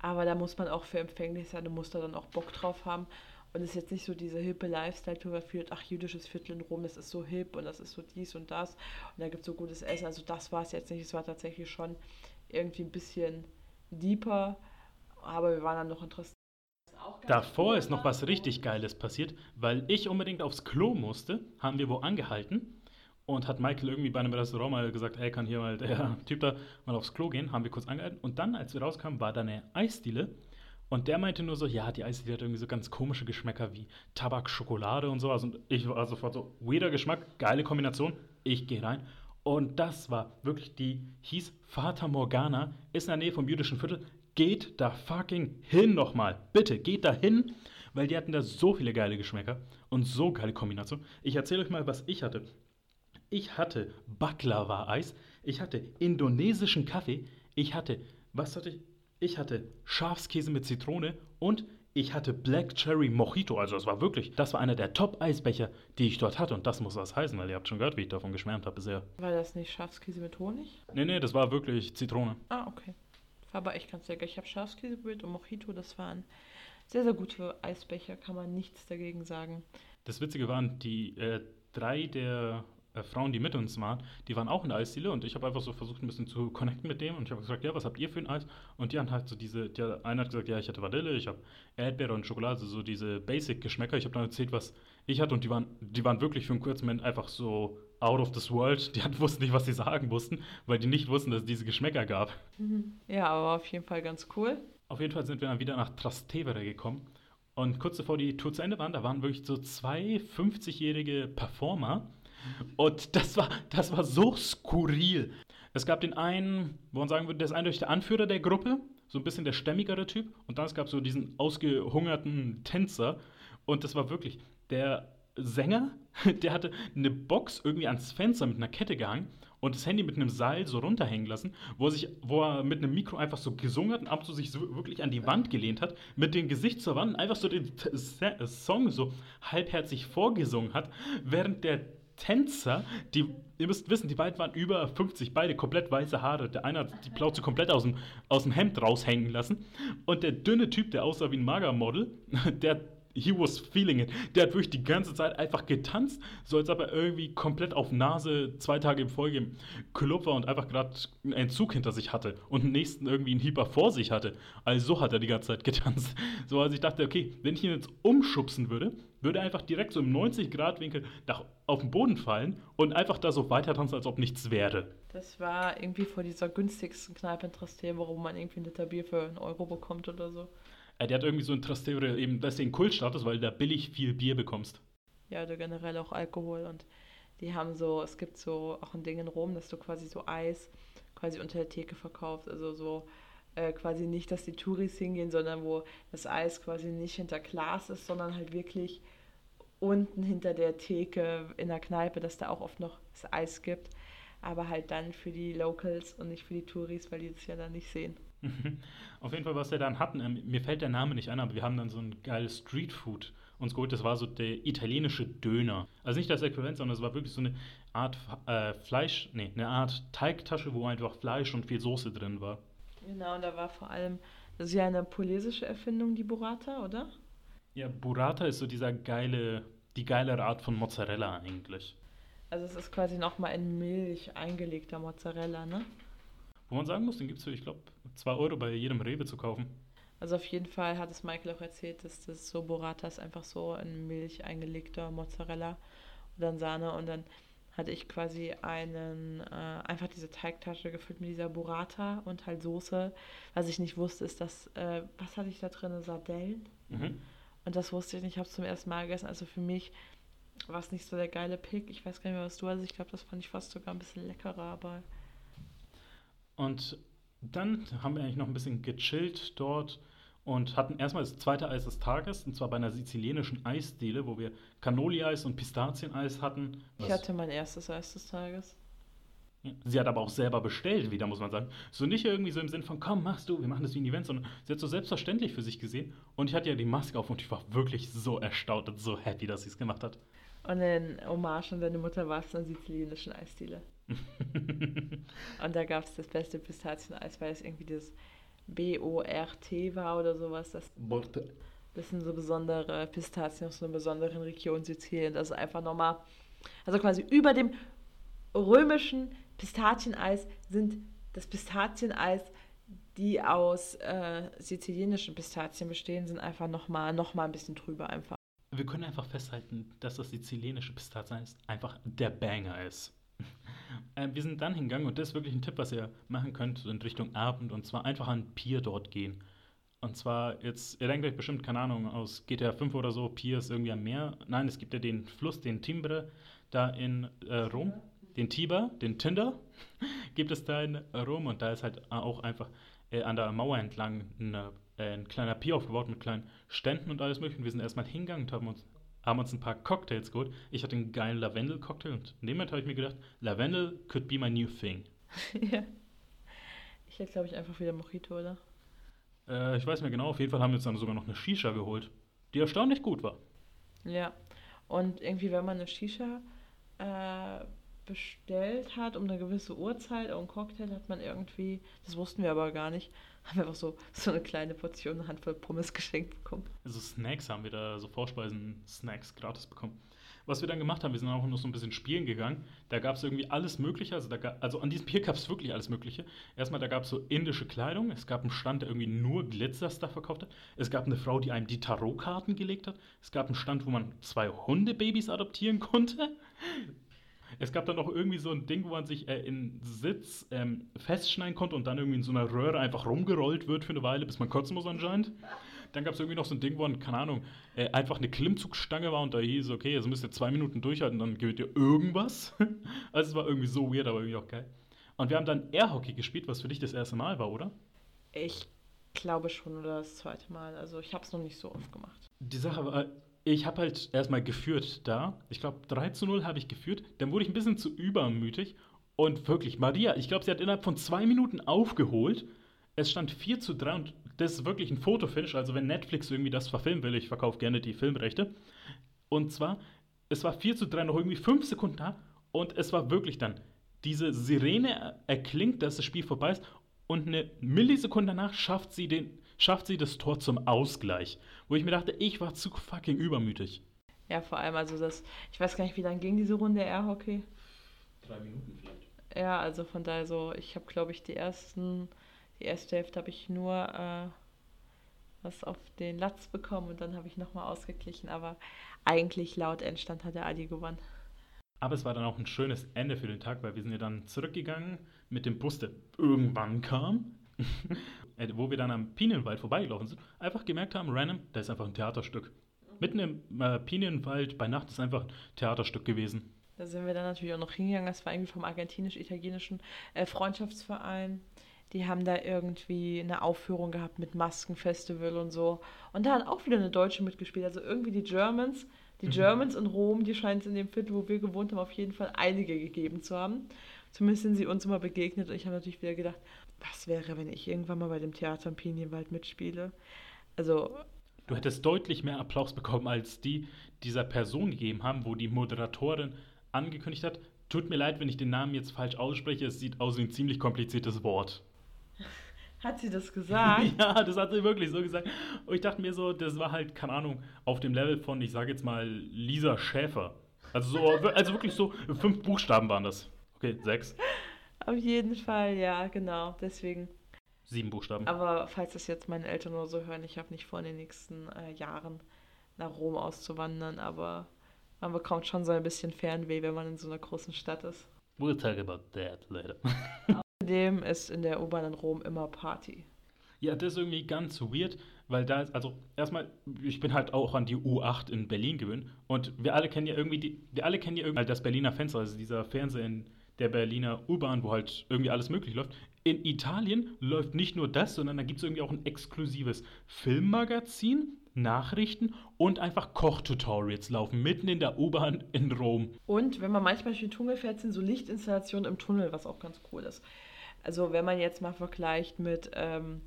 B: Aber da muss man auch für empfänglich sein und muss da dann auch Bock drauf haben. Und es ist jetzt nicht so diese hippe Lifestyle-Tour, führt, ach, jüdisches Viertel in Rom, das ist so hip und das ist so dies und das. Und da gibt es so gutes Essen. Also das war es jetzt nicht. Es war tatsächlich schon irgendwie ein bisschen deeper. Aber wir waren dann noch interessiert.
A: Davor ist noch was richtig Geiles passiert, weil ich unbedingt aufs Klo musste, haben wir wo angehalten und hat Michael irgendwie bei einem Restaurant mal gesagt, hey, kann hier mal der Typ da mal aufs Klo gehen? Haben wir kurz angehalten. Und dann, als wir rauskamen, war da eine Eisdiele. Und der meinte nur so, ja, die Eisdiele hat irgendwie so ganz komische Geschmäcker wie Tabak, Schokolade und sowas. Und ich war sofort so, weirder Geschmack, geile Kombination. Ich gehe rein. Und das war wirklich, die hieß Fata Morgana, ist in der Nähe vom jüdischen Viertel. Geht da fucking hin nochmal. Bitte, geht da hin, weil die hatten da so viele geile Geschmäcker und so geile Kombinationen. Ich erzähle euch mal, was ich hatte. Ich hatte Baklava-Eis, ich hatte indonesischen Kaffee, ich hatte, was hatte ich? Ich hatte Schafskäse mit Zitrone und ich hatte Black Cherry Mojito. Also das war wirklich, das war einer der Top-Eisbecher, die ich dort hatte. Und das muss was heißen, weil ihr habt schon gehört, wie ich davon geschwärmt habe bisher.
B: War das nicht Schafskäse mit Honig?
A: Nee, nee, das war wirklich Zitrone.
B: Ah, okay. War aber echt ganz lecker. Ich habe Schafskäse probiert und Mojito, das waren sehr, sehr gute Eisbecher, kann man nichts dagegen sagen.
A: Das Witzige waren, die äh, drei der äh, Frauen, die mit uns waren, die waren auch in der Eisdiele und ich habe einfach so versucht, ein bisschen zu connecten mit dem und ich habe gesagt, ja, was habt ihr für ein Eis? Und die haben halt so diese, der eine hat gesagt, ja, ich hatte Vanille, ich habe Erdbeere und Schokolade, also so diese Basic-Geschmäcker. Ich habe dann erzählt, was ich hatte und die waren, die waren wirklich für einen kurzen Moment einfach so out of this world. Die hatten, wussten nicht, was sie sagen mussten, weil die nicht wussten, dass es diese Geschmäcker gab.
B: Mhm. Ja, aber auf jeden Fall ganz cool.
A: Auf jeden Fall sind wir dann wieder nach Trastevere gekommen. Und kurz bevor die Tour zu Ende waren, da waren wirklich so zwei 50-jährige Performer, und das war, das war so skurril. Es gab den einen, wo man sagen würde, der ist eindeutig der Anführer der Gruppe, so ein bisschen der stämmigere Typ. Und dann gab es so diesen ausgehungerten Tänzer. Und das war wirklich der Sänger, der hatte eine Box irgendwie ans Fenster mit einer Kette gehangen und das Handy mit einem Seil so runterhängen lassen, wo er, sich, wo er mit einem Mikro einfach so gesungen hat und ab und zu sich so wirklich an die Wand gelehnt hat, mit dem Gesicht zur Wand einfach so den Song so halbherzig vorgesungen hat, während der Tänzer, die, ihr müsst wissen, die beiden waren über 50, beide komplett weiße Haare. Der eine hat die Plauze komplett aus dem, aus dem Hemd raushängen lassen. Und der dünne Typ, der aussah wie ein Magermodel, der he was feeling it. Der hat wirklich die ganze Zeit einfach getanzt, so als ob er irgendwie komplett auf Nase zwei Tage im Folge im Club war und einfach gerade einen Zug hinter sich hatte und den nächsten irgendwie einen Hieber vor sich hatte. Also so hat er die ganze Zeit getanzt. So als ich dachte, okay, wenn ich ihn jetzt umschubsen würde, würde einfach direkt so im 90-Grad-Winkel auf den Boden fallen und einfach da so weiter tanzen, als ob nichts wäre.
B: Das war irgendwie vor dieser günstigsten Kneipe in Trastevere, wo man irgendwie ein Liter Bier für einen Euro bekommt oder so.
A: Äh, der hat irgendwie so ein Trastevere eben deswegen Kultstatus, weil du da billig viel Bier bekommst.
B: Ja, oder generell auch Alkohol und die haben so, es gibt so auch ein Ding in Rom, dass du quasi so Eis quasi unter der Theke verkaufst, also so äh, quasi nicht, dass die Touris hingehen, sondern wo das Eis quasi nicht hinter Glas ist, sondern halt wirklich unten hinter der Theke in der Kneipe, dass da auch oft noch das Eis gibt, aber halt dann für die Locals und nicht für die Touris, weil die das ja dann nicht sehen.
A: Auf jeden Fall, was wir dann hatten, äh, mir fällt der Name nicht ein, aber wir haben dann so ein geiles Streetfood uns geholt. Das war so der italienische Döner. Also nicht das Äquivalent, sondern es war wirklich so eine Art äh, Fleisch, nee, eine Art Teigtasche, wo einfach Fleisch und viel Soße drin war.
B: Genau, und da war vor allem Das ist ja eine polesische Erfindung, die Burrata, oder?
A: Ja, Burrata ist so dieser geile, die geilere Art von Mozzarella eigentlich.
B: Also es ist quasi nochmal in Milch eingelegter Mozzarella, ne?
A: Wo man sagen muss, den gibt es für, ich glaube, 2 Euro bei jedem Rewe zu kaufen.
B: Also auf jeden Fall hat es Michael auch erzählt, dass das so Burrata ist einfach so in Milch eingelegter Mozzarella und dann Sahne und dann hatte ich quasi einen, äh, einfach diese Teigtasche gefüllt mit dieser Burrata und halt Soße. Was ich nicht wusste, ist das, äh, was hatte ich da drin? Sardellen.
A: Mhm.
B: Und das wusste ich nicht, ich habe es zum ersten Mal gegessen. Also für mich war es nicht so der geile Pick. Ich weiß gar nicht mehr, was du hast. Ich glaube, das fand ich fast sogar ein bisschen leckerer, aber.
A: Und dann haben wir eigentlich noch ein bisschen gechillt dort und hatten erstmal das zweite Eis des Tages, und zwar bei einer sizilienischen Eisdiele, wo wir Cannoli-Eis und Pistazieneis hatten.
B: Ich hatte mein erstes Eis des Tages.
A: Sie hat aber auch selber bestellt, wieder muss man sagen. So nicht irgendwie so im Sinn von, komm, machst du, wir machen das wie ein Event, sondern sie hat so selbstverständlich für sich gesehen. Und ich hatte ja die Maske auf und ich war wirklich so erstaunt und so happy, dass sie es gemacht hat.
B: Und in Hommage an deine Mutter war es eine sizilienischen Eisdiele. und da gab es das beste Pistazieneis, weil es irgendwie das B-O-R-T war oder sowas. Das,
A: Borte.
B: das sind so besondere Pistazien aus einer besonderen Region Sizilien. Das ist einfach nochmal, also quasi über dem römischen Pistazieneis sind das Pistazieneis, die aus äh, sizilienischen Pistazien bestehen, sind einfach nochmal noch mal ein bisschen drüber einfach.
A: Wir können einfach festhalten, dass das sizilianische Pistazieneis einfach der Banger ist. Äh, wir sind dann hingegangen und das ist wirklich ein Tipp, was ihr machen könnt so in Richtung Abend und zwar einfach an Pier dort gehen. Und zwar jetzt, ihr denkt euch bestimmt, keine Ahnung, aus GTA 5 oder so, Pier ist irgendwie am Meer. Nein, es gibt ja den Fluss, den Timbre, da in äh, Rom. Den Tiber, den Tinder, gibt es da in Rom und da ist halt auch einfach äh, an der Mauer entlang eine, äh, ein kleiner Pier aufgebaut mit kleinen Ständen und alles mögliche. Und wir sind erstmal hingegangen und haben uns, haben uns ein paar Cocktails geholt. Ich hatte einen geilen Lavendel-Cocktail und in dem Moment habe ich mir gedacht, Lavendel could be my new thing.
B: ja. Ich hätte, glaube ich, einfach wieder Mojito, oder?
A: Äh, ich weiß nicht mehr genau, auf jeden Fall haben wir uns dann sogar noch eine Shisha geholt, die erstaunlich gut war.
B: Ja. Und irgendwie, wenn man eine Shisha äh, bestellt hat um eine gewisse Uhrzeit und einen Cocktail hat man irgendwie, das wussten wir aber gar nicht, haben wir einfach so, so eine kleine Portion, eine Handvoll Pommes geschenkt bekommen.
A: Also Snacks haben wir da, so Vorspeisen-Snacks gratis bekommen. Was wir dann gemacht haben, wir sind auch noch so ein bisschen spielen gegangen. Da gab es irgendwie alles Mögliche. Also, da also an diesem Pier gab es wirklich alles Mögliche. Erstmal, da gab es so indische Kleidung. Es gab einen Stand, der irgendwie nur Glitzerstuff verkauft hat. Es gab eine Frau, die einem die Tarotkarten gelegt hat. Es gab einen Stand, wo man zwei Hundebabys adoptieren konnte. Es gab dann noch irgendwie so ein Ding, wo man sich äh, in Sitz ähm, festschneiden konnte und dann irgendwie in so einer Röhre einfach rumgerollt wird für eine Weile, bis man kotzen muss anscheinend. Dann gab es irgendwie noch so ein Ding, wo, man, keine Ahnung, äh, einfach eine Klimmzugstange war und da hieß, okay, jetzt müsst ihr zwei Minuten durchhalten, dann gewinnt ihr irgendwas. also es war irgendwie so weird, aber irgendwie auch geil. Und wir haben dann Airhockey gespielt, was für dich das erste Mal war, oder?
B: Ich glaube schon, oder das zweite Mal. Also ich habe es noch nicht so oft gemacht.
A: Die Sache war, ich habe halt erstmal geführt da. Ich glaube, 3 zu 0 habe ich geführt. Dann wurde ich ein bisschen zu übermütig. Und wirklich, Maria, ich glaube, sie hat innerhalb von zwei Minuten aufgeholt. Es stand 4 zu 3 und das ist wirklich ein Fotofinish. Also, wenn Netflix irgendwie das verfilmen will, ich verkaufe gerne die Filmrechte. Und zwar, es war 4 zu 3 noch irgendwie 5 Sekunden da. Und es war wirklich dann, diese Sirene erklingt, dass das Spiel vorbei ist. Und eine Millisekunde danach schafft sie den schafft sie das Tor zum Ausgleich. Wo ich mir dachte, ich war zu fucking übermütig.
B: Ja, vor allem, also das, ich weiß gar nicht, wie lange ging diese Runde Airhockey?
A: Drei Minuten vielleicht.
B: Ja, also von daher so, ich habe glaube ich die ersten, die erste Hälfte habe ich nur äh, was auf den Latz bekommen und dann habe ich nochmal ausgeglichen, aber eigentlich laut Endstand hat der Adi gewonnen.
A: Aber es war dann auch ein schönes Ende für den Tag, weil wir sind ja dann zurückgegangen mit dem Bus, der irgendwann kam. Äh, wo wir dann am Pinienwald vorbeigelaufen sind, einfach gemerkt haben, random, da ist einfach ein Theaterstück. Mitten im äh, Pinienwald bei Nacht ist einfach ein Theaterstück gewesen.
B: Da sind wir dann natürlich auch noch hingegangen. Das war irgendwie vom argentinisch-italienischen äh, Freundschaftsverein. Die haben da irgendwie eine Aufführung gehabt mit Maskenfestival und so. Und da hat auch wieder eine Deutsche mitgespielt. Also irgendwie die Germans, die mhm. Germans in Rom, die scheint es in dem Viertel, wo wir gewohnt haben, auf jeden Fall einige gegeben zu haben. Zumindest sind sie uns immer begegnet. Und ich habe natürlich wieder gedacht, was wäre, wenn ich irgendwann mal bei dem Theater im Pinienwald mitspiele? Also.
A: Du hättest deutlich mehr Applaus bekommen, als die dieser Person gegeben haben, wo die Moderatorin angekündigt hat. Tut mir leid, wenn ich den Namen jetzt falsch ausspreche, es sieht aus wie ein ziemlich kompliziertes Wort.
B: Hat sie das gesagt?
A: ja, das hat sie wirklich so gesagt. Und ich dachte mir so, das war halt, keine Ahnung, auf dem Level von, ich sage jetzt mal, Lisa Schäfer. Also, so, also wirklich so, fünf Buchstaben waren das. Okay, sechs.
B: Auf jeden Fall, ja, genau. Deswegen.
A: Sieben Buchstaben.
B: Aber falls das jetzt meine Eltern nur so hören, ich habe nicht vor, in den nächsten äh, Jahren nach Rom auszuwandern, aber man bekommt schon so ein bisschen Fernweh, wenn man in so einer großen Stadt ist.
A: We'll talk about that later.
B: Außerdem ist in der U-Bahn in Rom immer Party.
A: Ja, das ist irgendwie ganz weird, weil da ist, also erstmal, ich bin halt auch an die U8 in Berlin gewöhnt und wir alle kennen ja irgendwie, die, wir alle kennen ja irgendwie das Berliner Fenster, also dieser Fernseher in der Berliner U-Bahn, wo halt irgendwie alles möglich läuft. In Italien läuft nicht nur das, sondern da gibt es irgendwie auch ein exklusives Filmmagazin, Nachrichten und einfach Kochtutorials laufen mitten in der U-Bahn in Rom.
B: Und wenn man manchmal durch den Tunnel fährt, sind so Lichtinstallationen im Tunnel, was auch ganz cool ist. Also wenn man jetzt mal vergleicht mit... Ähm,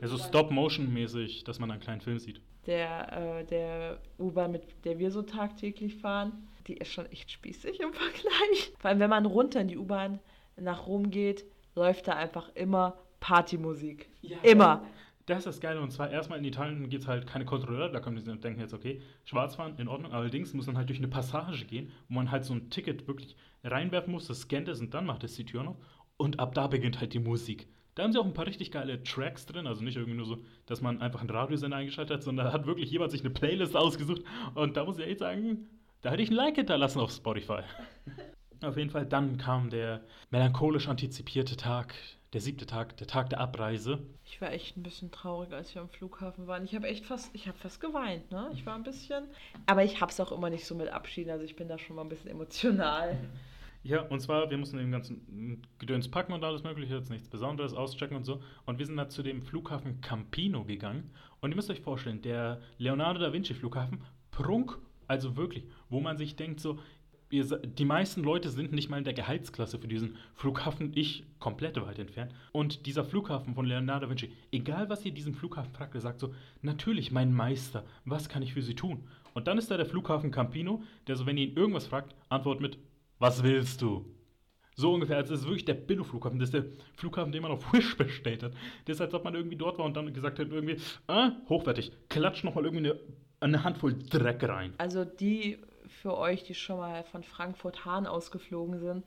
A: also Stop-Motion-mäßig, dass man einen kleinen Film sieht.
B: Der, äh, der U-Bahn, mit der wir so tagtäglich fahren, die ist schon echt spießig im Vergleich. Vor allem, wenn man runter in die U-Bahn nach Rom geht, läuft da einfach immer Partymusik. Ja, immer.
A: Das ist das Geile. Und zwar erstmal in Italien gibt es halt keine Kontrolleure. Da können die denken jetzt, okay, schwarz fahren, in Ordnung. Allerdings muss man halt durch eine Passage gehen, wo man halt so ein Ticket wirklich reinwerfen muss. Das scannt es und dann macht es die Tür noch. Und ab da beginnt halt die Musik. Da haben sie auch ein paar richtig geile Tracks drin, also nicht irgendwie nur so, dass man einfach einen Radiosender eingeschaltet hat, sondern da hat wirklich jemand sich eine Playlist ausgesucht. Und da muss ich echt sagen, da hätte ich ein Like hinterlassen auf Spotify. auf jeden Fall, dann kam der melancholisch antizipierte Tag, der siebte Tag, der Tag der Abreise.
B: Ich war echt ein bisschen traurig, als wir am Flughafen waren. Ich habe echt fast, ich habe fast geweint, ne? Ich war ein bisschen, aber ich habe es auch immer nicht so mit Abschieden, also ich bin da schon mal ein bisschen emotional.
A: Ja, und zwar, wir mussten den ganzen Gedöns packen und alles mögliche, jetzt nichts Besonderes, auschecken und so. Und wir sind dann zu dem Flughafen Campino gegangen. Und ihr müsst euch vorstellen, der Leonardo da Vinci Flughafen, prunk, also wirklich, wo man sich denkt so, die meisten Leute sind nicht mal in der Gehaltsklasse für diesen Flughafen, ich komplett weit entfernt. Und dieser Flughafen von Leonardo da Vinci, egal was ihr diesen Flughafen fragt, er sagt so, natürlich, mein Meister, was kann ich für Sie tun? Und dann ist da der Flughafen Campino, der so, wenn ihr ihn irgendwas fragt, antwortet mit, was willst du? So ungefähr, also das ist wirklich der Billo-Flughafen. Das ist der Flughafen, den man auf Wish bestellt hat. Das ist, als ob man irgendwie dort war und dann gesagt hat, irgendwie, ah, hochwertig, klatsch nochmal irgendwie eine, eine Handvoll Dreck rein.
B: Also die für euch, die schon mal von Frankfurt-Hahn ausgeflogen sind,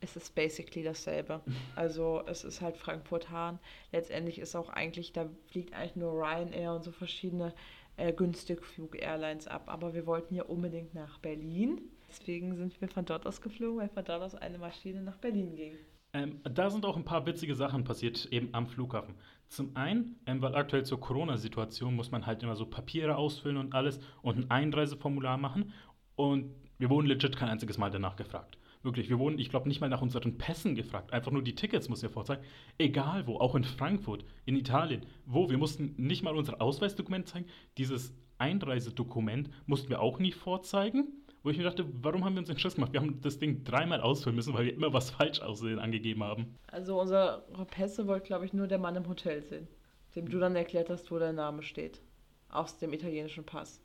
B: ist es basically dasselbe. Also es ist halt Frankfurt-Hahn. Letztendlich ist auch eigentlich, da fliegt eigentlich nur Ryanair und so verschiedene äh, Günstigflug-Airlines ab. Aber wir wollten ja unbedingt nach Berlin. Deswegen sind wir von dort aus geflogen, weil von dort aus eine Maschine nach Berlin ging.
A: Ähm, da sind auch ein paar witzige Sachen passiert, eben am Flughafen. Zum einen, ähm, weil aktuell zur Corona-Situation muss man halt immer so Papiere ausfüllen und alles und ein Einreiseformular machen. Und wir wurden legit kein einziges Mal danach gefragt. Wirklich, wir wurden, ich glaube, nicht mal nach unseren Pässen gefragt. Einfach nur die Tickets muss ihr vorzeigen. Egal wo, auch in Frankfurt, in Italien, wo, wir mussten nicht mal unser Ausweisdokument zeigen. Dieses Einreisedokument mussten wir auch nie vorzeigen wo ich mir dachte, warum haben wir uns den Schiss gemacht? Wir haben das Ding dreimal ausfüllen müssen, weil wir immer was falsch aussehen angegeben haben.
B: Also unsere Pässe wollte, glaube ich, nur der Mann im Hotel sehen, dem du dann erklärt hast, wo der Name steht. Aus dem italienischen Pass.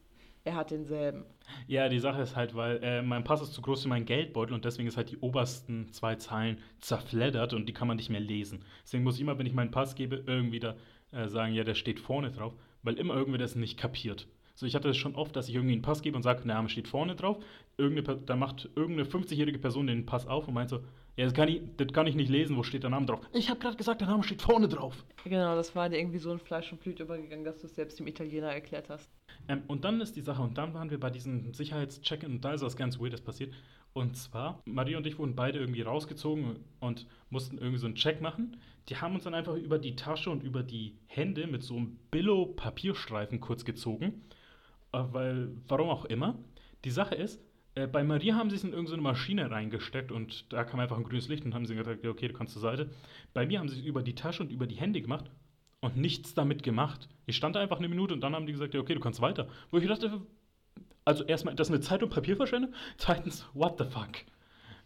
B: Er hat denselben.
A: Ja, die Sache ist halt, weil äh, mein Pass ist zu groß für meinen Geldbeutel und deswegen ist halt die obersten zwei Zahlen zerfleddert und die kann man nicht mehr lesen. Deswegen muss ich immer, wenn ich meinen Pass gebe, irgendwie da äh, sagen, ja, der steht vorne drauf, weil immer irgendwer das nicht kapiert. So, ich hatte es schon oft, dass ich irgendwie einen Pass gebe und sage, der Name steht vorne drauf. Irgendeine, dann macht irgendeine 50-jährige Person den Pass auf und meint so, ja, das kann, ich, das kann ich nicht lesen, wo steht der Name drauf? Ich habe gerade gesagt, der Name steht vorne drauf.
B: Genau, das war dir irgendwie so ein Fleisch und Blut übergegangen, dass du es selbst dem Italiener erklärt hast.
A: Ähm, und dann ist die Sache, und dann waren wir bei diesem Sicherheitscheck-In und da ist was ganz Weirdes passiert. Und zwar, Maria und ich wurden beide irgendwie rausgezogen und mussten irgendwie so einen Check machen. Die haben uns dann einfach über die Tasche und über die Hände mit so einem Billo-Papierstreifen kurz gezogen äh, weil, warum auch immer. Die Sache ist, äh, bei Maria haben sie es in irgendeine Maschine reingesteckt und da kam einfach ein grünes Licht und haben sie gesagt, okay, du kannst zur Seite. Bei mir haben sie es über die Tasche und über die Hände gemacht und nichts damit gemacht. Ich stand da einfach eine Minute und dann haben die gesagt, ja, okay, du kannst weiter. Wo ich dachte, also erstmal, das ist eine Zeit- und Papierverschwendung. Zweitens, what the fuck?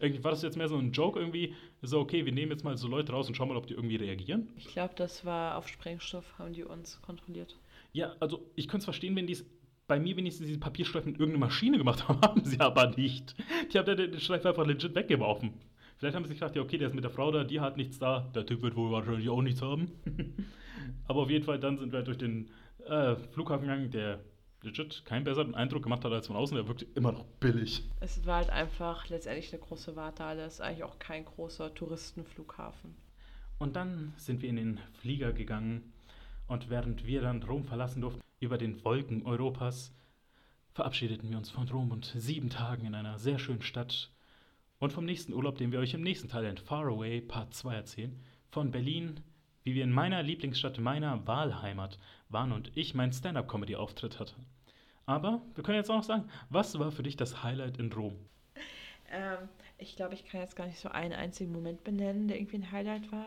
A: Irgendwie war das jetzt mehr so ein Joke irgendwie, so okay, wir nehmen jetzt mal so Leute raus und schauen mal, ob die irgendwie reagieren.
B: Ich glaube, das war auf Sprengstoff, haben die uns kontrolliert.
A: Ja, also ich könnte es verstehen, wenn die es bei mir wenigstens diese Papierstreifen in irgendeine Maschine gemacht haben, haben sie aber nicht. Die haben den Streifen einfach legit weggeworfen. Vielleicht haben sie sich gedacht, ja, okay, der ist mit der Frau da, die hat nichts da, der Typ wird wohl wahrscheinlich auch nichts haben. Aber auf jeden Fall, dann sind wir durch den äh, Flughafen gegangen, der legit keinen besseren Eindruck gemacht hat als von außen. Der wirkte immer noch billig.
B: Es war halt einfach letztendlich eine große Wartehalle. Es ist eigentlich auch kein großer Touristenflughafen.
A: Und dann sind wir in den Flieger gegangen und während wir dann Rom verlassen durften, über den Wolken Europas, verabschiedeten wir uns von Rom und sieben Tagen in einer sehr schönen Stadt und vom nächsten Urlaub, den wir euch im nächsten Teil in Far Away Part 2 erzählen, von Berlin, wie wir in meiner Lieblingsstadt, meiner Wahlheimat waren und ich meinen Stand-Up-Comedy-Auftritt hatte. Aber wir können jetzt auch noch sagen, was war für dich das Highlight in Rom?
B: Ähm, ich glaube, ich kann jetzt gar nicht so einen einzigen Moment benennen, der irgendwie ein Highlight war.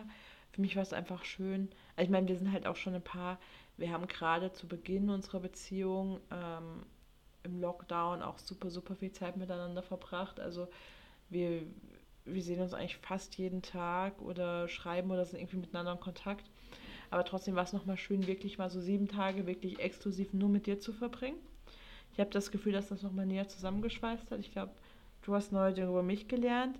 B: Für mich war es einfach schön. Also ich meine, wir sind halt auch schon ein paar, wir haben gerade zu Beginn unserer Beziehung ähm, im Lockdown auch super, super viel Zeit miteinander verbracht. Also wir, wir sehen uns eigentlich fast jeden Tag oder schreiben oder sind irgendwie miteinander in Kontakt. Aber trotzdem war es nochmal schön, wirklich mal so sieben Tage wirklich exklusiv nur mit dir zu verbringen. Ich habe das Gefühl, dass das nochmal näher zusammengeschweißt hat. Ich glaube, du hast neue Dinge über mich gelernt,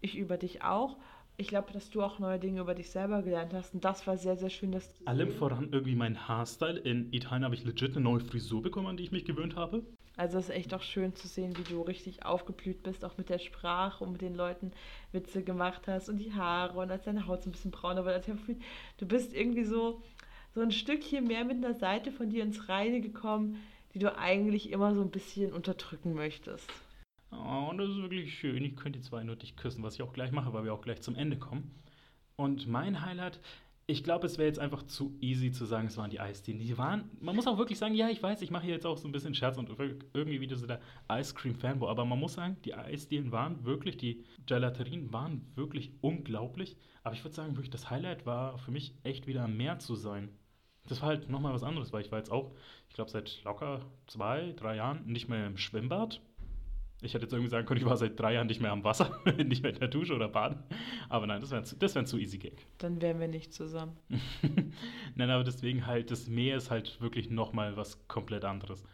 B: ich über dich auch. Ich glaube, dass du auch neue Dinge über dich selber gelernt hast. Und das war sehr, sehr schön, dass
A: du. Allem voran irgendwie mein Haarstyle. In Italien habe ich legit eine neue Frisur bekommen, an die ich mich gewöhnt habe.
B: Also es ist echt auch schön zu sehen, wie du richtig aufgeblüht bist, auch mit der Sprache und mit den Leuten Witze gemacht hast und die Haare und als deine Haut so ein bisschen brauner wird. Du bist irgendwie so, so ein Stückchen mehr mit einer Seite von dir ins Reine gekommen, die du eigentlich immer so ein bisschen unterdrücken möchtest.
A: Oh, das ist wirklich schön. Ich könnte die zwei nur dich küssen, was ich auch gleich mache, weil wir auch gleich zum Ende kommen. Und mein Highlight, ich glaube, es wäre jetzt einfach zu easy zu sagen, es waren die Eisdielen. Die waren, man muss auch wirklich sagen, ja, ich weiß, ich mache hier jetzt auch so ein bisschen Scherz und irgendwie wieder so der Ice Cream Fanboy, aber man muss sagen, die Eisdielen waren wirklich, die Gelaterien waren wirklich unglaublich. Aber ich würde sagen, wirklich das Highlight war für mich echt wieder am Meer zu sein. Das war halt nochmal was anderes, weil ich war jetzt auch, ich glaube, seit locker zwei, drei Jahren nicht mehr im Schwimmbad. Ich hätte jetzt irgendwie sagen können, ich war seit drei Jahren nicht mehr am Wasser, nicht mehr in der Dusche oder baden. Aber nein, das wäre das wär ein zu easy Gag.
B: Dann wären wir nicht zusammen.
A: nein, aber deswegen halt, das Meer ist halt wirklich nochmal was komplett anderes.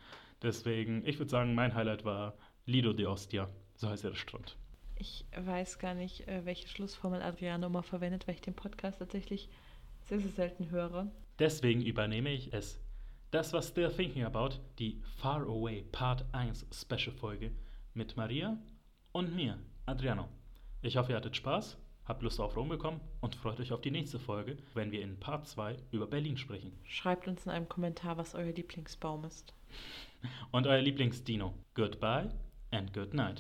A: Deswegen, ich würde sagen, mein Highlight war Lido de Ostia. So heißt der Strand.
B: Ich weiß gar nicht, äh, welche Schlussformel Adriano immer verwendet, weil ich den Podcast tatsächlich sehr, sehr selten höre.
A: Deswegen übernehme ich es. Das war Still Thinking About, die Far Away Part 1 Special Folge mit Maria und mir, Adriano. Ich hoffe, ihr hattet Spaß, habt Lust auf Rom bekommen und freut euch auf die nächste Folge, wenn wir in Part 2 über Berlin sprechen.
B: Schreibt uns in einem Kommentar, was euer Lieblingsbaum ist.
A: Und euer Lieblingsdino. Goodbye and good night.